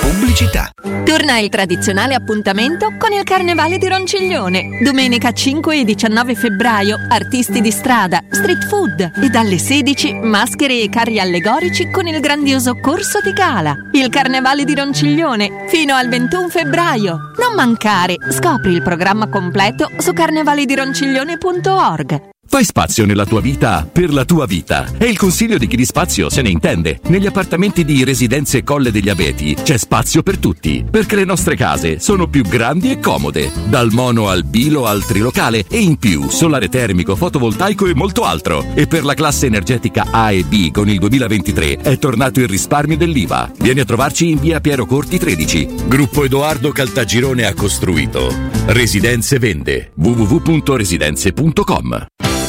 Pubblicità. Torna il tradizionale appuntamento con il Carnevale di Ronciglione. Domenica 5 e 19 febbraio, artisti di strada, street food e dalle 16 maschere e carri allegorici con il grandioso corso di gala. Il Carnevale di Ronciglione fino al 21 febbraio. Non mancare, scopri il programma completo su carnevaledironciglione.org. Fai spazio nella tua vita per la tua vita. È il consiglio di chi di spazio se ne intende. Negli appartamenti di Residenze Colle degli Abeti c'è spazio per tutti, perché le nostre case sono più grandi e comode. Dal mono al bilo al trilocale e in più solare termico, fotovoltaico e molto altro. E per la classe energetica A e B con il 2023 è tornato il risparmio dell'IVA. Vieni a trovarci in via Piero Corti 13. Gruppo Edoardo Caltagirone ha costruito. Residenze vende. www.residenze.com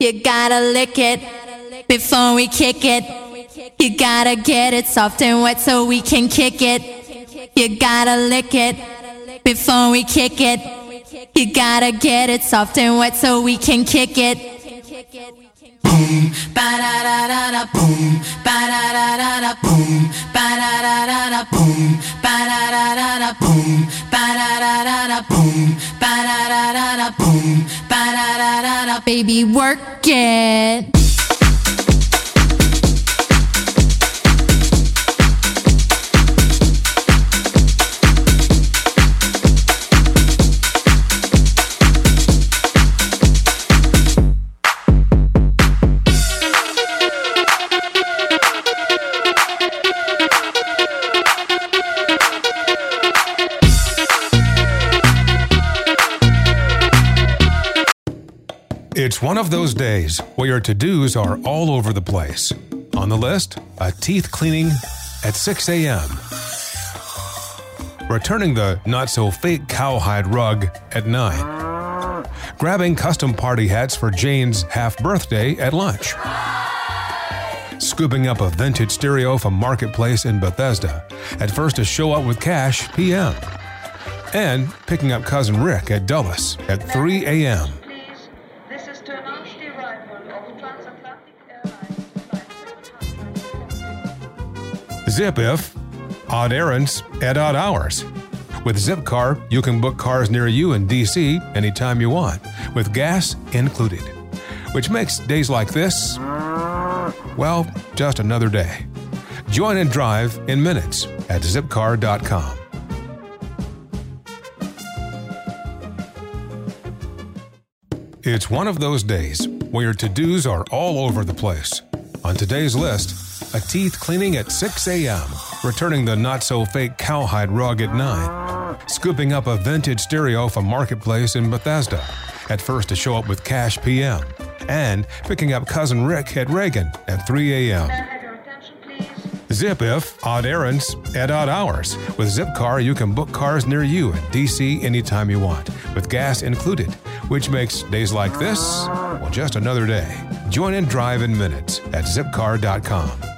You gotta lick it before we kick it. You gotta get it soft and wet so we can kick it. You gotta lick it before we kick it. You gotta get it soft and wet so we can kick it. Boom, ba da da da da, boom, ba da da da da, boom, ba da da da da, boom, ba da da da da, boom, ba da da da da, boom, baby work it. It's one of those days where your to dos are all over the place. On the list, a teeth cleaning at 6 a.m., returning the not so fake cowhide rug at 9, grabbing custom party hats for Jane's half birthday at lunch, scooping up a vintage stereo from Marketplace in Bethesda at first to show up with cash p.m., and picking up cousin Rick at Dulles at 3 a.m. Zip if odd errands at odd hours. With Zipcar, you can book cars near you in DC anytime you want, with gas included. Which makes days like this, well, just another day. Join and drive in minutes at zipcar.com. It's one of those days where your to dos are all over the place. On today's list, a teeth cleaning at 6 a.m., returning the not so fake cowhide rug at 9, scooping up a vintage stereo from Marketplace in Bethesda, at first to show up with cash PM, and picking up cousin Rick at Reagan at 3 a.m. Zip if odd errands at odd hours. With Zipcar, you can book cars near you in DC anytime you want, with gas included, which makes days like this, well, just another day. Join and drive in minutes at zipcar.com.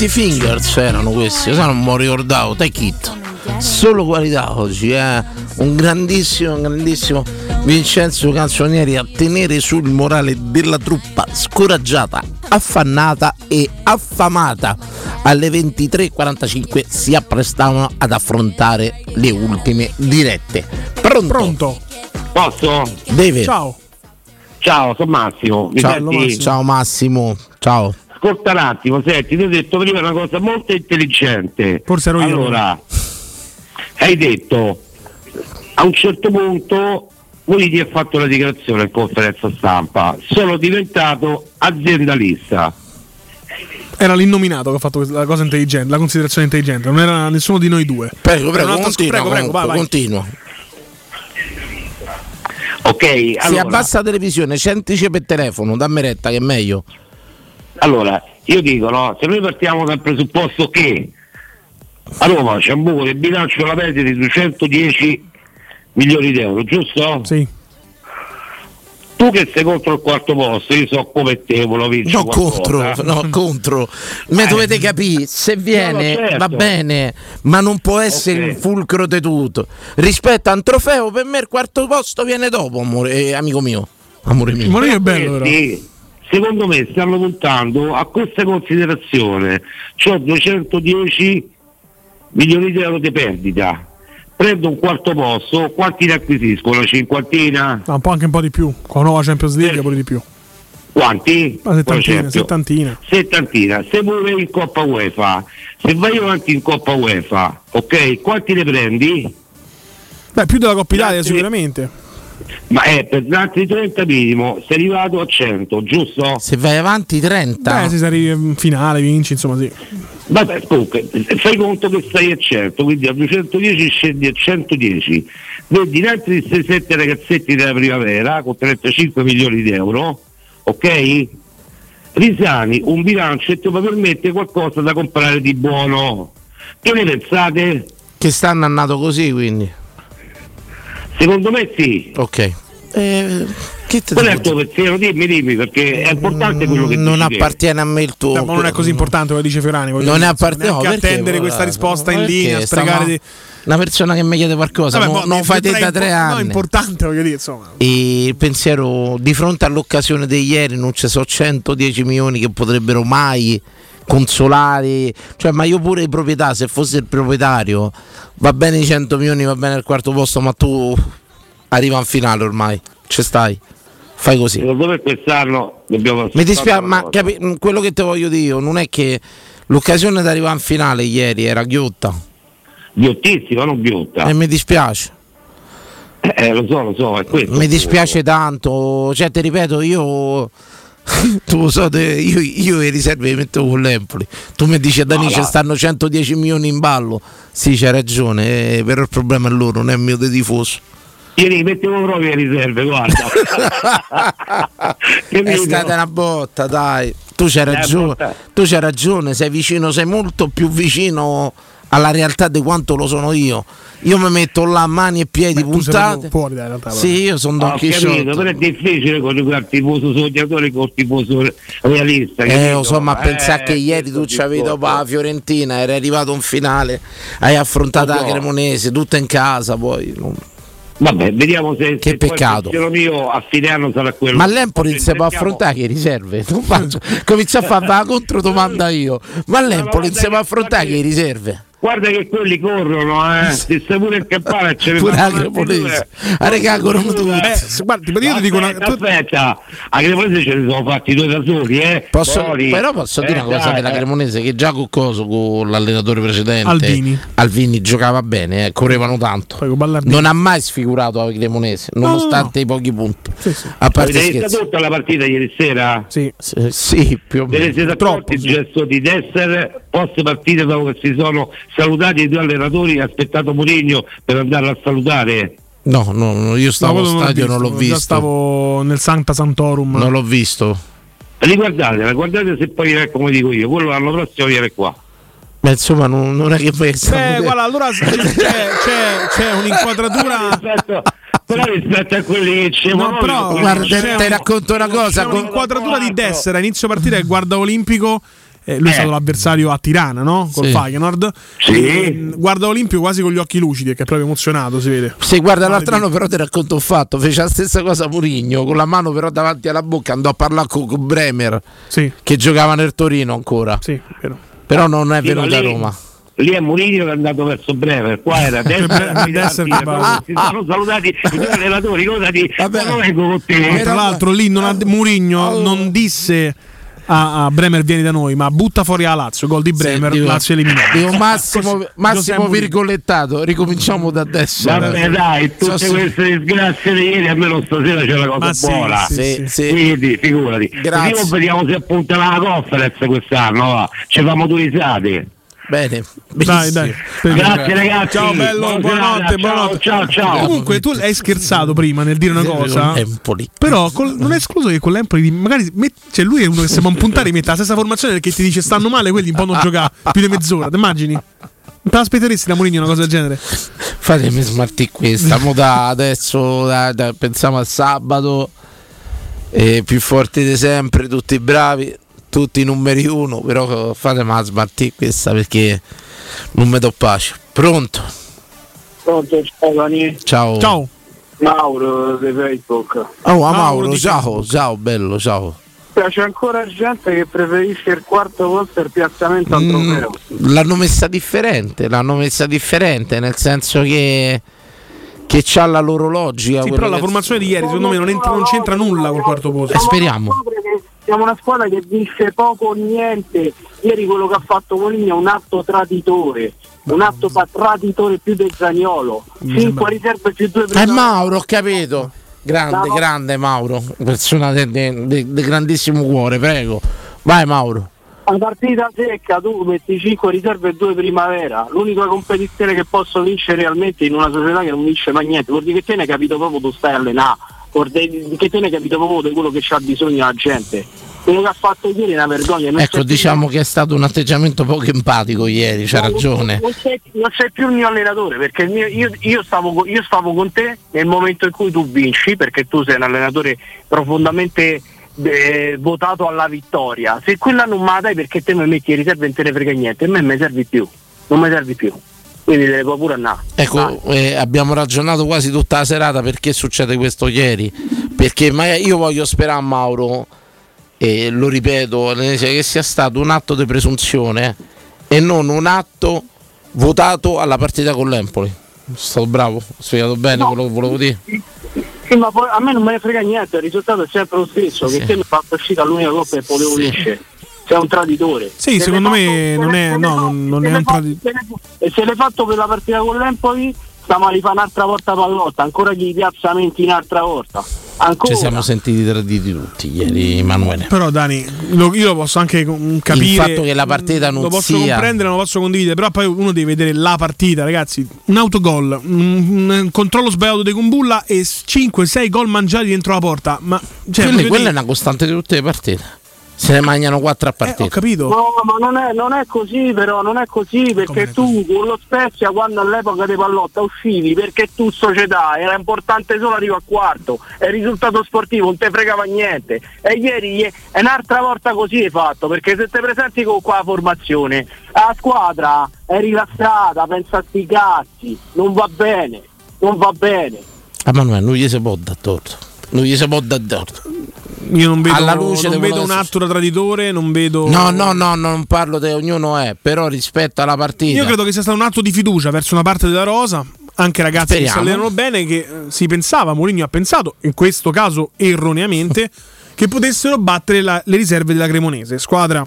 20 fingers erano questi, io non mi ricordavo, take it. Solo qualità oggi, eh. Un grandissimo, un grandissimo Vincenzo Canzonieri a tenere sul morale della truppa scoraggiata, affannata e affamata. Alle 23.45 si apprestavano ad affrontare le ultime dirette. Pronto? Pronto. Posso? Deve. Ciao. Ciao, sono Massimo. Mi Ciao, senti? Ciao Massimo, ciao. Ascolta un attimo, senti, ti ho detto prima una cosa molto intelligente. Forse ero io. Allora, hai detto a un certo punto Politi ha fatto la dichiarazione in conferenza stampa, sono diventato aziendalista. Era l'innominato che ha fatto la cosa intelligente, la considerazione intelligente, non era nessuno di noi due. Prego, prego, continua, prego, prego, vai, vai. continua. Ok, Si allora, abbassa la televisione, sentici per telefono, dammi retta che è meglio. Allora, io dico, no, se noi partiamo dal presupposto che a Roma c'è un buco del bilancio alla media di 210 milioni di euro, giusto? Sì. Tu che sei contro il quarto posto, io so come te, volevo vincere No, qualcosa. contro, no, contro. Me dovete capire, se viene No, certo. va bene, ma non può essere Ok. il fulcro di tutto. Rispetto a un trofeo, per me il quarto posto viene dopo, amore, eh, amico mio. Amore mio. Questi, Secondo me stanno puntando a questa considerazione, cioè 210 milioni di euro di perdita. Prendo un quarto posto, quanti ne acquisisco? Una cinquantina? No, un po' anche un po' di più. Con la nuova Champions League pure di più. Quanti? Una settantina, settantina. Settantina, se pure in Coppa UEFA, se vai avanti in Coppa UEFA, ok, quanti ne prendi? Beh, più della Coppa Italia sicuramente. Ma è per altri 30 minimo, sei arrivato a 100, giusto? Se vai avanti 30. Beh, se sei arrivi in finale, vinci, insomma sì. Vabbè, comunque, fai conto che stai a 100, quindi a 210 scendi a 110. Vedi in altri 7 ragazzetti della primavera con 35 milioni di euro, ok? Risani un bilancio e ti permette qualcosa da comprare di buono. Che ne pensate? Che stanno andato così, quindi. Secondo me sì. Ok. Eh, che te Qual è il tuo pensiero? Dimmi, dimmi, perché è importante quello che non appartiene a me il tuo. Ma non è così importante come dice Fiorani. voglio Non è appartiene neanche attendere questa risposta in linea, sprecare di... Una persona che mi chiede qualcosa, Vabbè, mo- non mi fai te sembra da tre impo- No, anni. importante, voglio dire, insomma. E il pensiero di fronte all'occasione di ieri non ci sono 110 milioni che potrebbero mai consolare, cioè ma io pure di proprietà, se fossi il proprietario, va bene i 100 milioni, va bene il quarto posto, ma tu arriva in finale ormai, ci stai. Fai così. Secondo me quest'anno dobbiamo Mi dispiace, ma capi- mh, quello che ti voglio dire io non è che l'occasione di arrivare in finale ieri era ghiotta. Ghiottissima, non ghiotta. E mi dispiace. Eh, lo so, lo so. Mi dispiace tanto, cioè ti ripeto, io tu lo so, io, io le riserve le metto con l'Empoli. Tu mi dici a Dani No, ci no. stanno 110 milioni in ballo. Sì, c'hai ragione, eh, però il problema è loro, non è il mio dei tifoso. Ieri mettevo proprio le riserve, guarda. È stata una botta, dai. Tu c'hai ragione, tu c'hai ragione, sei vicino, sei molto più vicino alla realtà di quanto lo sono io. Io mi metto là mani e piedi sei puntate. fuori dalla realtà. Sì, io sono Don capito, Chisciotte. però è difficile coniugare il tifoso sognatore con il tifoso realista. Eh, capito? lo so, ma Eh, pensare che ieri tu questo c'avevi dopo la Fiorentina, eri arrivato in finale, hai affrontato la. Cremonese, tutta in casa poi. non- Vabbè, vediamo se, Che se peccato. il mio a fine anno sarà quello. Ma l'Empoli si può affrontare che riserve. Comincia a fare la controdomanda io. Ma l'Empoli non si può affrontare che riserve. Guarda che quelli corrono, eh. Se sei pure il campana ce ne Pure Cremonese. Ah, regà, corrono tutti. Eh, se- guarda, io ti dico una Aspetta, aspetta, a Cremonese ce ne sono fatti due da soli, eh. Posso- però posso dire Eh, una cosa dai, della eh. Cremonese che già con coso con l'allenatore precedente Alvini. Alvini giocava bene, eh, correvano tanto. Non ha mai sfigurato la Cremonese, no, nonostante i pochi punti. A parte Avete tutta la partita ieri sera? Sì, sì, più o meno. siete accorti il gesto di Desser post partita dopo che si sono salutati i due allenatori e ha aspettato Mourinho per andare a salutare? No, no, io stavo No, allo stadio, non l'ho Già visto. stavo nel Sancta Santorum. Non l'ho visto. Riguardatela, guardate se poi è come dico io, quello l'anno prossimo viene qua. Ma insomma, non, non è che poi Beh, guarda, allora c'è, c'è- c'è un'inquadratura. Però rispetto a quelli che c'è No, però Guarda, c'è te- te un- racconto una cosa, con- un'inquadratura di Dessera a inizio partita che guarda Olimpico. Eh, lui è Eh. stato l'avversario a Tirana, no? Col Sì. Feyenoord. Sì. E, guarda Olimpico quasi con gli occhi lucidi, perché è proprio emozionato, si vede. Se guarda l'altro anno però ti racconto un fatto, fece la stessa cosa Murigno, con la mano però davanti alla bocca andò a parlare con, con Bremer, Sì. che giocava nel Torino ancora. Sì, vero. Però non è venuto a Roma. Lì è Mourinho che è andato verso Bremer, qua era Desser che va- si sono salutati i due allenatori, cosa di ma non vengo con te. Tra l'altro lì non ha- Murigno non disse a, a Bremer vieni da noi, ma butta fuori la Lazio, gol di Bremer, dico- Lazio eliminato. Dico Massimo, Massimo virgolettato, ricominciamo da adesso. Vabbè dai, tutte So- queste disgrazie di ieri almeno stasera c'è una cosa sì, buona. sì, sì, sì. Quindi figurati. Grazie. Così vediamo se appunterà la conference quest'anno, va. ci famo due risate. Bene, Dai, dai. Grazie ragazzi. Ciao bello, Buona buonanotte, buonanotte. Ciao, ciao, ciao. Comunque tu hai scherzato prima nel dire una cosa. Però col- non è escluso che con l'Empoli magari met- cioè lui è uno che se può puntare mette la stessa formazione perché ti dice stanno male, quelli un po' non giocare più di mezz'ora, ti immagini? Non te l'aspetteresti da Mourinho una cosa del genere? Fatemi smartire questa, mo da adesso da- da- pensiamo al sabato, eh, più forti di sempre, tutti bravi, tutti numeri uno, però fatemi la smartire questa perché non mi do pace. Pronto? Pronto, Stefani? Ciao. Ciao. Mauro di Facebook. Oh, a Mauro, ciao, ciao, bello, ciao. C'è ancora gente che preferisce il quarto posto e il piazzamento al Mm, trofeo. l'hanno messa differente, l'hanno messa differente, nel senso che, che c'ha la loro logica. Sì, però la formazione di ieri secondo me non, entra- non c'entra nulla col quarto posto. Eh, speriamo. Siamo una squadra che vince poco o niente. Ieri quello che ha fatto Moligno è un atto traditore, un atto pa- traditore più del Zaniolo. Mi 5 riserve più 2 Eh Mauro, ho capito. Grande, No. grande Mauro, persona di grandissimo cuore, prego. Vai Mauro. Una partita secca, tu metti 5 riserve e 2 primavera. L'unica competizione che posso vincere realmente in una società che non vince mai niente. Vuol dire che te ne hai capito proprio tu stai allenando. Che te ne hai capito proprio di quello che c'ha bisogno la gente. Quello che ha fatto ieri è una vergogna. non Ecco, diciamo che è stato un atteggiamento poco empatico ieri, c'ha No, ragione. Non sei, non sei più il mio allenatore perché mio- io, io stavo, io stavo con te nel momento in cui tu vinci perché tu sei un allenatore profondamente eh, votato alla vittoria. Se quella non me la dai perché te mi metti in riserva e non te ne frega niente, a me mi servi più, non mi servi più. Quindi te ne puoi pure andare. Ecco, eh, abbiamo ragionato quasi tutta la serata perché succede questo ieri. Perché ma io voglio sperare, Mauro, e lo ripeto, che sia stato un atto di presunzione e non un atto votato alla partita con l'Empoli. Sono stato bravo, ho spiegato bene quello che volevo dire. Sì, ma a me non me ne frega niente, il risultato è sempre lo stesso, che te mi fa uscire all'unica coppa e potevo vincere. Sei un traditore. Sì, Se secondo me fatto- non è, no, fatto- non, è un traditore. E se l'hai fatto per la partita con l'Empoli, stiamo a rifare un'altra volta pallotta, ancora gli piazzamenti un'altra volta. Ancora. Ci siamo sentiti traditi tutti ieri, Emanuele. Però Dani, lo- io lo posso anche mm, capire. Il fatto che la partita non lo posso sia- comprendere, non lo posso condividere. Però poi uno deve vedere la partita, ragazzi. Un autogol, un, un controllo sbagliato di Kumbulla e 5-6 gol mangiati dentro la porta. Ma cioè, Quella, voglio quella è dire- una costante di tutte le partite. Se ne mangiano quattro a partita. ho capito. No, ma non è, non è così, però non è così perché tu con lo Spezia quando all'epoca di pallotta uscivi perché tu società era importante solo arrivo a quarto e il risultato sportivo non te fregava niente e ieri è un'altra volta così hai fatto perché se te presenti con qua la formazione la squadra è rilassata pensa a sti cazzi non va bene non va bene Emanuele, non gli si può dare torto. Non gli si può dare torto. Io non vedo, Alla luce non vedo un atto da traditore, non vedo. No, no, no, non parlo di ognuno è, però rispetto alla partita. Io credo che sia stato un atto di fiducia verso una parte della rosa, anche ragazzi che si Speriamo. allenano bene, che eh, si pensava, Mourinho ha pensato, in questo caso erroneamente, che potessero battere la- le riserve della Cremonese, squadra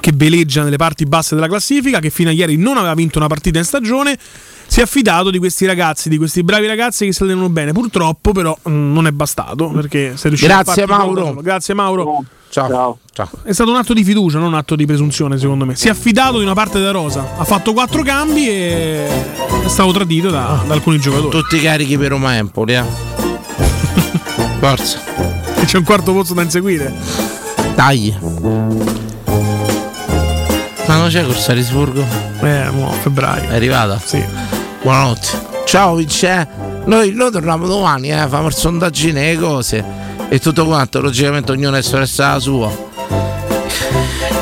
che veleggia nelle parti basse della classifica, che fino a ieri non aveva vinto una partita in stagione. Si è affidato di questi ragazzi, di questi bravi ragazzi che si allenano bene. Purtroppo, però, mm, non è bastato perché si è riuscito Grazie, a Mauro. solo. Grazie, Mauro. Ciao. Ciao. È stato un atto di fiducia, non un atto di presunzione, secondo me. Si è affidato di una parte della rosa. Ha fatto quattro cambi e è stato tradito da, da alcuni giocatori. Tutti carichi per Roma Empoli, eh. Forza. E c'è un quarto posto da inseguire. Dai. Ma non c'è Corsa Risburgo? Eh, mo, febbraio. È arrivata? Sì. Buonanotte. Ciao Vince. Noi, noi torniamo domani, eh, facciamo il sondaggino e le cose. E tutto quanto, logicamente ognuno è sorella la sua.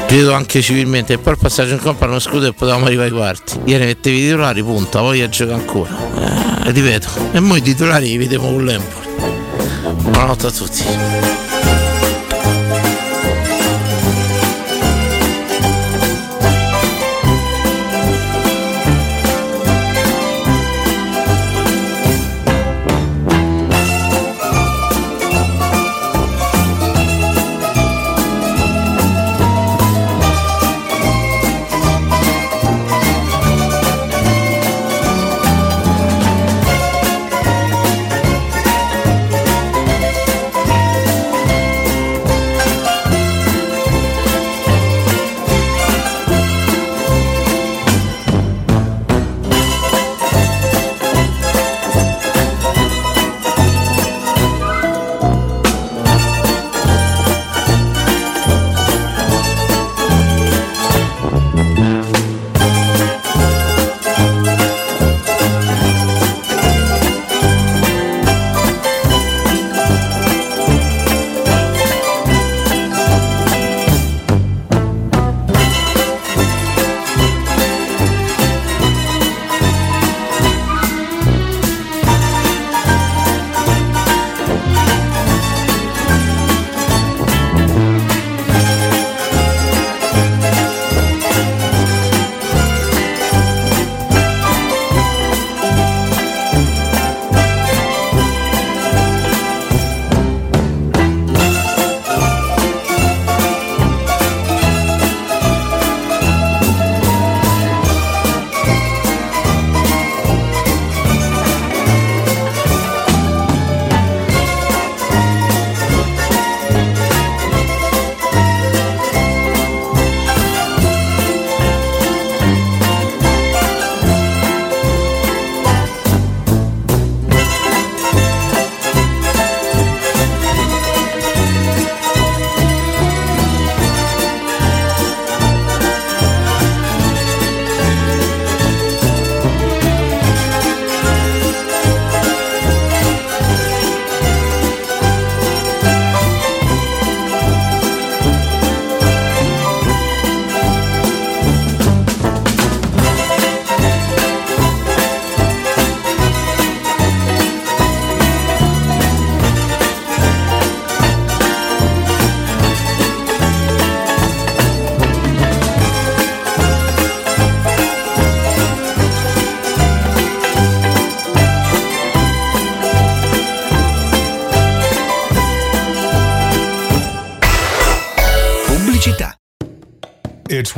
Credo anche civilmente. E poi il passaggio in campo non scudo e potevamo arrivare ai quarti. Ieri mettevi i titolari, punto, voglia giocare ancora. Eh, ripeto. E noi i titolari li vediamo con l'Empoli. Buonanotte a tutti.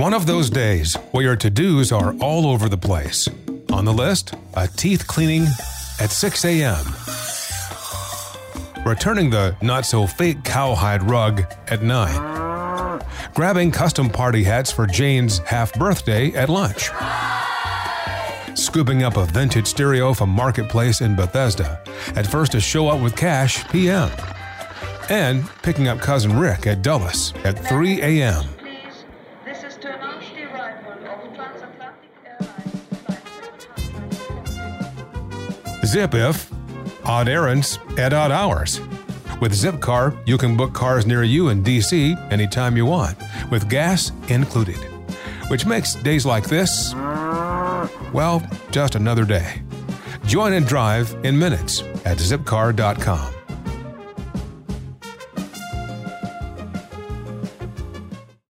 One of those days where your to dos are all over the place. On the list, a teeth cleaning at 6 a.m., returning the not so fake cowhide rug at 9, grabbing custom party hats for Jane's half birthday at lunch, scooping up a vintage stereo from Marketplace in Bethesda at first to show up with cash PM, and picking up cousin Rick at Dulles at 3 a.m. Zip if odd errands at odd hours. With Zipcar, you can book cars near you in DC anytime you want, with gas included. Which makes days like this, well, just another day. Join and drive in minutes at zipcar.com.